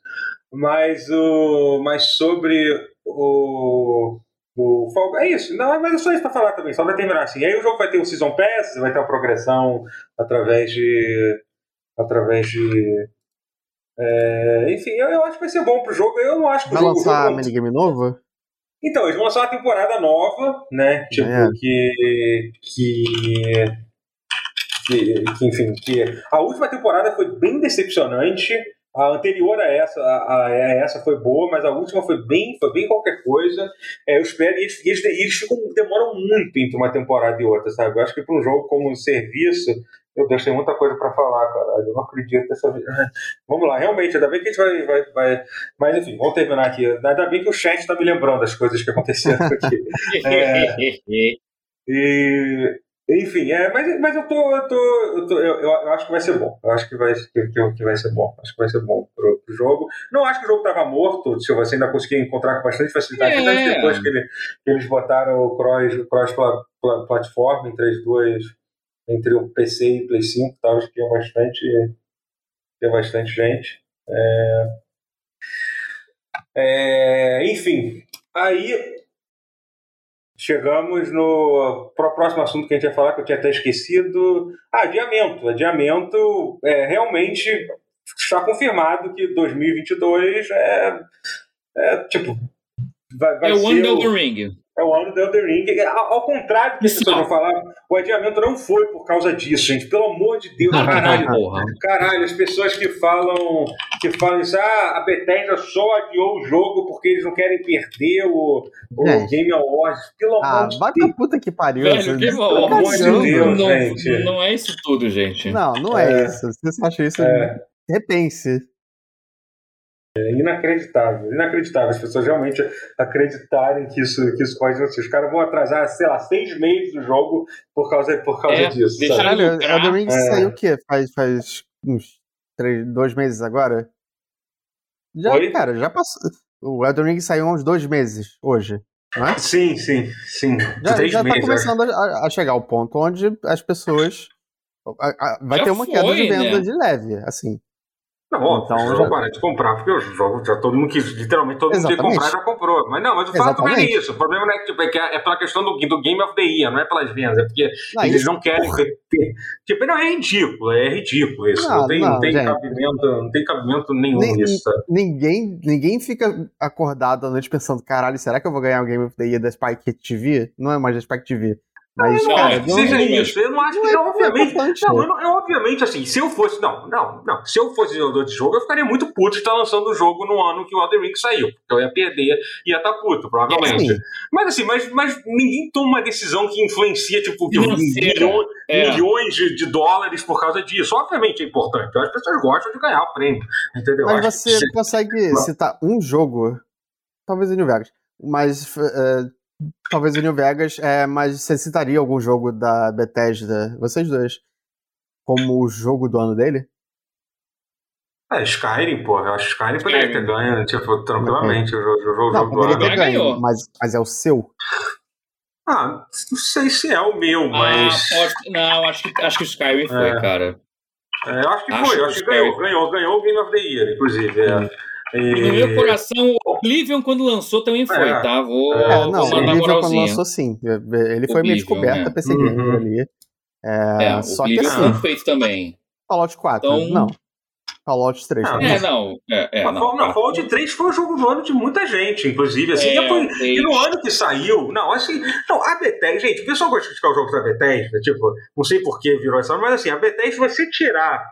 Mas, o, mas sobre o. O Fall. É isso, não, mas é só isso pra falar também, só vai terminar assim. Aí o jogo vai ter o Season Pass, vai ter uma progressão através de. através de. é, enfim, eu, eu acho que vai ser bom pro jogo. Eu não acho que Vai o jogo. lançar jogo- minigame novo? então, eles vão lançar uma temporada nova, né? Tipo, É. que, que, que. que, enfim, que. A última temporada foi bem decepcionante. A anterior a essa, a, a essa foi boa, mas a última foi bem, foi bem qualquer coisa. É, eu espero, e eles, eles, eles ficam, demoram muito entre uma temporada e outra, sabe? Eu acho que para um jogo como um serviço, meu Deus, tem muita coisa para falar, caralho. Eu não acredito dessa vez. Vamos lá, realmente, ainda bem que a gente vai. vai, vai... Mas enfim, vamos terminar aqui. Ainda bem que o chat está me lembrando das coisas que aconteceram aqui. E, enfim, é, mas, mas eu tô. Eu, tô, eu, tô eu, eu acho que vai ser bom. Eu acho que vai, que, que- vai ser bom. Acho que vai ser bom pro, pro jogo. Não acho que o jogo tava morto, se você ainda conseguir encontrar com bastante facilidade. É. Depois que, ele- que eles botaram o cross, o cross pla, pla, plataforma entre as duas. Entre o PC e o Play 5 tal, acho que tinha bastante. Tinha bastante gente. É, é, enfim, aí chegamos no pro próximo assunto que a gente ia falar, que eu tinha até esquecido. Ah, adiamento. Adiamento é, realmente está confirmado que 2022 é, é tipo. Vai, vai É o ano do Ring. É o ano do Elden Ring. Ao, ao contrário do que as pessoas vão falar, o adiamento não foi por causa disso, gente. Pelo amor de Deus, caralho. não. Caralho, as pessoas que falam que falam isso, ah, a Bethesda só adiou o jogo porque eles não querem perder o, o Gente. Game Awards. Pelo Ah, amor de vai Deus. pra puta que pariu. Velho, Game tá Awards, Deus, não, gente. não é isso tudo, gente. Não, não é, É. isso. Se você acha isso, É. repense. É inacreditável, inacreditável. As pessoas realmente acreditarem que isso, que isso pode acontecer. Os caras vão atrasar, sei lá, seis meses do jogo por causa, por causa É, disso. Caralho. Elden Ring É. saiu o quê? Faz, faz uns três, dois meses agora? Já, Oi? cara, já passou. O Elden Ring saiu há uns dois meses hoje, não é? Sim, sim, sim. Já, Três já tá meses. é. começando a, a chegar ao ponto onde as pessoas. a- a- vai Já ter uma queda foi, de venda né? de leve, assim. Não, óbvio, Então, então, já- para de comprar, porque o jogo já todo mundo quis, literalmente todo mundo que comprar já comprou. Mas não, mas o fato não é isso. O problema não é que tipo, é, que é pela questão do, do Game of the Year, não é pelas vendas, é porque Não, eles isso- não querem ter, ter- Tipo, não, é ridículo, é ridículo isso. Não, Não, tem, não, tem gente. cabimento, não tem cabimento nenhum Nem- nisso. Ninguém, ninguém fica acordado à noite pensando, caralho, será que eu vou ganhar o Game of the Year da Spike TV? Não é mais da Spike TV. Mas, não, cara, é não, seja não é isso, eu não acho que, não é obviamente. importante. Não, eu, não- eu, obviamente, assim, se eu fosse. Não, não, não. Se eu fosse desenvolvedor de jogo, eu ficaria muito puto de estar lançando o jogo no ano que o Elden Ring saiu. Porque eu ia perder e ia estar puto, provavelmente. Assim, Mas assim, mas, mas ninguém toma uma decisão que influencia, tipo, que milhões, É. milhões de, de dólares por causa disso. Obviamente é importante. As pessoas gostam de ganhar o prêmio. Entendeu? Mas você se- consegue Não. citar um jogo, talvez o New Vegas, mas é, talvez o New Vegas, é, mas você citaria algum jogo da Bethesda, vocês dois, como o jogo do ano dele? É, Skyrim, porra. Eu acho que Skyrim poderia ter ganho, tipo, tranquilamente o jogo, o jogo, Não, do ano. ganho, ganhou. mas, mas é o seu? Ah, não sei se é o meu, mas. Ah, pode... Não, acho que, acho que o Skyrim foi, É. cara. É, eu acho que Acho foi, eu que acho que Skyrim. ganhou, ganhou, ganhou o Game of the Year, inclusive. É. E no meu coração, Oblivion, quando lançou, também foi, É. tá? Vou, É, vou não, o mandar Oblivion quando lançou sim. Ele foi meio Oblivion, descoberta é. perseguindo Uhum. ali. É, É, só que Oblivion assim, foi feito também. Fallout 4, Então- não. Fallout 3. Ah. É, não. É, é, não, Fall- não, tá. Fallout 3 foi o jogo do ano de muita gente, inclusive. Assim, É, e, foi- e no ano que saiu, não, assim, não, a Bethesda, gente, o pessoal gosta de criticar os jogos da Bethesda, tipo, não sei por que virou essa, mas assim, a Bethesda vai se tirar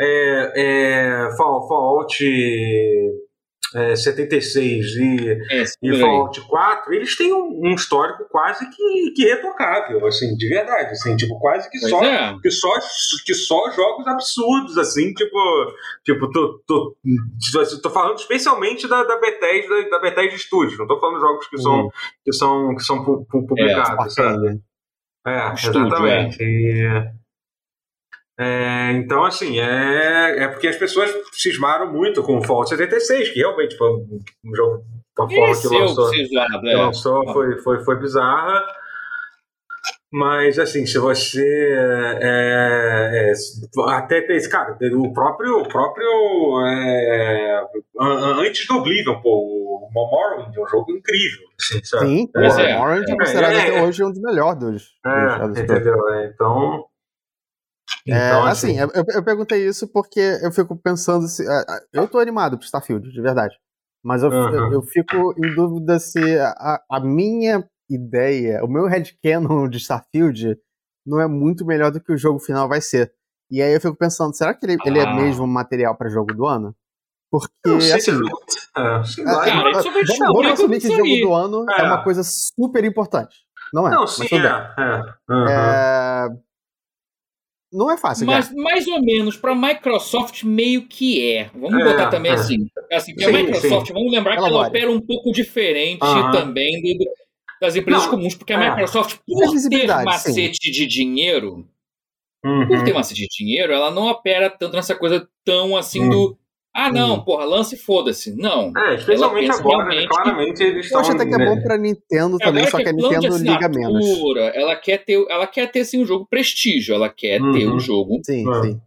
é, é, Fall- Fallout. é, 76 e, é, e Fallout 4, eles têm um, um, histórico quase que, que retocável, assim, de verdade, assim, tipo, quase que só, é. que só que só jogos absurdos, assim, tipo, tipo, tô, tô, tô falando especialmente da, da Bethesda, da Bethesda Studios, não tô falando de jogos que são, uhum. que são, que são publicados, é, sabe? É, exatamente. E, é, então, assim, é, é porque as pessoas cismaram muito com o Fallout 76, que realmente foi um, um jogo, uma forma que lançou, que é. lançou foi, foi, foi bizarra. Mas, assim, se você. É, é, até tem. Cara, o próprio. O próprio é, antes do Oblivion, pô, o Morrowind é um jogo incrível. Assim, Sim, o é, Morrowind é considerado até hoje um dos melhores dos. É, dos entendeu? Então. É, então, assim, assim eu, eu, perguntei isso porque eu fico pensando se. Eu tô animado pro Starfield, de verdade. Mas eu, uhum. eu, eu, fico em dúvida se a, a minha ideia, o meu headcanon de Starfield não é muito melhor do que o jogo final vai ser. E aí eu fico pensando, será que ele, ah. ele é ah. mesmo material para jogo do ano? Porque, não sei assim, se é, é, cara, vamos assumir que jogo do ano é. é. uma coisa super importante. Não é? Não, sim, é. É. Uhum. é não é fácil. Mas cara. mais ou menos para Microsoft meio que é. Vamos é, botar também é. assim, assim, sim, a Microsoft, sim. vamos lembrar ela que ela opera um pouco diferente também do, das empresas não, comuns, porque a é. Microsoft por ter macete sim. de dinheiro, uhum. por ter macete de dinheiro, ela não opera tanto nessa coisa tão assim uhum. do ah, não, hum. porra, lance foda-se. Não. É, especialmente agora, né? claramente eles estão... Eu acho até que é bom pra Nintendo é, também, só que, a Nintendo liga menos. Ela quer ter, ela quer ter assim, um jogo prestígio, ela quer uhum. ter um jogo... Sim, uhum. sim.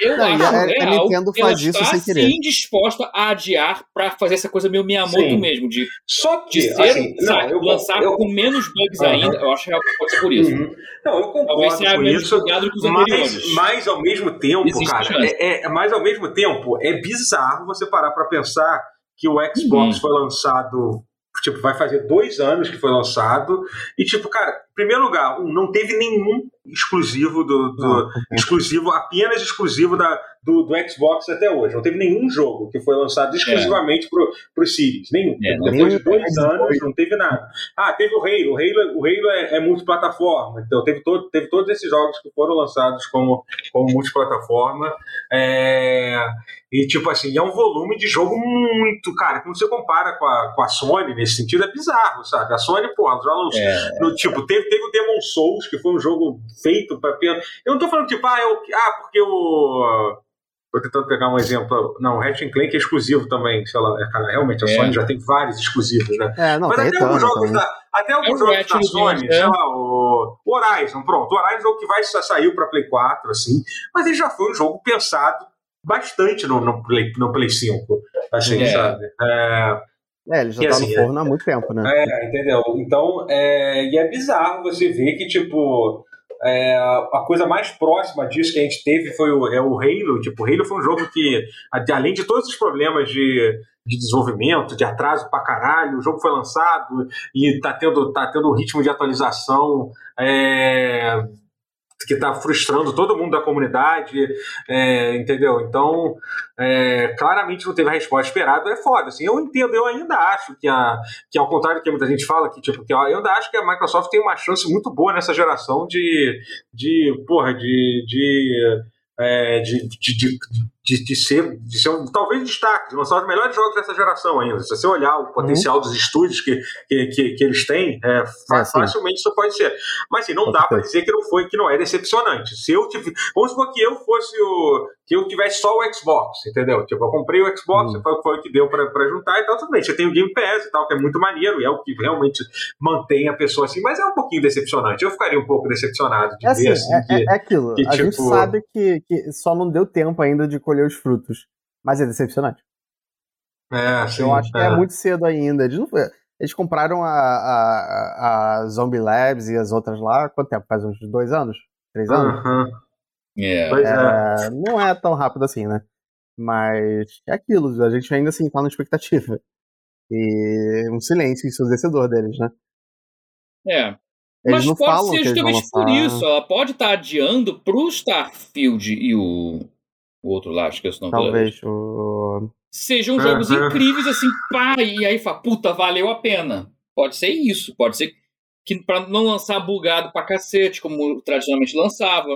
Eu não, acho a, real a Nintendo faz isso sem querer. sim disposta a adiar para fazer essa coisa meio Miyamoto mesmo, de, Só que, de ser, assim, não, eu, lançar eu, com menos bugs uhum. ainda. Eu acho real que pode ser por isso. Uhum. Não, eu concordo Talvez seja com menos isso, que os mas, mas ao mesmo tempo, Existe cara, é, é, mas ao mesmo tempo é bizarro você parar para pensar que o Xbox uhum. foi lançado tipo, vai fazer dois anos que foi lançado. E, tipo, cara, primeiro lugar, um, não teve nenhum exclusivo do. do exclusivo, apenas exclusivo da, do, do, Xbox até hoje. Não teve nenhum jogo que foi lançado exclusivamente é. pro, pro Series. Nenhum. É, Depois de dois anos, não teve nada. Ah, teve o Halo. O Halo, o Halo é, é multiplataforma. Então teve, todo, teve todos esses jogos que foram lançados como, como multiplataforma. É, e, tipo assim, é um volume de jogo muito, cara, quando você compara com a, com a Sony, nesse sentido, é bizarro, sabe? A Sony, pô, já lançou. É. No, tipo, teve, teve o Demon Souls, que foi um jogo feito para. Eu não tô falando, tipo, ah, eu, ah porque o. Tô tentando pegar um exemplo. Não, o Ratchet Clank é exclusivo também, sei lá. É, cara, realmente, a é. Sony já tem vários exclusivos, né? É, não, Mas até alguns jogos da, até alguns é jogos da Sony, sei lá, o Horizon, pronto. O Horizon é o que vai saiu para Play 4, assim. Mas ele já foi um jogo pensado bastante no, no, Play, no Play 5, assim, é. sabe? É, é, ele já e, tá assim, no forno há muito tempo, né? É, entendeu? Então, é, e é bizarro você ver que, tipo, é, a coisa mais próxima disso que a gente teve foi o, é o Halo. Tipo, o Halo foi um jogo que, além de todos os problemas de, de desenvolvimento, de atraso pra caralho, o jogo foi lançado e tá tendo, tá tendo um ritmo de atualização é, que está frustrando todo mundo da comunidade, é, entendeu? Então, é, claramente não teve a resposta esperada, é foda. Assim, eu entendo, eu ainda acho que, a, que ao contrário do que muita gente fala, que, tipo, que eu ainda acho que a Microsoft tem uma chance muito boa nessa geração de, de porra, de, de é, de, de, de, de, de, ser, de ser um, talvez destaque, de lançar os melhores jogos dessa geração ainda. Se você olhar o potencial uhum. dos estúdios que, que, que, que eles têm, é, é, facilmente isso pode ser. Mas assim, não dá para dizer que não foi, que não é decepcionante. Se eu tive, vamos supor que eu fosse o. que eu tivesse só o Xbox, entendeu? Tipo, eu comprei o Xbox, uhum. foi, foi o que deu para juntar e tal, tudo bem. Você tem o Game Pass e tal, que é muito maneiro, e é o que realmente mantém a pessoa assim, mas é um pouquinho decepcionante. Eu ficaria um pouco decepcionado de é ver assim. assim é, que, é, aquilo. Que, a tipo... gente sabe que, que só não deu tempo ainda de colher os frutos. Mas é decepcionante. É, sim, Eu acho que é, é muito cedo ainda. Eles, não, eles compraram a, a, a Zombie Labs e as outras lá, quanto tempo? Faz uns dois anos? Três anos? Uhum. Yeah. É, não é tão rápido assim, né? Mas é aquilo, a gente ainda assim tá na expectativa. E um silêncio ensurdecedor deles, né? É. Eles Mas pode ser justamente por isso. Ela pode estar tá adiando pro Starfield e o o outro lá, esqueci o nome Talvez o. sejam jogos uhum. incríveis, assim, pá, e aí fala, puta, valeu a pena. Pode ser isso, pode ser que para não lançar bugado pra cacete, como tradicionalmente lançava.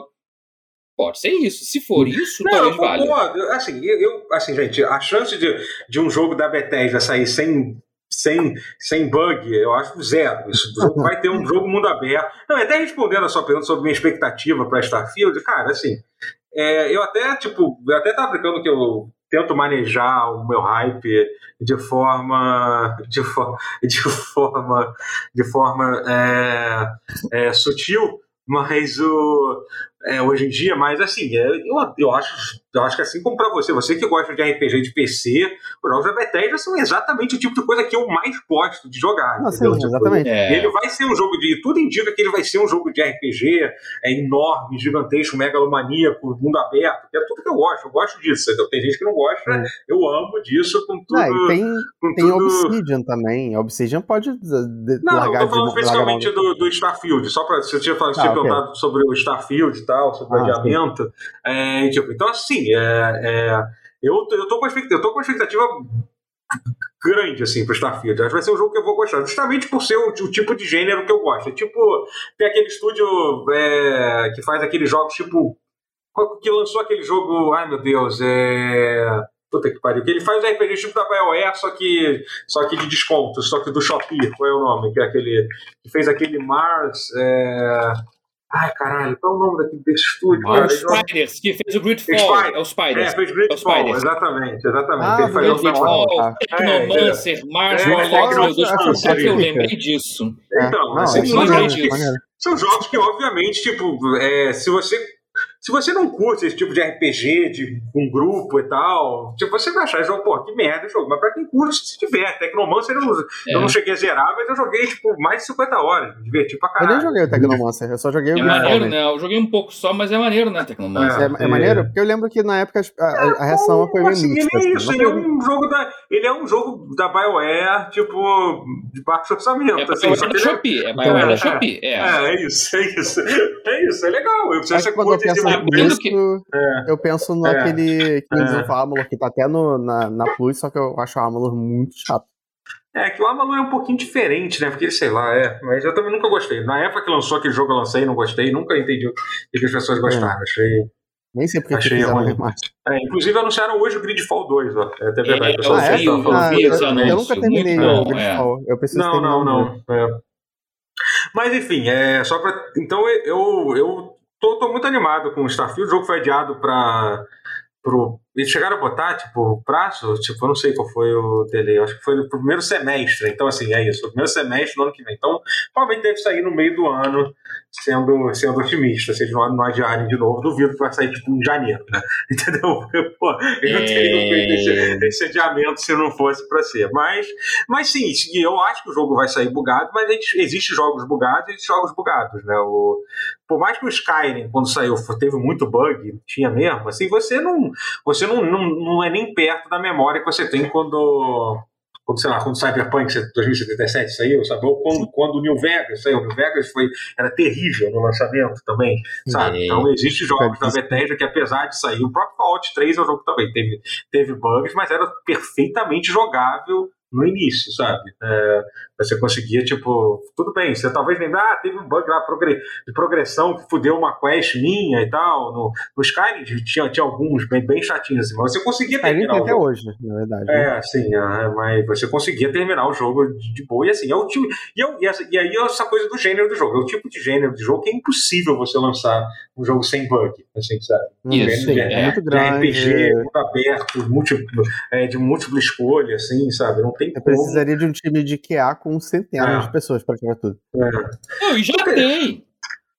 Pode ser isso. Se for isso, não, talvez vale. Assim, eu, assim, gente, a chance de, de um jogo da Bethesda sair sem sem, sem bug, eu acho zero. Isso vai ter um jogo mundo aberto. Não, até respondendo a sua pergunta sobre minha expectativa para Starfield, cara, assim, é, eu até, tipo, eu até tava brincando que eu tento manejar o meu hype de forma de, for, de forma de forma é, é, sutil mas o é, hoje em dia, mas assim, é, eu, eu, acho, eu acho que assim como para você, você que gosta de RPG de PC, os jogos da Bethesda são exatamente o tipo de coisa que eu mais gosto de jogar. Ah, sim, tipo, exatamente. É. Ele vai ser um jogo de. Tudo indica que ele vai ser um jogo de RPG é enorme, gigantesco, megalomaníaco, mundo aberto, que é tudo que eu gosto. Eu gosto disso. Então, tem gente que não gosta, é. eu amo disso com tudo. Não, tem com tem tudo... Obsidian também. Obsidian pode. Não, largar eu tô falando de, especificamente do, do, Starfield, só para você tinha, falado, ah, tinha okay. perguntado sobre o Starfield e tal, sobre ah, o adiamento. É, tipo, então, assim, é, é, eu, eu, tô com eu tô com expectativa grande assim pro Starfield. Acho que vai ser um jogo que eu vou gostar, justamente por ser o, o tipo de gênero que eu gosto. É tipo, tem aquele estúdio é, que faz aqueles jogos tipo. Que lançou aquele jogo. Ai meu Deus, é. Puta que pariu. Que ele faz RPG tipo da BioWare, só que, só que de desconto, só que do Shopee, qual é o nome? Que é aquele. Que fez aquele Mars. É... Ai, caralho, qual é o nome daquele desse estúdio? Ah, o Spiders, que fez o Gridfall. Spider. É o Spiders. É, fez Gridfall, é exatamente, exatamente. Ah, ele faz o Gridfall, Technomancer, é, Mars, é, Alex, meu Deus, é, eu lembrei disso. Então, assim, são, jogos que, são jogos que, obviamente, tipo, é, se você se você não curte esse tipo de RPG, de um grupo e tal, tipo, você vai achar jogo, pô, que merda jogo. Mas pra quem curte, se tiver. Tecnomancer eu não, é. eu não cheguei a zerar, mas eu joguei, tipo, mais de 50 horas. Me diverti pra caralho. Eu nem joguei o Tecnomancer, eu só joguei o É maneiro, né? Eu joguei um pouco só, mas é maneiro, né, Tecnomancer? É, é, é maneiro? Porque eu lembro que na época a, a, a reação foi meio mista. Ele é isso, assim, ele é um jogo da. Ele é um jogo da BioWare, tipo, de baixo orçamento. É assim, BioWare da Shopee, é BioWare da Shopee. É. é, isso, é isso. É isso, é legal. Eu preciso ser curte esse que é. eu penso naquele que eles é. Amalur, que tá até no, na, na Plus, só que eu acho o Amalur muito chato. É, que o Amalur é um pouquinho diferente, né? Porque, sei lá, é. Mas eu também nunca gostei. Na época que lançou aquele jogo, eu lancei, não gostei. Nunca entendi o que as pessoas gostaram. É. Achei. Nem sei porque achei ruim. É, inclusive anunciaram hoje o Gridfall 2, ó. É até verdade. É, eu, ah, vi, eu, ah, vi eu, eu nunca terminei bom, o Gridfall. É. Eu preciso não, não, não, não. É. Mas enfim, é só pra. Então eu, eu tô, tô muito animado com o Starfield. O jogo foi adiado para pro. Eles chegaram a botar, tipo, prazo, tipo, eu não sei qual foi o dele, acho que foi no primeiro semestre. Então, assim, é isso, o primeiro semestre do ano que vem. Então, provavelmente deve sair no meio do ano, sendo, sendo otimista. Se eles não, não adiarem de novo, duvido que vai sair, tipo, em janeiro, né? Entendeu? Pô, eu não teria feito esse, esse adiamento se não fosse para ser. Mas, mas sim, eu acho que o jogo vai sair bugado, mas existem jogos bugados e existem jogos bugados, né? O, por mais que o Skyrim, quando saiu, teve muito bug, tinha mesmo, assim, você não, você não, não, não é nem perto da memória que você tem quando quando, sei lá, quando Cyberpunk 2077 saiu, sabe? Ou quando, quando New Vegas saiu. New Vegas foi, era terrível no lançamento também, sabe? É. Então, existem jogos da Bethesda que, apesar de sair, o próprio Fallout 3 é um jogo que também teve, teve bugs, mas era perfeitamente jogável no início, sabe? É, você conseguia, tipo, tudo bem, você talvez lembra, ah, teve um bug lá de progressão que fudeu uma quest minha e tal. No, no Skyrim tinha, tinha alguns bem, bem chatinhos, assim, mas você conseguia terminar. até hoje, na verdade. É, né? sim, é, mas você conseguia terminar o jogo de boa, e assim, é o time. E, eu, e, essa, e aí é essa coisa do gênero do jogo, é o tipo de gênero de jogo que é impossível você lançar um jogo sem bug, assim, sabe? Isso, sim, é, é, muito grande. De RPG, muito aberto, múltiplo, é, de múltipla escolha, assim, sabe? Não tem Eu como... precisaria de um time de QA com centenas é. de pessoas para jogar tudo. É. Não, e já tem.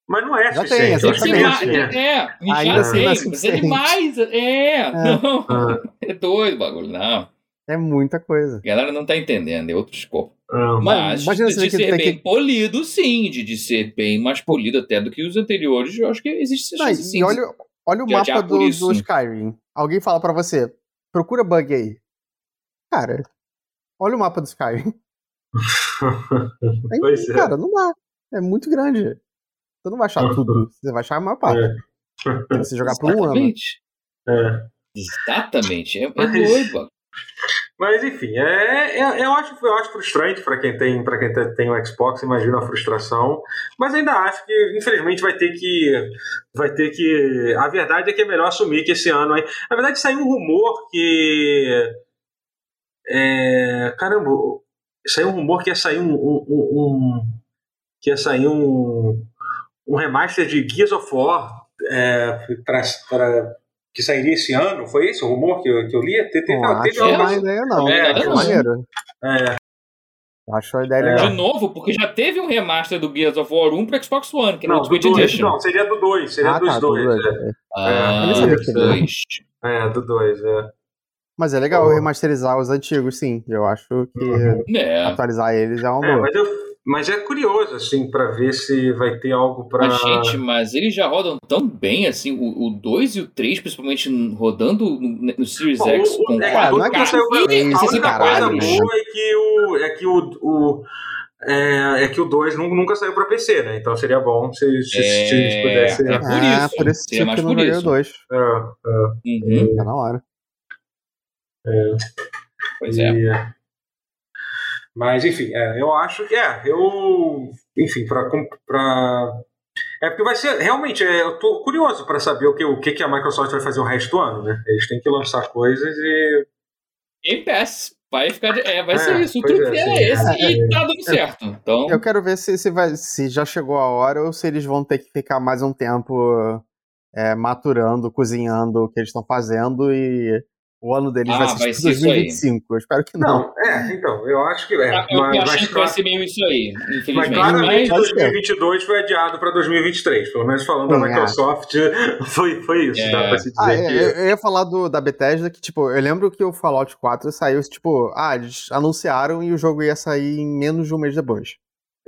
Mas não é já tem, exatamente. É, é, Ainda já tem, mas é demais. É, é. não. Ah. É doido o bagulho, não. É muita coisa. A galera não tá entendendo, é outro escopo. Ah, mas de, de ser bem que... polido, sim, de, de ser bem mais polido até do que os anteriores, eu acho que existe essa chance, sim. E olha, olha o mapa do, do Skyrim. Alguém fala para você, procura bug aí. Cara, olha o mapa do Skyrim. Aí, pois é. cara, é. não dá. É muito grande. Você não vai achar tudo. Você vai achar a maior parte. É. Você jogar por um ano. É. Exatamente. É, é doido. Mas enfim, é, é, eu, acho, eu acho frustrante para quem tem para quem tem um Xbox, imagina a frustração. Mas ainda acho que infelizmente vai ter que vai ter que a verdade é que é melhor assumir que esse ano aí, na verdade saiu um rumor que é, caramba, saiu um rumor que ia sair um, um, um que ia sair um, um remaster de Gears of War é, para que sairia esse ano, foi esse o rumor que eu, que eu li? Teve, não, teve acho uma ideia não, é, é maneiro. É. Acho a ideia legal. De novo, porque já teve um remaster do Gears of War 1 para Xbox One, que não, do Switch Edition. Não, seria do 2, seria ah, dos tá, dois. Do dois. É. Ah, é, dois. é, do 2, é. Mas é legal oh. remasterizar os antigos, sim. Eu acho que uhum. é. atualizar eles é uma é, boa. Mas eu, mas é curioso, assim, para ver se vai ter algo para. Gente, mas eles já rodam tão bem, assim, o 2 e o 3, principalmente rodando no, no Series Bom, X com é, 4 k e 60 coisa boa é que o. É que o, o é, é, que o 2 nunca saiu para PC, né? Então seria bom se, se, é, se a pudesse. É por isso. Ah, por isso seria mais por isso. 2. É, é. Uhum. Tá na hora. É. Pois é. Mas, enfim, é, eu acho que é. Eu. Enfim, para. É porque vai ser. Realmente, é, eu tô curioso para saber o que, o que, que a Microsoft vai fazer o resto do ano, né? Eles têm que lançar coisas e. Game Pass. Vai ficar. É, vai é, ser isso. O truque é, é, esse é, e tá dando certo. Então... Eu quero ver se, se, vai, se já chegou a hora ou se eles vão ter que ficar mais um tempo é, maturando, cozinhando o que eles estão fazendo e o ano deles ah, vai ser, vai ser 2025. Eu espero que não. Não, é, então, eu acho que é. Eu mas, acho que vai ser meio isso aí. Mas claramente mas... 2022 foi adiado para 2023. Pelo menos falando da Microsoft, foi, foi isso, é. dá pra se dizer. Ah, é, que... Eu ia falar do, da Bethesda que, tipo, eu lembro que o Fallout 4 saiu, tipo, ah, eles anunciaram e o jogo ia sair em menos de um mês depois.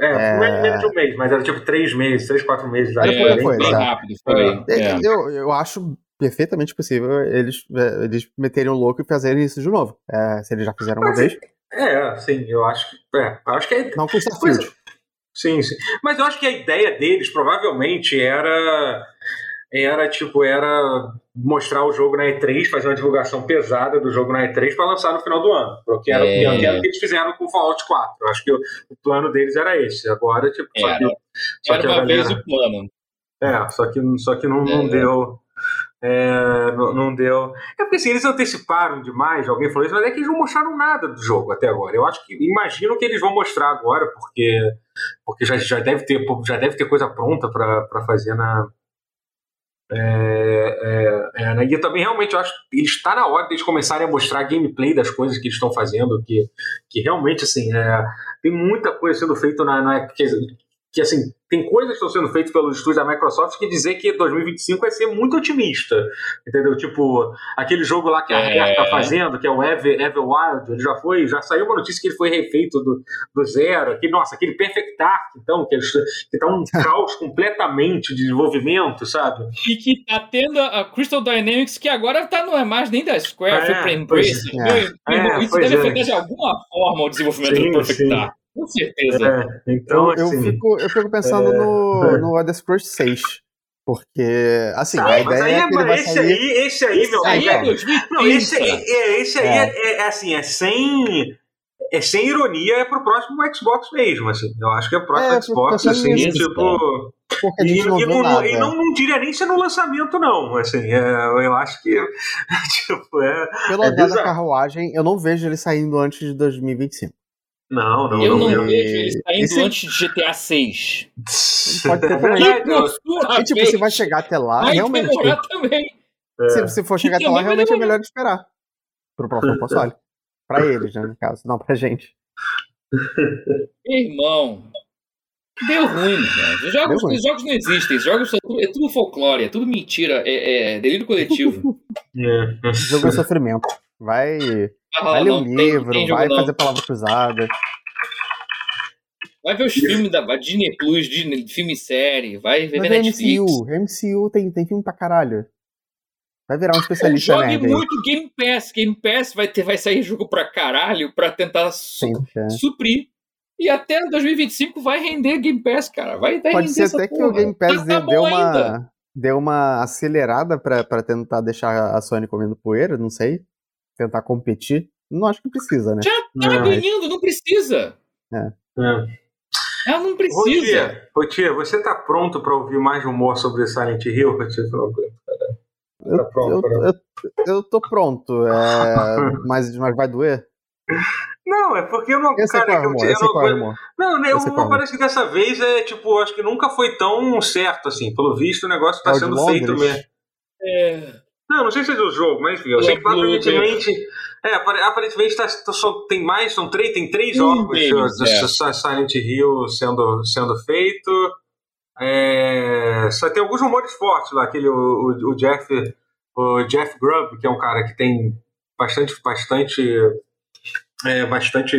É, é... menos de um mês, mas era tipo três meses, três, quatro meses. Era pouca coisa. rápido, foi. É. Eu, eu acho perfeitamente possível eles, é, eles meterem o louco e fazerem isso de novo. É, se eles já fizeram uma vez. É, sim, eu acho que. É, acho que é. Não com Starfield. Sim, sim. Mas eu acho que a ideia deles provavelmente era. Era tipo, era mostrar o jogo na E3, fazer uma divulgação pesada do jogo na E3 para lançar no final do ano. Porque era, é. era o que eles fizeram com o Fallout 4. Eu acho que o, o, plano deles era esse. Agora, tipo, era. só que. Só era que uma galera... vez o plano. É, só que, só que não, não é. deu é, não, não, deu. É porque assim, eles anteciparam demais, alguém falou isso, mas é que eles não mostraram nada do jogo até agora. Eu acho que. Imagino que eles vão mostrar agora, porque, porque já, já, deve, ter, já deve ter coisa pronta para fazer na. É, é, é, e também realmente eu acho que está na hora de eles começarem a mostrar gameplay das coisas que eles estão fazendo, que, que realmente assim, é, tem muita coisa sendo feita na, na que assim, tem coisas que estão sendo feitas pelos estúdios da Microsoft que dizer que 2025 vai ser muito otimista. Entendeu? Tipo, aquele jogo lá que a Rare tá é. fazendo, que é o Ever, Everwild, ele já foi, já saiu uma notícia que ele foi refeito do, do zero. Que, nossa, aquele Perfect Dark, então, que, eles, que tá um caos completamente de desenvolvimento, sabe? E que tá tendo a Crystal Dynamics, que agora tá, não é mais nem da Square, é, foi pra Embrace. É. É, isso deve afetar de alguma forma o desenvolvimento sim, do Perfect sim. Dark. Com certeza. É, então, eu, assim, eu, fico, eu fico pensando é... no, no Elder Scrolls 6. Porque, assim, ah, a ideia aí, é que ele vai esse sair... aí, esse aí, meu aí é 2030. Não, esse, é, esse aí é. É, é, assim, é sem é sem ironia, é pro próximo Xbox mesmo, assim. Eu acho que é pro próximo é, Xbox, assim, isso, tipo. Porque e, não, e, não, e não, não, diria nem se é no lançamento, não. Assim, é, eu acho que. tipo, é. Pelo é da carruagem, eu não vejo ele saindo antes de 2025. Não, não. Eu não, não vejo ele saindo Esse... antes de GTA 6. Pode ter também. E, tipo, você vai chegar até lá, vai realmente. também. É. Se você for chegar até lá, realmente é melhor esperar. Pro próximo console. Pra eles, né, no caso, não pra gente. Irmão, deu ruim, né? Jogos, ruim. jogos não existem, jogos são tudo, é tudo folclore, é tudo mentira, é, é delírio coletivo. é. Jogo é sofrimento. Vai vai ler um livro, tem, tem vai fazer palavra cruzada. Vai ver os filmes da Disney Plus, Disney, filme e série, vai ver Mas Netflix. MCU, MCU tem, tem filme pra caralho. Vai virar um especialista Jogue nerd muito Game Pass. Game Pass vai, ter, vai sair jogo pra caralho pra tentar su é. suprir. E até 2025 vai render Game Pass, cara. Vai, vai Pode ser até porra. que o Game Pass tá, tá deu, uma, deu uma acelerada pra, pra tentar deixar a Sony comendo poeira, não sei tentar competir. Não acho que precisa, né? Já tá Não, ganhando, não precisa. É. Ela não precisa. Rotia, Rotia, você tá pronto pra ouvir mais rumor sobre Silent Hill? Cara. Eu, Tá pronto, eu, né? eu, eu tô pronto, é, mas, mas vai doer? Não, é porque eu não. Eu sei cara, qual é que o eu, rumor, eu não qual é o aguento- rumor. Não, né, Eu rumor qual é. parece que dessa vez é tipo, acho que nunca foi tão certo assim. Pelo visto, o negócio tá É sendo feito mesmo. É, Não, não sei se é do jogo, mas enfim, eu sei que aparentemente. É, apare- aparentemente tá, tá só, tem mais, são três, tem três jogos de é. Silent Hill sendo, sendo feito. É, só tem alguns rumores fortes lá, aquele o, o, o Jeff, o Jeff Grubb, que é um cara que tem bastante, bastante, é, bastante,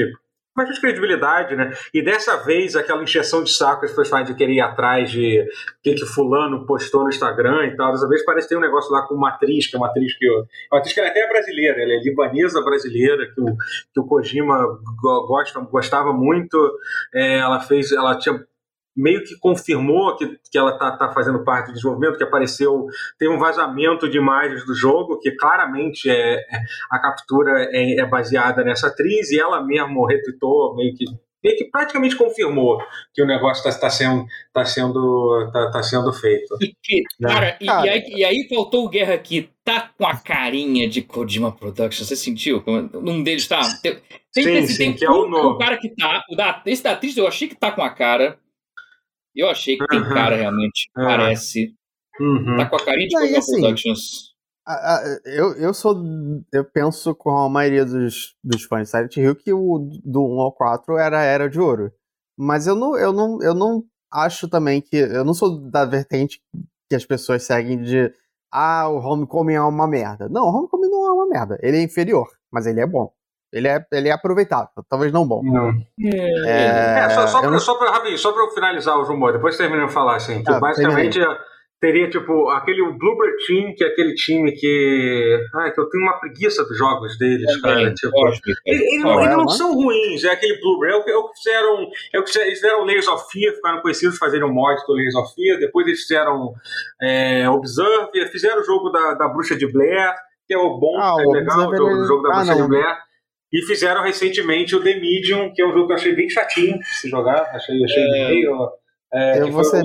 bastante credibilidade, né? E dessa vez aquela encheção de saco as pessoas fazem de querer ir atrás de o que, que fulano postou no Instagram e tal. Dessa vez parece que tem um negócio lá com uma atriz, que é uma atriz que, uma atriz que ela até é brasileira, ela é libanesa brasileira, que o, que o Kojima go- gosta, gostava muito. É, ela fez, ela tinha meio que confirmou que, que ela tá, tá fazendo parte do desenvolvimento, que apareceu, tem um vazamento de imagens do jogo, que claramente é, é- a captura é, é baseada nessa atriz, e ela mesmo retweetou, meio que, meio que praticamente confirmou que o negócio está tá sendo, tá sendo, tá, tá sendo feito. e que, Né? cara, e, Cara. e aí, e aí faltou o Guerra aqui. Tá com a carinha de Kojima Productions. Você sentiu? Um deles tá. Tem, tem, Sim, tem, sim, tem que é o novo. o cara que tá. O da, esse da atriz eu achei que tá com a cara. Eu achei que tem cara realmente. É. Parece. Uhum. Tá com a carinha de Não, e Kojima assim, Productions. A- a- Eu, eu sou. Eu penso com a maioria dos, dos fãs de Silent Hill que o do 1 ao 4 era a Era de Ouro. Mas eu não, eu não, eu não acho também que. Eu não sou da vertente que as pessoas seguem de. Ah, o Homecoming é uma merda. Não, o Homecoming não é uma merda. Ele é inferior, mas ele é bom. Ele é, ele é aproveitável, talvez não bom. Não. É, É, só, só, pra, não- só, pra, rapidinho, só pra eu finalizar os rumores, depois termina de falar, assim, que Ah, basicamente teria, tipo, aquele Bluebird Team, que é aquele time que. Ai, que eu tenho uma preguiça dos jogos deles, cara. Também, Tipo, eles, não, é, eles não são ruins, é aquele Bluebird. É o que, é o que fizeram. É o que eles fizeram Layers of Fear, ficaram conhecidos fazendo um mod do Layers of Fear. Depois eles fizeram é, Observe, fizeram o jogo da, da Bruxa de Blair, que é o bom, Ah, é o legal, o jogo, o ele- jogo da ah, Bruxa não. de Blair. E fizeram recentemente o The Medium, que é um jogo que eu achei bem chatinho de se jogar. Achei, achei É. meio. É, eu, vou ser,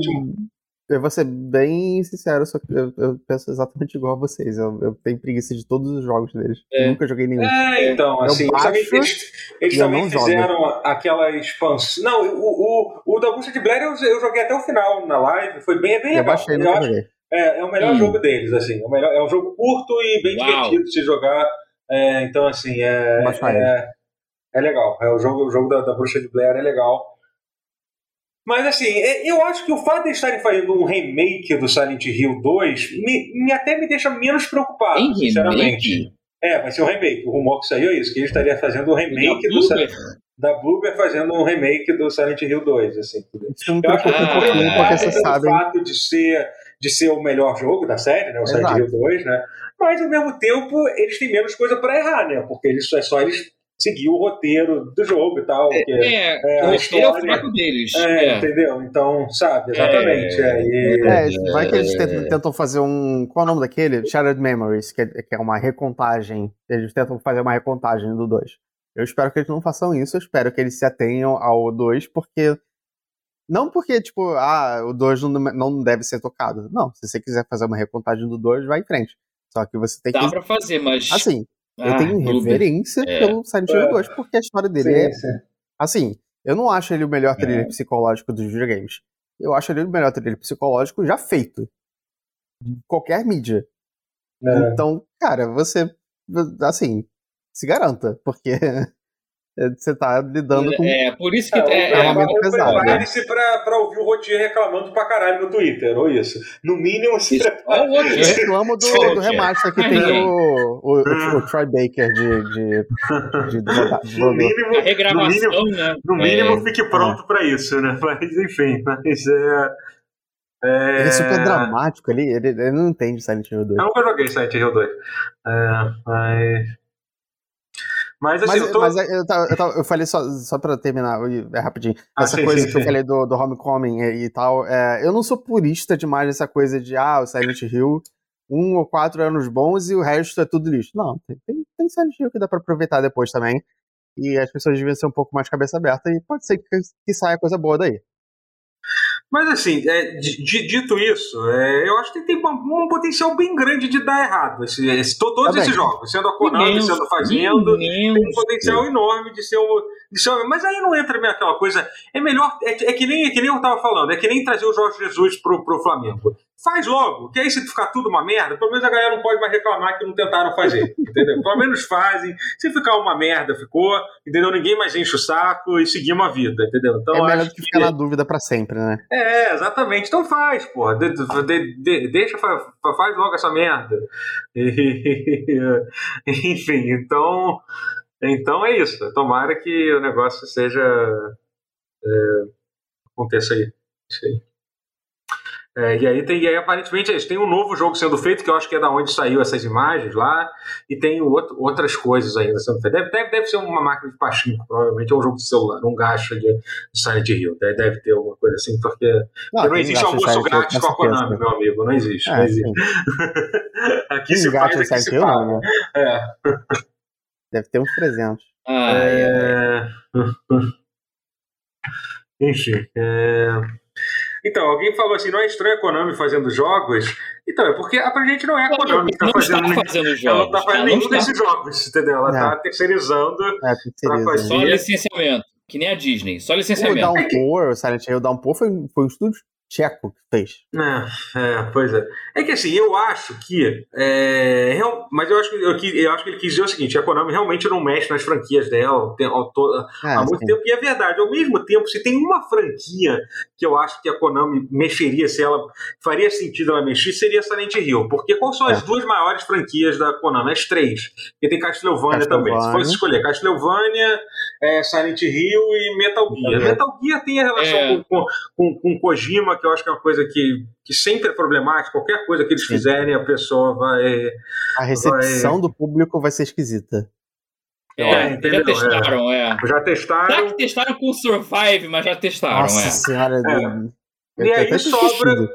eu vou ser bem sincero, só que eu, eu penso exatamente igual a vocês. Eu, eu tenho preguiça de todos os jogos deles. É. Nunca joguei nenhum. É, então, Eu assim, eles também, baixo eles, eles também não jogo. fizeram aquela expansão. Não, o, o, o da Bruxa de Blair eu, eu joguei até o final na live, foi bem, é bem eu legal. baixei, Eu acho- é, é o melhor Hum. jogo deles, assim. É, o melhor, é um jogo curto e bem Uau. divertido de se jogar. É, então, assim, é, é, é legal. É, o jogo, o jogo da, da Bruxa de Blair é legal. Mas, assim, é, eu acho que o fato de estarem fazendo um remake do Silent Hill 2 me, me- até me deixa menos preocupado, Tem sinceramente. remake? É, vai ser um remake. O rumor que saiu é isso, que ele estaria fazendo um remake do, Bloober? da Bloober fazendo um remake do Silent Hill 2, assim. Isso me Eu acho que preocupa um pouquinho, é, porque é, sabem. fato de ser, de ser o melhor jogo da série, né? O Silent Exato. Hill 2, né? Mas ao mesmo tempo eles têm menos coisa pra errar, né? Porque eles, é só eles seguir o roteiro do jogo e tal. É, É, a o roteiro é o fraco deles. é, É. entendeu? Então, sabe, exatamente. É. É, e- É, vai que eles tentam, tentam fazer um. Qual é o nome daquele? Shattered Memories, que é, que é uma recontagem. Eles tentam fazer uma recontagem do 2. Eu espero que eles não façam isso, eu espero que eles se atenham ao 2, porque. Não porque, tipo, ah, o 2 não, não deve ser tocado. Não, se você quiser fazer uma recontagem do 2, vai em frente. Só que você tem Dá que. pra fazer, mas. Assim, eu Ah, tenho Bloober. reverência É. pelo Silent Hill É. 2, porque a história dele sim, é sim. Assim, eu não acho ele o melhor thriller É. psicológico dos videogames. Eu acho ele o melhor thriller psicológico já feito. De qualquer mídia. É. Então, cara, você. Assim, se garanta, porque você tá lidando com. É, por isso que. É, É, é é, uma pesado, né? Prepare-se pra, pra ouvir o Rotier reclamando pra caralho no Twitter, ou isso. No mínimo, se Isso. prepare. Olha o outro. Eu reclamo do, do remaster que tem o, o, o, o Troy Baker de. de, de, de, No mínimo, a regravação, no mínimo, né? no mínimo É, fique pronto pra isso, né? Mas enfim, mas é. é... Ele é super dramático ali, ele, ele não entende Silent Hill 2. Eu nunca joguei Silent Hill 2. É, mas. Mas assim, Mas, eu tô. mas eu, tava- eu, tava- eu falei só, só pra terminar, é rapidinho. Ah, Essa sim, coisa sim, que eu sim. falei do, do Homecoming e, e tal, é, eu não sou purista demais dessa coisa de, ah, o Silent Hill um ou quatro anos bons e o resto é tudo lixo. Não, tem, tem, tem Silent Hill que dá pra aproveitar depois também. E as pessoas deviam ser um pouco mais cabeça aberta e pode ser que, que saia coisa boa daí. Mas assim, é, dito isso, é, eu acho que tem um, um, potencial bem grande de dar errado. Esse, esse, todos tá esses jogos, sendo a Konami, imenso, sendo Fazendo, imenso. tem um potencial enorme de ser, um, um, Mas aí não entra meio aquela coisa. É melhor. É, é, que, nem, é que nem eu tava falando, é que nem trazer o Jorge Jesus pro, pro Flamengo. Faz logo, que aí se ficar tudo uma merda, pelo menos a galera não pode mais reclamar que não tentaram fazer. entendeu? Pelo menos fazem. Se ficar uma merda, ficou, entendeu? Ninguém mais enche o saco e seguimos a vida, entendeu? Então, é melhor do que ficar na dúvida para sempre, né? É, exatamente. Então faz, porra. De, de, de, deixa, faz, faz logo essa merda. enfim, então. Então é isso. Tomara que o negócio seja. É, aconteça aí. Isso aí. É, e, aí tem, e aí, aparentemente, eles têm um novo jogo sendo feito, que eu acho que é da onde saiu essas imagens lá, e tem outro, outras coisas ainda sendo feitas. Deve, deve, deve ser uma máquina de pachinko, provavelmente, ou um jogo de celular, um gacha de, de Silent Hill. Deve, deve ter alguma coisa assim, porque não, porque não existe almoço grátis com a Konami, meu amigo. Não existe. É, não existe. aqui se faz, aqui se paga. Né? É. Deve ter uns 300. Ah, é... Enfim. É... Então, alguém falou assim: não é estranho a Konami fazendo jogos? Então, é porque a gente não é a Konami que está fazendo, está fazendo jogos. Ela não está fazendo nenhum está... desses jogos, entendeu? Ela está terceirizando. É, terceirizando. Só licenciamento. Que nem a Disney, só licenciamento. O Downpour, o Silent Hill Downpour foi, foi um estúdio tcheco que fez. É, é, pois é. É que assim, eu acho que. É, real, mas eu acho que, eu, eu, acho que ele quis dizer o seguinte: a Konami realmente não mexe nas franquias dela tem, ao, to, é, há muito sim. tempo. E é verdade, ao mesmo tempo, se tem uma franquia que eu acho que a Konami mexeria, se ela faria sentido ela mexer, seria Silent Hill. Porque quais são as é. duas maiores franquias da Konami? As três. Porque tem Castlevania, Castlevania. também. Se fosse escolher Castlevania, é, Silent Hill e Metal Gear. Metal Gear tem a relação é. com, com, com, com Kojima, que eu acho que é uma coisa que, que sempre é problemática. Qualquer coisa que eles Sim. fizerem, a pessoa vai. A recepção vai... do público vai ser esquisita. É, é já testaram, é. é. Já testaram. Tá que testaram com Survive, mas já testaram, Nossa é. Senhora, é. E aí sobra.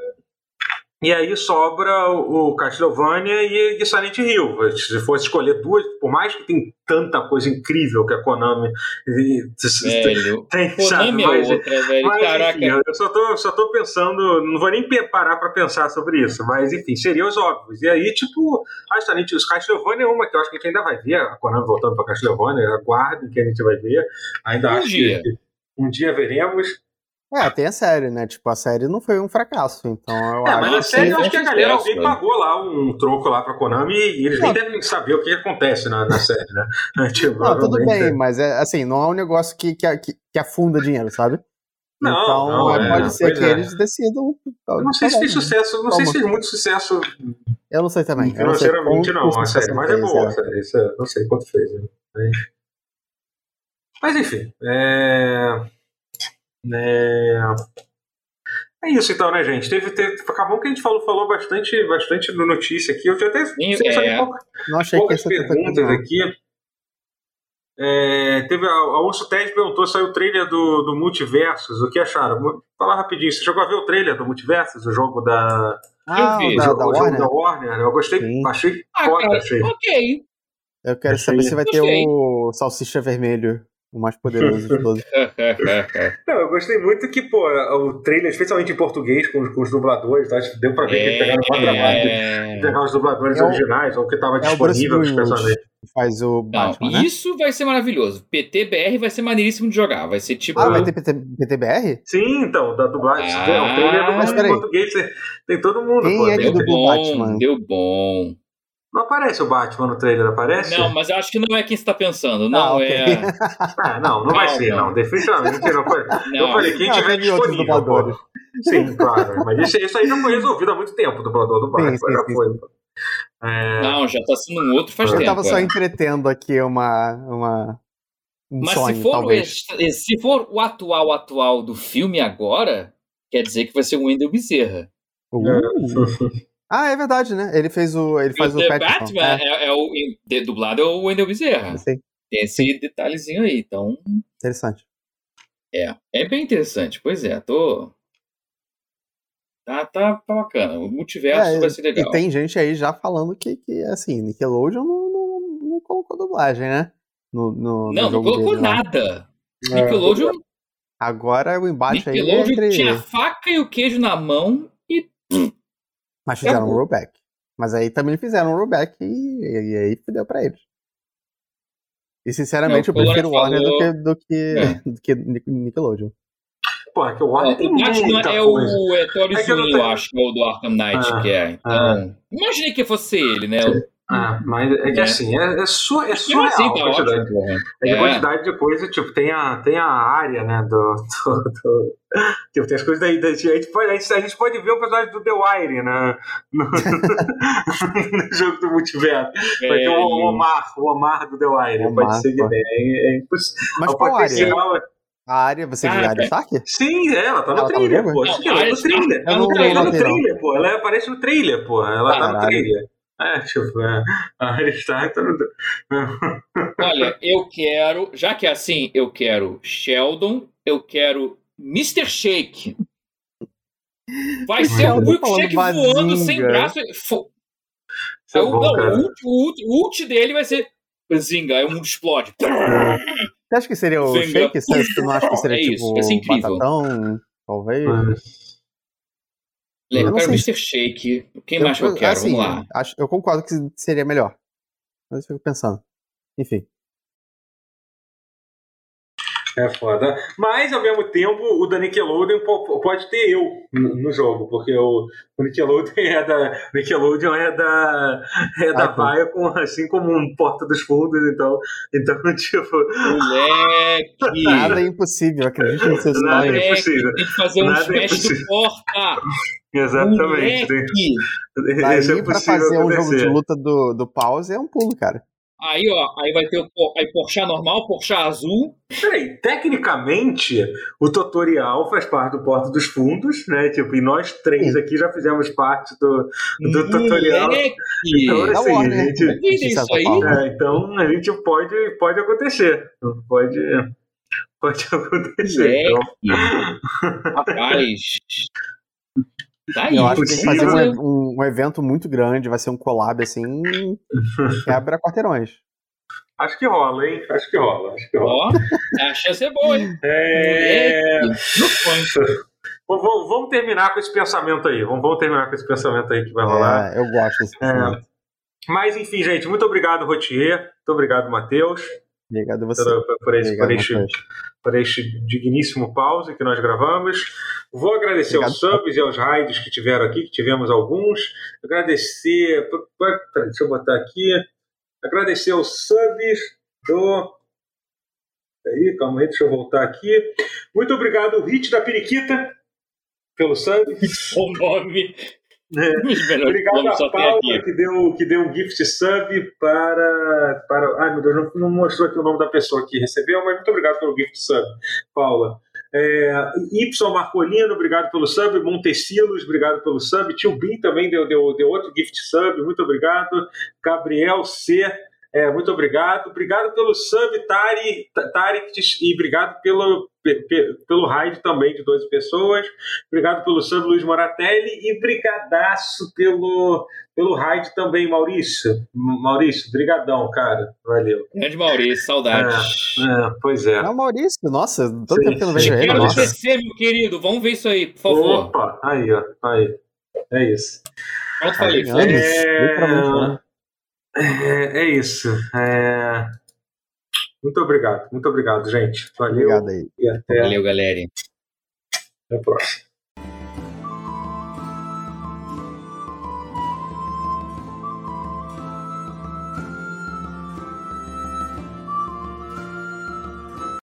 E aí sobra o Castlevania e, e Silent Hill. Se fosse escolher duas, por mais que tem tanta coisa incrível que a Konami velho, tem, Konami sabe? É mas, outra, velho. Mas, Caraca. Enfim, eu só tô, só tô pensando, não vou nem parar pra pensar sobre isso, mas enfim, seriam os óbvios. E aí, tipo, a Silent os Castlevania é uma que eu acho que a gente ainda vai ver, a Konami voltando pra Castlevania, aguardem que a gente vai ver. Ainda um acho dia. que um dia veremos. É, tem a série, né? Tipo, a série não foi um fracasso, então eu é, acho mas a série eu acho que a galera, alguém né? pagou lá um troco lá pra Konami e eles não. nem devem saber o que acontece na, na série, né? tipo, não, tudo bem, é. mas é assim, não é um negócio que, que, que afunda dinheiro, sabe? Não, então não, é, pode ser que é. eles decidam. Não sei se fez sucesso, não sei se fez muito sucesso. Eu não sei também. Financeiramente não, a série, mas é boa série. Isso, não sei quanto fez. Né? Mas, mas enfim. É... É... é isso então, né, gente? Teve, teve, acabou que a gente falou, falou bastante, bastante no notícia aqui. Eu tinha até Sim, é. poucas, poucas perguntas aqui. É, teve a, a Urso Ted perguntou saiu o trailer do, do Multiversos. O que acharam? Vou falar rapidinho. Você chegou a ver o trailer do Multiversos, o jogo da. Ah, eu vi. Da, o, da, o Warner? da Warner. Eu gostei, Sim. achei ah, foda, achei. Ok. Eu quero achei. saber se vai ter o Salsicha Vermelho. O mais poderoso de todos. Não, eu gostei muito que, pô, o trailer, especialmente em português, com, com os dubladores, tá? acho que deu pra ver é... que eles pegaram um trabalho de pegar os dubladores é originais, ou que tava é disponível os personagens. Faz o Batman, Não, né? Isso vai ser maravilhoso. PTBR vai ser maneiríssimo de jogar. Vai ser tipo. Ah, vai ter PT, PTBR? Sim, então, da dublagem. Ah, o trailer do em português tem todo mundo. Quem pô, é que dublou Batman? Deu bom. Não aparece o Batman no trailer, aparece? Não, mas eu acho que não é quem você está pensando. Não, ah, okay. é. ah, não, não vai ser, não. não. Definitivamente não foi. Não. Eu falei, quem tiver disponível. Pô. Sim, claro. Mas isso, isso, aí já foi resolvido há muito tempo, o dublador do Batman. Sim, sim, já sim. foi. É... Não, já está sendo um outro faz eu tempo. Eu estava só é. entretendo aqui uma. uma um mas sonho, se, for talvez. O, se for o atual atual do filme agora, quer dizer que vai ser o Wendel Bezerra. Uh. Ah, é verdade, né? Ele fez o. Ele faz o, o Batman é. É, é. o de, dublado é o Wendell Bezerra. Tem esse detalhezinho aí, então. Interessante. É. É bem interessante. Pois é, tô. Tá, tá, tá bacana. O multiverso É, vai ser legal. E tem gente aí já falando que, que assim, Nickelodeon não, não, não colocou dublagem, né? No, no, no Não, não jogo colocou dele nada. É. Nickelodeon, Agora o embate aí é Nickelodeon entre... tinha a faca e o queijo na mão e. Mas fizeram um rollback. Mas aí também fizeram um rollback e, e, e aí fudeu pra eles. E sinceramente Não, eu prefiro Warner do que, falou- do que, É. do que Nic- Nickelodeon. Porra, que o Warner tem o muita é coisa. o é Tori É eu tenho- eu acho que é o do Arkham Knight, Ah, que é. Então. Imaginei que fosse ele, né? Ah, mas é que É. assim, é, é, su, é Mesmo surreal assim, a tá quantidade. É a É. quantidade de coisa, tipo, tem a, tem a área, né, do... do, do- tipo, tem as coisas daí, da- a, gente pode, a, gente, a gente pode ver o personagem do The Wire, né, no, no jogo do multiverso. Vai ter o, o Omar, o Omar do The Wire, Omar, pode ser que tenha. É, é impossível. Mas qual área? é- A área, você Ah, a área é. Stark? Sim, é, ela tá no Ela tá no trailer, jogo? pô. Não, Sim, ela tá no trailer. tá não- Ela tá no trailer, pô. Ela aparece no trailer, pô. Ela tá no Caralho. trailer. É, tipo, é, a Arya Stark tá no. Olha, eu quero, já que é assim, eu quero Sheldon, eu quero Mr. Shake. Vai ser um Sheldon milkshake voando sem braço. Fo- é o, bom, não, o, ult, o, ult, o ult dele vai ser Zinga, aí o mundo explode. Você acha que seria o Venga. Shake? Você não acha que seria É tipo isso, ser incrível. Batatão? Talvez? Eu Eu quero Mr. Shake. Quem mais que eu quero? assim, Vamos lá. Acho, eu concordo que seria melhor. Mas eu fico pensando. Enfim. É foda. Mas, ao mesmo tempo, o da Nickelodeon po- pode ter eu no jogo, porque o, Nickelodeon é da. Nickelodeon é da. É da Ah, Viacom, assim como um Porta dos Fundos, então. Então, tipo. Moleque! Nada é impossível, acredite no seu Nada é impossível. tem que fazer um Nada é. Porta! Exatamente. Moleque! Isso é pra possível fazer um jogo acontecer. de luta do, do pause é um pulo, cara. Aí, ó, aí vai ter o aí Porsche normal, Porsche azul. Peraí, tecnicamente, o tutorial faz parte do Porta dos Fundos, né? Tipo, e nós três aqui já fizemos parte do, do tutorial. Então, Da assim, Warner. gente- forma. É, então a gente pode, pode acontecer. Pode, pode acontecer. Então! Rapaz. Tá aí. Eu acho que tem que fazer um, um- um evento muito grande, vai ser um collab assim. Quebra quarteirões. acho que rola, hein? Acho que rola. Acho que rola. Ó, a chance é boa, hein? É, sonho. vamos, vamos- terminar com esse pensamento aí. Vamos, vamos terminar com esse pensamento aí que vai rolar. É, eu gosto desse É. pensamento. Mas enfim, gente, muito obrigado, Rotier. Muito obrigado, Matheus, Obrigado a você. por, por esse, por, Obrigado, este, por este digníssimo pause que nós gravamos. Vou agradecer Obrigado. aos subs e aos raids que tiveram aqui, que tivemos alguns. Agradecer. Deixa eu botar aqui. Agradecer aos subs do. Aí, calma aí, deixa eu voltar aqui. Muito obrigado, Hit da Periquita, pelo sub. O nome. É. Obrigado a Paula que deu, que deu um gift sub para. para ai meu Deus, não, mostrou aqui o nome da pessoa que recebeu, mas muito obrigado pelo gift sub, Paula. É, y Marcolino, obrigado pelo sub. Montecilos, obrigado pelo sub. Tio Bin também deu, deu, deu outro gift sub, muito obrigado. Gabriel C. É, muito obrigado. Obrigado pelo sub, Tari, Tarik, e obrigado pelo, pe- pe- pelo raid também de 12 pessoas. Obrigado pelo sub, Luiz Moratelli. E brigadaço pelo, pelo raid também, Maurício. Maurício, brigadão, cara. Valeu. Grande Maurício, saudades. É, pois é. Não, Maurício, nossa, todo Sim, tempo que eu não vejo ele. Quero. PC, meu querido. Vamos ver isso aí, por favor. Opa, aí, ó. Aí. É isso. Pronto, falei. É-? É, é isso. É... Muito obrigado, muito obrigado, gente. Valeu Obrigado aí. e até Valeu, galera. a próxima.